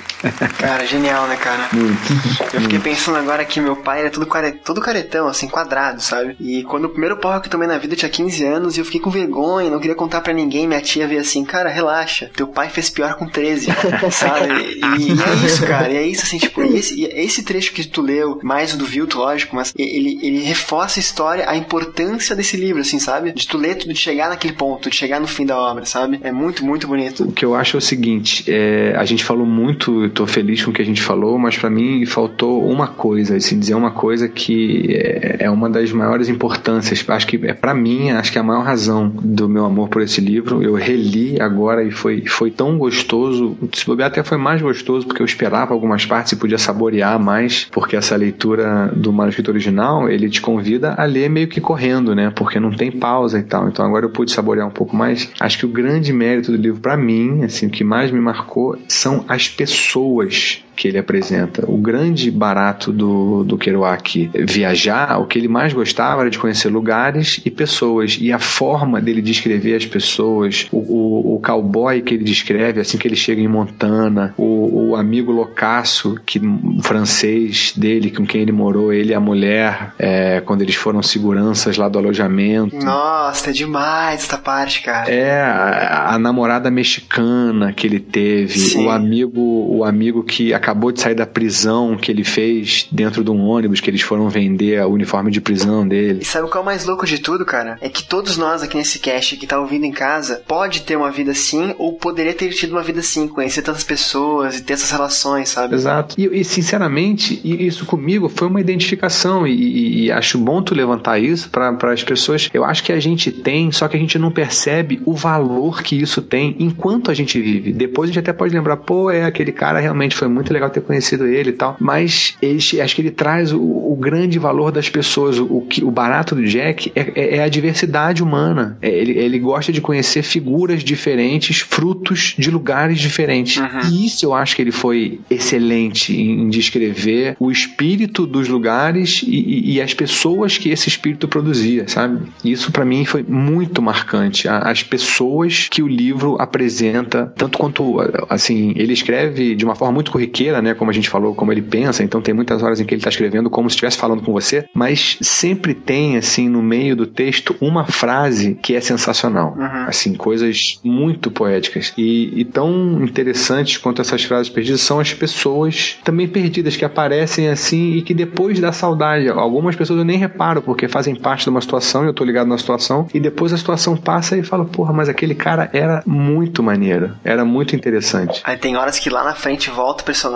Cara, genial, né, cara? Muito. Eu fiquei pensando agora que meu pai era todo, care... todo caretão, assim, quadrado, sabe? E quando o primeiro porra que eu tomei na vida eu tinha 15 anos e eu fiquei com vergonha, não queria contar pra ninguém. Minha tia veio assim, cara, relaxa, teu pai fez pior com 13, [laughs] sabe? E, e é isso, cara, e é isso, assim, tipo, e esse, e esse trecho que tu leu, mais o do Vilto, lógico, mas ele, ele reforça a história, a importância desse livro, assim, sabe? De tu ler tudo, de chegar naquele ponto, de chegar no fim da obra, sabe? É muito, muito bonito. O que eu acho é seguinte, é, a gente falou muito, tô feliz com o que a gente falou, mas pra mim faltou uma coisa, assim, dizer uma coisa que é, é uma das maiores importâncias, acho que é pra mim, acho que é a maior razão do meu amor por esse livro. Eu reli agora e foi, foi tão gostoso, se bobear até foi mais gostoso porque eu esperava algumas partes e podia saborear mais, porque essa leitura do manuscrito original, ele te convida a ler meio que correndo, né? Porque não tem pausa e tal. Então agora eu pude saborear um pouco mais. Acho que o grande mérito do livro pra mim, assim, que mais me marcou são as pessoas que ele apresenta. O grande barato do, do Kerouac viajar, o que ele mais gostava era de conhecer lugares e pessoas. E a forma dele descrever as pessoas, o, o, o cowboy que ele descreve assim que ele chega em Montana, o, o amigo loucaço que, francês dele, com quem ele morou, ele e a mulher, é, quando eles foram seguranças lá do alojamento. Nossa, é demais essa parte, cara. É, a, a namorada mexicana que ele teve, Sim. o amigo, o amigo que acabou de sair da prisão que ele fez dentro de um ônibus que eles foram vender o uniforme de prisão dele. E sabe o que é o mais louco de tudo, cara? É que todos nós aqui nesse cast que tá ouvindo em casa pode ter uma vida assim ou poderia ter tido uma vida assim, conhecer tantas pessoas e ter essas relações, sabe? Exato. E, e, sinceramente, isso comigo foi uma identificação e, e, e acho bom tu levantar isso para as pessoas. Eu acho que a gente tem, só que a gente não percebe o valor que isso tem enquanto a gente vive. Depois a gente até pode lembrar, pô, é aquele cara realmente foi muito legal ter conhecido ele e tal. Mas ele, acho que ele traz o, o grande valor das pessoas. O, o, o barato do Jack é, é, é a diversidade humana. É, ele, ele gosta de conhecer figuras diferentes, frutos de lugares diferentes. Uhum. E isso eu acho que ele foi excelente em descrever o espírito dos lugares e, e, as pessoas que esse espírito produzia, sabe? Isso para mim foi muito marcante. As pessoas que o livro apresenta, tanto quanto assim, ele escreve de uma forma muito corriqueira, né? Como a gente falou, como ele pensa. Então tem muitas horas em que ele está escrevendo como se estivesse falando com você, mas sempre tem assim no meio do texto uma frase que é sensacional, uhum. assim coisas muito poéticas e, e tão interessantes quanto essas frases perdidas são as pessoas também perdidas que aparecem assim e que depois dá saudade. Algumas pessoas eu nem reparo porque fazem parte de uma situação e eu tô ligado na situação e depois a situação passa e fala, porra, mas aquele cara era muito maneiro, era muito interessante. Aí tem horas que lá na frente volta o personagem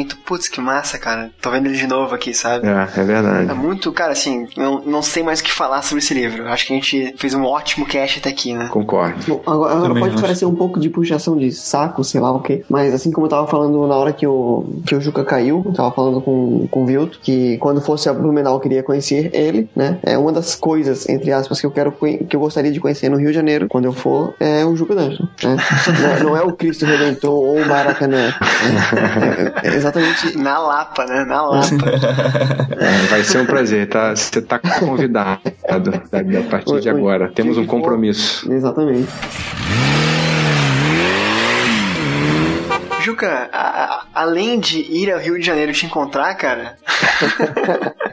e tu, putz, que massa, cara. Tô vendo ele de novo aqui, sabe? É, é verdade. É muito, cara, assim, não, não sei mais o que falar sobre esse livro. Acho que a gente fez um ótimo cast até aqui, né? Concordo. Bom, agora, agora pode acho. parecer um pouco de puxação de saco, sei lá o quê. Mas assim como eu tava falando na hora que o, que o Juca caiu, eu tava falando com, com o Vilto, que quando fosse a Blumenau eu queria conhecer ele, né? É uma das coisas, entre aspas, que eu quero que eu gostaria de conhecer no Rio de Janeiro, quando eu for, é o Juca D'Angelo. Né? [laughs] não, não, é o Cristo Redentor ou o Maracanã. [laughs] é exatamente. Na Lapa, né? Na Lapa. É, vai ser um prazer, tá? Você tá convidado a partir de agora. Temos um compromisso. Exatamente. Juca, a, a, além de ir ao Rio de Janeiro te encontrar, cara. [laughs]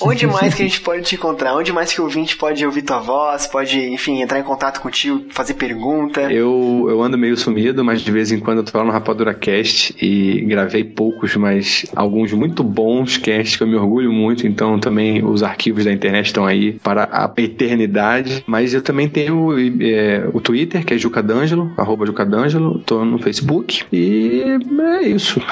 Onde mais que a gente pode te encontrar? Onde mais que o ouvinte pode ouvir tua voz, pode, enfim, entrar em contato contigo, fazer pergunta? Eu, eu ando meio sumido, mas de vez em quando eu tô lá no Rapadura Cast e gravei poucos, mas alguns muito bons casts que eu me orgulho muito, então também os arquivos da internet estão aí para a eternidade. Mas eu também tenho é, o Twitter, que é Jucadângelo, arroba Jucadângelo, tô no Facebook e é isso. [laughs]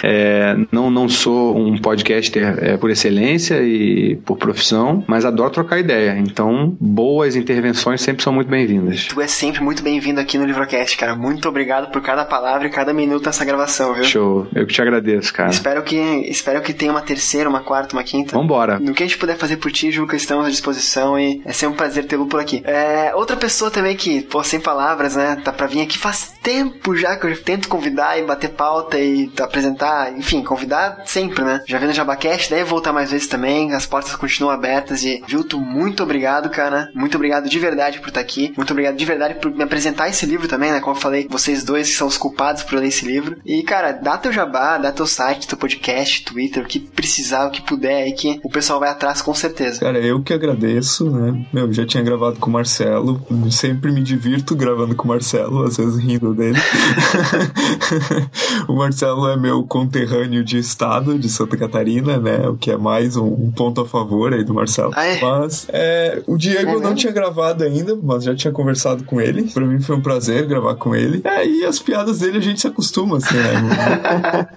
É, não, não sou um podcaster é, por excelência e por profissão, mas adoro trocar ideia. Então, boas intervenções sempre são muito bem-vindas. Tu é sempre muito bem-vindo aqui no Livrocast, cara. Muito obrigado por cada palavra e cada minuto nessa gravação, viu? Show. Eu que te agradeço, cara. Espero que, espero que tenha uma terceira, uma quarta, uma quinta. Vambora. No que a gente puder fazer por ti, Juca, estamos à disposição e é sempre um prazer tê-lo por aqui. É, outra pessoa também que, pô, sem palavras, né, tá pra vir aqui faz tempo já que eu tento convidar e bater pauta e apresentar, enfim, convidar sempre, né? Já vendo o Jabacast, deve voltar mais vezes também, as portas continuam abertas e, Vilto, muito obrigado, cara. Muito obrigado de verdade por estar aqui. Muito obrigado de verdade por me apresentar esse livro também, né? Como eu falei, vocês dois são os culpados por ler esse livro. E, cara, dá teu jabá, dá teu site, teu podcast, Twitter, o que precisar, o que puder aí, que o pessoal vai atrás com certeza. Cara, eu que agradeço, né? Meu, já tinha gravado com o Marcelo, sempre me divirto gravando com o Marcelo, às vezes rindo dele. [laughs] [laughs] o Marcelo é meu conterrâneo de estado, de Santa Catarina, né? O que é mais um, um ponto a favor aí do Marcelo. Ah, é? Mas é, o Diego eu não tinha gravado ainda, mas já tinha conversado com ele. Pra mim foi um prazer gravar com ele. É, e as piadas dele a gente se acostuma, assim, né?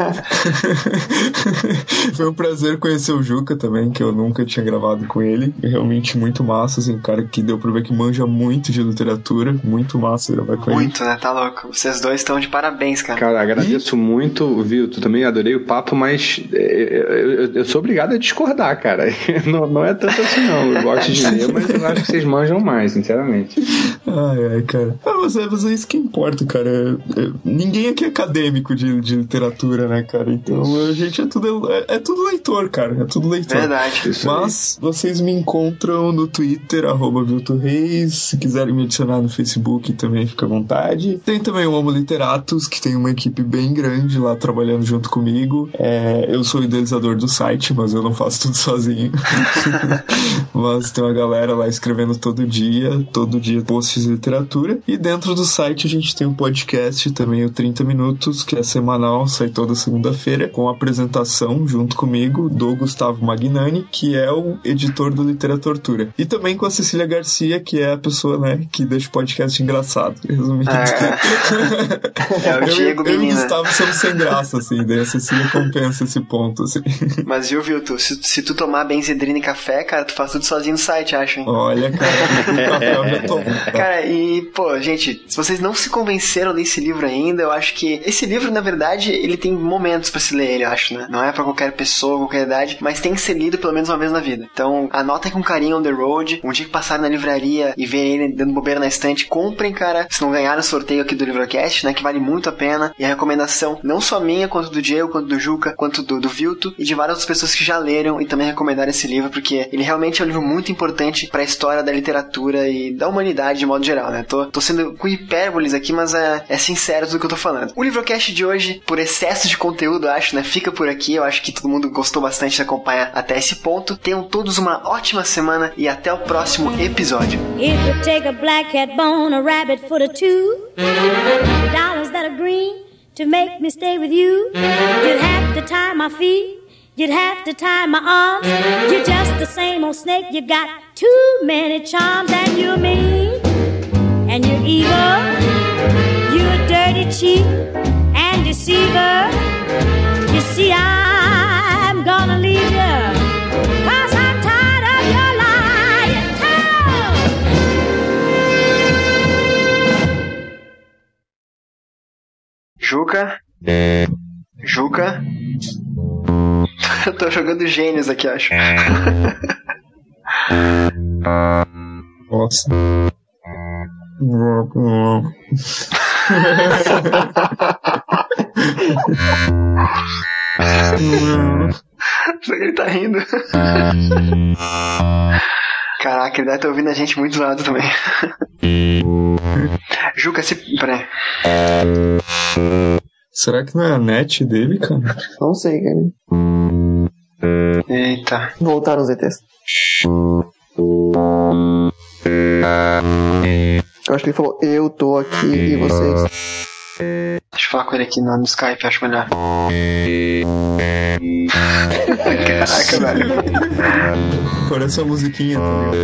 [laughs] foi um prazer conhecer o Juca também, que eu nunca tinha gravado com ele. Realmente muito massa, assim, um cara que deu pra ver que manja muito de literatura. Muito massa gravar com muito, ele. Muito, né? Tá louco. Vocês dois estão de parabéns, cara. Cara, agradeço muito, viu? Tu também adorei o papo, mas é, eu, eu sou obrigado a discordar, cara. [laughs] Não, não é tanto assim, não. Eu gosto de ler, mas eu acho que vocês manjam mais, sinceramente. Ai, ai, cara. Ah, mas, é, mas é isso que importa, cara. É, é, ninguém aqui é acadêmico de, de literatura, né, cara? Então a gente é tudo, é, é tudo leitor, cara. É tudo leitor. Verdade. Isso aí. Mas vocês me encontram no Twitter, arroba Vilto Reis. Se quiserem me adicionar no Facebook também, fica à vontade. Tem também o Homo Literatus, que tem uma equipe bem grande lá trabalhando junto comigo. É, eu sou o idealizador do site, mas eu não faço tudo sozinho. [laughs] [laughs] mas tem uma galera lá escrevendo todo dia, todo dia posts de literatura. E dentro do site a gente tem um podcast também, o 30 Minutos, que é semanal, sai toda segunda-feira, com apresentação junto comigo do Gustavo Magnani, que é o editor do Literatura. E também com a Cecília Garcia, que é a pessoa, né, que deixa o podcast engraçado. Resumindo. [laughs] É o Diego eu Menina. Gustavo somos sem graça, assim, daí a Cecília compensa esse ponto, assim. Mas viu, Vilto, se, se tu tomar benzedrina e café, cara, tu faz tudo sozinho no site, acho, hein? Olha, cara, o café eu? [laughs] Cara, e, pô, gente, se vocês não se convenceram desse livro ainda, eu acho que esse livro, na verdade, ele tem momentos pra se ler ele, eu acho, né? Não é pra qualquer pessoa, qualquer idade, mas tem que ser lido pelo menos uma vez na vida. Então, anotem com carinho on the road, um dia que passarem na livraria e verem ele dando bobeira na estante, comprem, cara, se não ganharam o sorteio aqui do Livrocast, né, que vale muito a pena, e a recomendação, não só minha, quanto do Diego, quanto do Juca, quanto do, do Vilto, e de várias outras pessoas que já leram e também recomendaram esse livro, porque ele realmente é um livro muito importante pra história da literatura e da humanidade de modo geral, né? Tô, tô sendo com hipérboles aqui, mas é, é sincero tudo que eu tô falando. O Livrocast de hoje, por excesso de conteúdo, acho, né? Fica por aqui. Eu acho que todo mundo gostou bastante de acompanhar até esse ponto. Tenham todos uma ótima semana e até o próximo episódio. It would take a black cat bone, a rabbit foot or two, dollars that are green to make me stay with you. You'd have to tie my feet, you'd have to tie my arms. You're just the same old snake, You've got too many charms, and you're mean, and you're evil, you're a dirty cheat and deceiver. You see, I'm gonna leave Juca? Juca? Eu tô jogando gênios aqui, acho. Nossa. Só [laughs] que ele tá rindo. Caraca, ele deve estar ouvindo a gente muito zoado também. [laughs] Juca, se. Peraí. Será que não é a net dele, cara? Não sei, cara. Eita. Voltaram os ETs. Eu acho que ele falou, eu tô aqui e vocês. Deixa eu falar com ele aqui no, no Skype, acho melhor. Caraca, velho. Parece uma musiquinha também.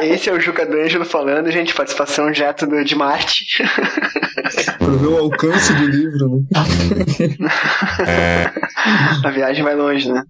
É, Esse é o Juca D'Angelo falando, gente. Participação direto do, de Marte. Pra ver o alcance do livro, né? [laughs] A viagem vai longe, né?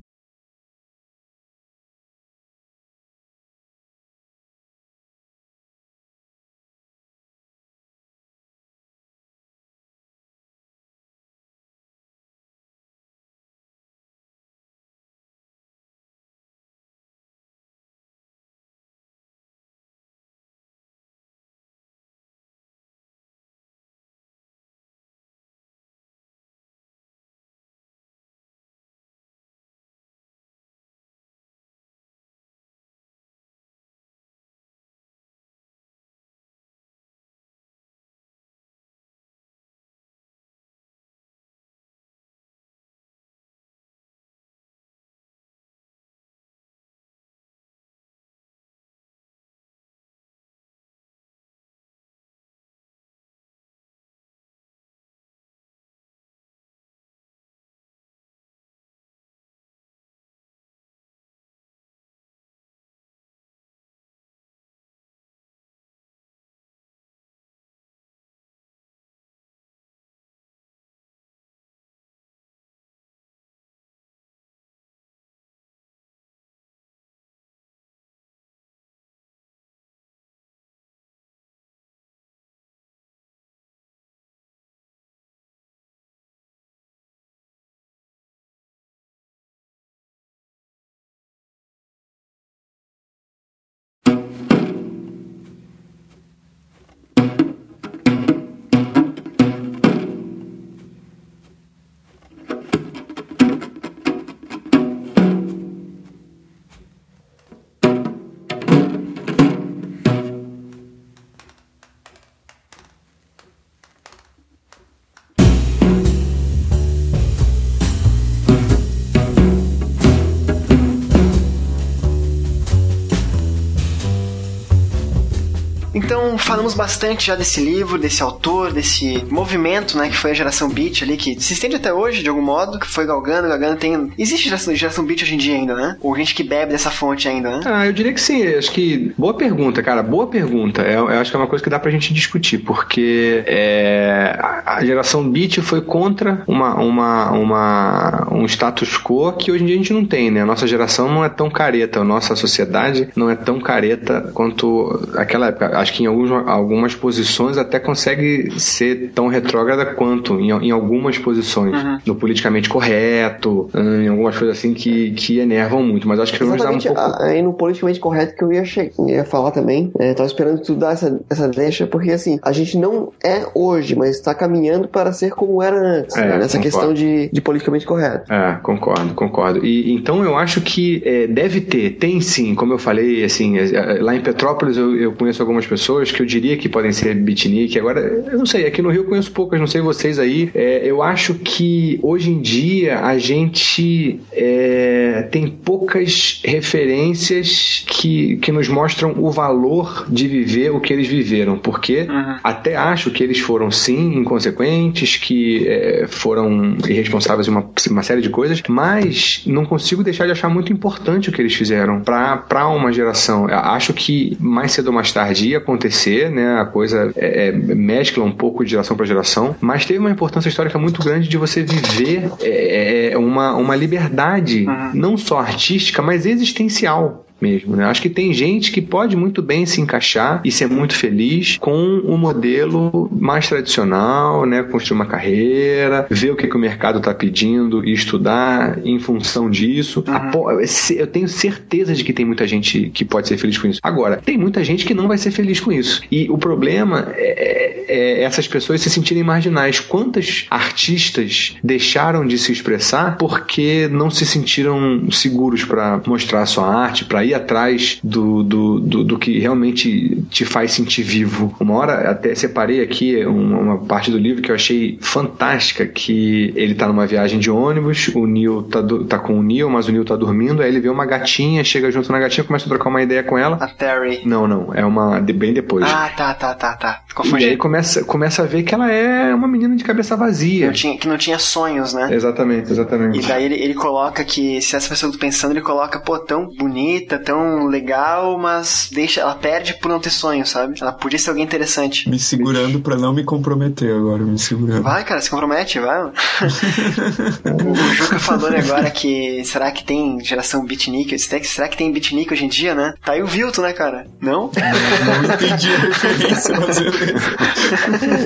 Falamos bastante já desse livro, desse autor, desse movimento, né, que foi a geração beat ali, que se estende até hoje, de algum modo, que foi galgando, galgando, tem... Existe geração, geração beat hoje em dia ainda, né? Ou gente que bebe dessa fonte ainda, né? Ah, eu diria que sim. Acho que... Boa pergunta, cara. Boa pergunta. Eu, eu acho que é uma coisa que dá pra gente discutir, porque é, a geração beat foi contra uma, uma, uma, um status quo que hoje em dia a gente não tem, né? A nossa geração não é tão careta, a nossa sociedade não é tão careta quanto aquela época. Acho que em alguns, algumas posições até consegue ser tão retrógrada quanto em, em algumas posições. Uhum. No politicamente correto, em algumas coisas assim que, que enervam muito. Mas acho que vamos dar um Exatamente pouco. aí no politicamente correto que eu ia, che- ia falar também. É, tava esperando tu dar essa, essa deixa, porque assim, a gente não é hoje, mas está caminhando para ser como era antes, É, né, nessa concordo. questão de, de politicamente correto. É, concordo, concordo. E então eu acho que é, deve ter, tem sim, como eu falei, assim, é, é, lá em Petrópolis eu, eu conheço algumas pessoas que eu diria que podem ser beatnik. Agora, eu não sei, aqui no Rio eu conheço poucas, não sei vocês aí. É, eu acho que hoje em dia a gente é, tem poucas referências que, que nos mostram o valor de viver o que eles viveram, porque até acho que eles foram sim inconsequentes, que é, foram irresponsáveis em uma, uma série de coisas, mas não consigo deixar de achar muito importante o que eles fizeram para uma geração. Eu acho que mais cedo ou mais tarde ia acontecer, né? A coisa é, é, mescla um pouco de geração para geração, mas teve uma importância histórica muito grande de você viver é, é, uma, uma liberdade, não só artística, mas existencial mesmo, né? Acho que tem gente que pode muito bem se encaixar e ser muito feliz com o modelo mais tradicional, né? Construir uma carreira, ver o que, que o mercado está pedindo e estudar em função disso. Apo- Eu tenho certeza de que tem muita gente que pode ser feliz com isso. Agora, tem muita gente que não vai ser feliz com isso. E o problema é, é essas pessoas se sentirem marginais. Quantas artistas deixaram de se expressar porque não se sentiram seguros para mostrar a sua arte, para ir atrás do, do, do, do que realmente te faz sentir vivo. Uma hora até separei aqui uma, uma parte do livro que eu achei fantástica, que ele tá numa viagem de ônibus, o Neil tá, do- tá com o Neil, mas o Neil tá dormindo, aí ele vê uma gatinha, chega junto na gatinha, começa a trocar uma ideia com ela. A Terry. Não, não, é uma de- bem depois. Ah, tá, tá, tá, tá. e Confundi. aí começa, começa a ver que ela é uma menina de cabeça vazia. não tinha, que não tinha sonhos, né? Exatamente, exatamente. E daí ele, ele coloca que, se essa pessoa tá pensando, ele coloca, pô, tão bonita, tão legal, mas deixa, ela perde por não ter sonho, sabe? Ela podia ser alguém interessante. Me segurando pra não me comprometer agora, me segurando. Vai, cara, se compromete, vai. [laughs] o Juca falou agora que será que tem geração beatnik? Será que, tem beatnik hoje em dia, né? Tá aí o Vilto, né, cara? Não? Não entendi a referência, mas beleza. [laughs]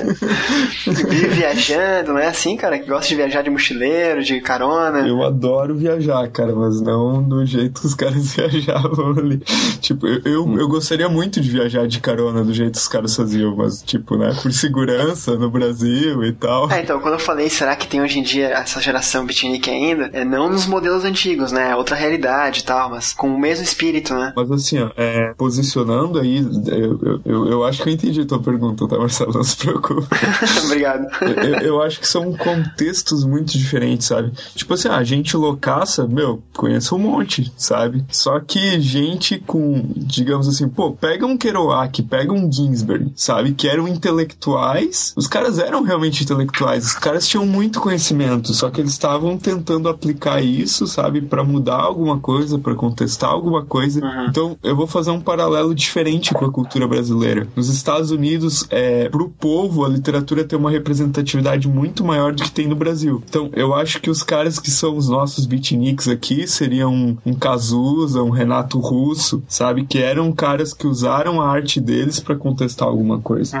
Vive [laughs] viajando, não é assim, cara? Que gosta de viajar de mochileiro, de carona. Eu adoro viajar, cara, mas não do jeito que os caras [laughs] viajavam ali. Tipo, eu, eu, eu gostaria muito de viajar de carona do jeito que os caras faziam, mas, tipo, né, por segurança no Brasil e tal. Ah, então, quando eu falei, será que tem hoje em dia essa geração beatnik ainda? É não nos modelos antigos, né? É outra realidade e tal, mas com o mesmo espírito, né? Mas assim, ó, é, posicionando aí, eu, eu, eu, eu acho que eu entendi a tua pergunta, tá, Marcelo? Não se preocupe. [laughs] [laughs] Obrigado. eu, eu acho que são contextos muito diferentes, sabe? Tipo assim, a gente loucaça, meu, conheço um monte, sabe? Só que gente com, digamos assim, pô, pega um Kerouac, pega um Ginsberg, sabe? Que eram intelectuais, os caras eram realmente intelectuais, os caras tinham muito conhecimento, só que eles estavam tentando aplicar isso, sabe? Pra mudar alguma coisa, pra contestar alguma coisa. Então, eu vou fazer um paralelo diferente com a cultura brasileira. Nos Estados Unidos, é, pro povo, a literatura tem uma representatividade muito maior do que tem no Brasil. Então, eu acho que os caras que são os nossos beatniks aqui seriam um, um Cazuza, um Renato Russo, sabe? Que eram caras que usaram a arte deles pra contestar alguma coisa.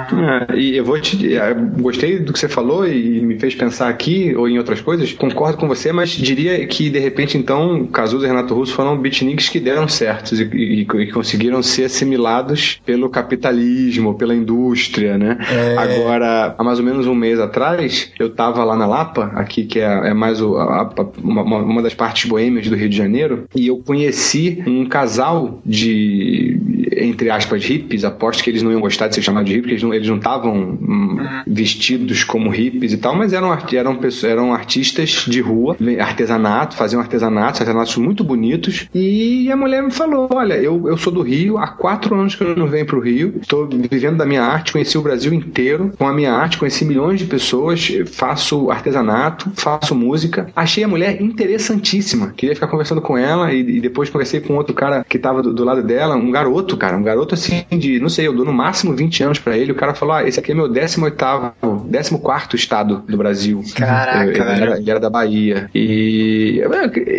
É, e eu vou te. é, Gostei do que você falou e me fez pensar aqui ou em outras coisas. Concordo com você, mas diria que de repente então Cazuza e Renato Russo foram beatniks que deram certos e, e- e conseguiram ser assimilados pelo capitalismo, pela indústria, né? É. Agora, mais ou menos um mês atrás, eu tava lá na Lapa, aqui que é, é mais o- a- a- uma, uma- das partes boêmias do Rio de Janeiro, e eu conheci um casal de entre aspas, hippies, aposto que eles não iam gostar de ser chamados de hippies, eles não estavam hum, vestidos como hippies e tal, mas eram, eram, eram artistas de rua, artesanato, faziam artesanatos, artesanatos muito bonitos. E a mulher me falou: Olha, eu, eu sou do Rio, há quatro anos que eu não venho pro Rio, estou vivendo da minha arte, conheci o Brasil inteiro com a minha arte, conheci milhões de pessoas, faço artesanato, faço música. Achei a mulher interessantíssima, queria ficar conversando com ela e, e depois conversei com outro cara que estava do, do, lado dela, um garoto, cara, um garoto assim de, não sei, eu dou no máximo 20 anos para ele. O cara falou: Ah, esse aqui é meu 18, 14 estado do Brasil. Caraca, ele, era, ele era da Bahia. E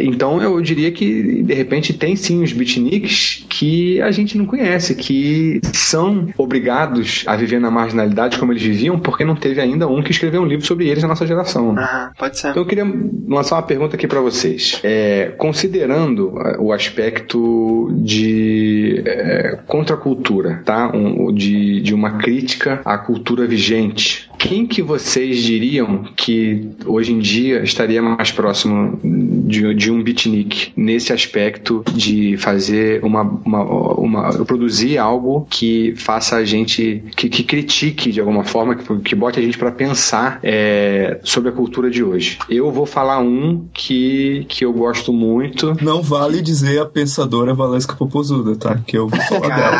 então eu diria que de repente tem sim os beatniks que a gente não conhece, que são obrigados a viver na marginalidade como eles viviam, porque não teve ainda um que escreveu um livro sobre eles na nossa geração. Aham, pode ser. Então eu queria lançar uma pergunta aqui para vocês. É, considerando o aspecto de é, contracultura, tá? Um, de, de uma crítica à cultura vigente, quem que vocês diriam que hoje em dia estaria mais próximo de, de um beatnik nesse aspecto de fazer uma, uma, uma produzir algo que faça a gente que, que critique de alguma forma que, que bote a gente para pensar é, sobre a cultura de hoje. Eu vou falar um que, que eu gosto muito. Não vale dizer a pensadora Valesca Popozuda, tá? Que eu vou falar dela.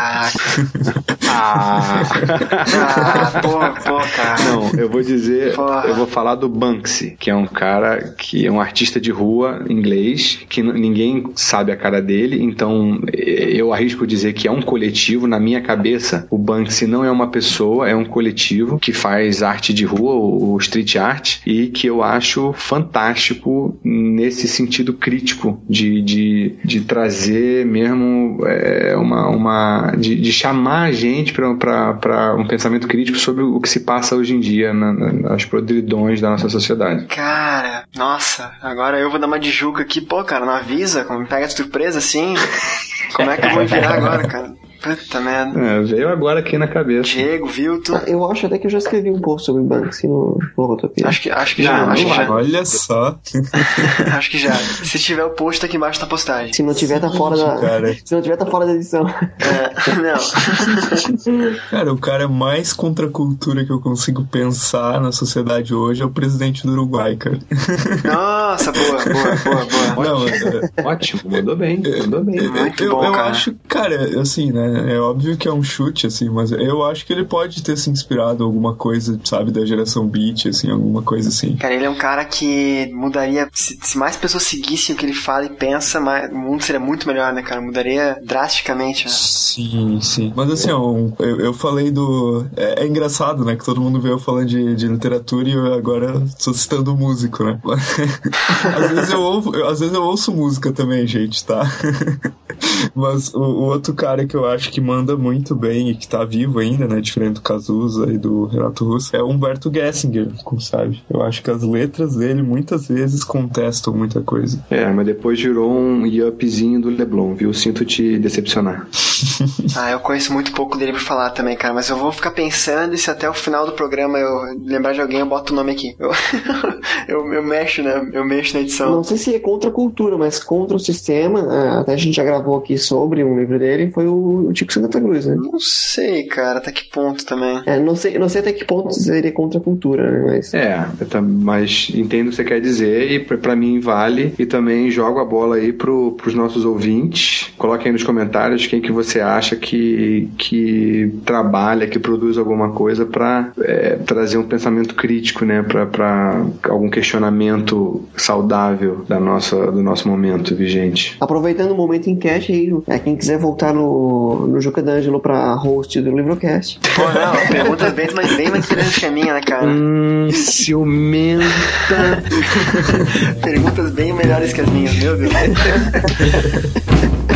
ah, [laughs] ah pô, pô, cara. Não, eu vou dizer, eu vou falar do Banksy, que é um cara que é um artista de rua inglês, que ninguém sabe a cara dele, então eu arrisco dizer que é um coletivo. Na minha cabeça, o Banksy não é uma pessoa, é um coletivo que faz arte de rua, o street art, e que eu acho fantástico nesse sentido crítico de, de, de trazer mesmo é, uma, uma de, de chamar a gente para um pensamento crítico sobre o que se passa hoje em dia na, nas podridões da nossa sociedade. Cara, nossa, agora eu vou dar uma de Juca aqui, pô, cara, não avisa, me pega de surpresa assim. [laughs] Como é que eu vou virar agora, cara? Puta merda. É, veio agora aqui na cabeça. Diego, Vilton. Ah, eu acho até que eu já escrevi um post sobre Banksy no, no Rotopia. Acho que, acho que já. acho que já. Olha só. [laughs] acho que já. Se tiver o post aqui embaixo da postagem. Se não tiver, tá fora da. Cara. [laughs] Se não tiver, tá fora da edição. É, não. [laughs] cara, o cara mais contra a cultura que eu consigo pensar na sociedade hoje é o presidente do Uruguai, cara. Nossa, boa, boa, boa, boa. Não, é... Ótimo, mandou bem, mandou bem. Muito eu, bom, eu cara. acho, cara, assim, né? É óbvio que é um chute, assim, mas eu acho que ele pode ter se inspirado em alguma coisa, sabe, da geração beat, assim, alguma coisa assim. Cara, ele é um cara que mudaria. Se, se mais pessoas seguissem o que ele fala e pensa, mais, o mundo seria muito melhor, né, cara? Mudaria drasticamente. Né? Sim, sim. Mas assim, ó, eu, eu falei do. É, é, engraçado, né? Que todo mundo veio falando de, de literatura e eu agora tô citando músico, né? [laughs] às, vezes eu ouço, às vezes eu ouço música também, gente, tá? [laughs] Mas o, o outro cara que eu acho acho que manda muito bem e que tá vivo ainda, né? Diferente do Cazuza e do Renato Russo, é o Humberto Gessinger, como sabe. Eu acho que as letras dele muitas vezes contestam muita coisa. É, mas depois virou um yupzinho do Leblon, viu? Sinto te decepcionar. [laughs] ah, eu conheço muito pouco dele pra falar também, cara, mas eu vou ficar pensando e se até o final do programa eu lembrar de alguém, eu boto o nome aqui. Eu, [laughs] eu, eu mexo, né? Eu mexo na edição. Não sei se é contra a cultura, mas contra o sistema. É, até a gente já gravou aqui sobre um livro dele, foi o o Tico Santa Cruz, né? Não sei, cara, até que ponto também. É, não sei, não sei até que ponto seria contra a cultura, né? Mas... É, mas entendo o que você quer dizer e para mim vale. E também jogo a bola aí pro, pros nossos ouvintes. Coloquem aí nos comentários quem que você acha que, que trabalha, que produz alguma coisa para é, trazer um pensamento crítico, né? Para algum questionamento saudável da nossa, do nosso momento vigente. Aproveitando o momento enquete aí, é, quem quiser voltar no no Juca D'Angelo pra host do Livrocast. Pô, não, pergunta bem, mas bem mais grandes que a minha, né, cara? Hum, ciumenta. [laughs] Perguntas bem melhores que as minhas, meu Deus. [laughs]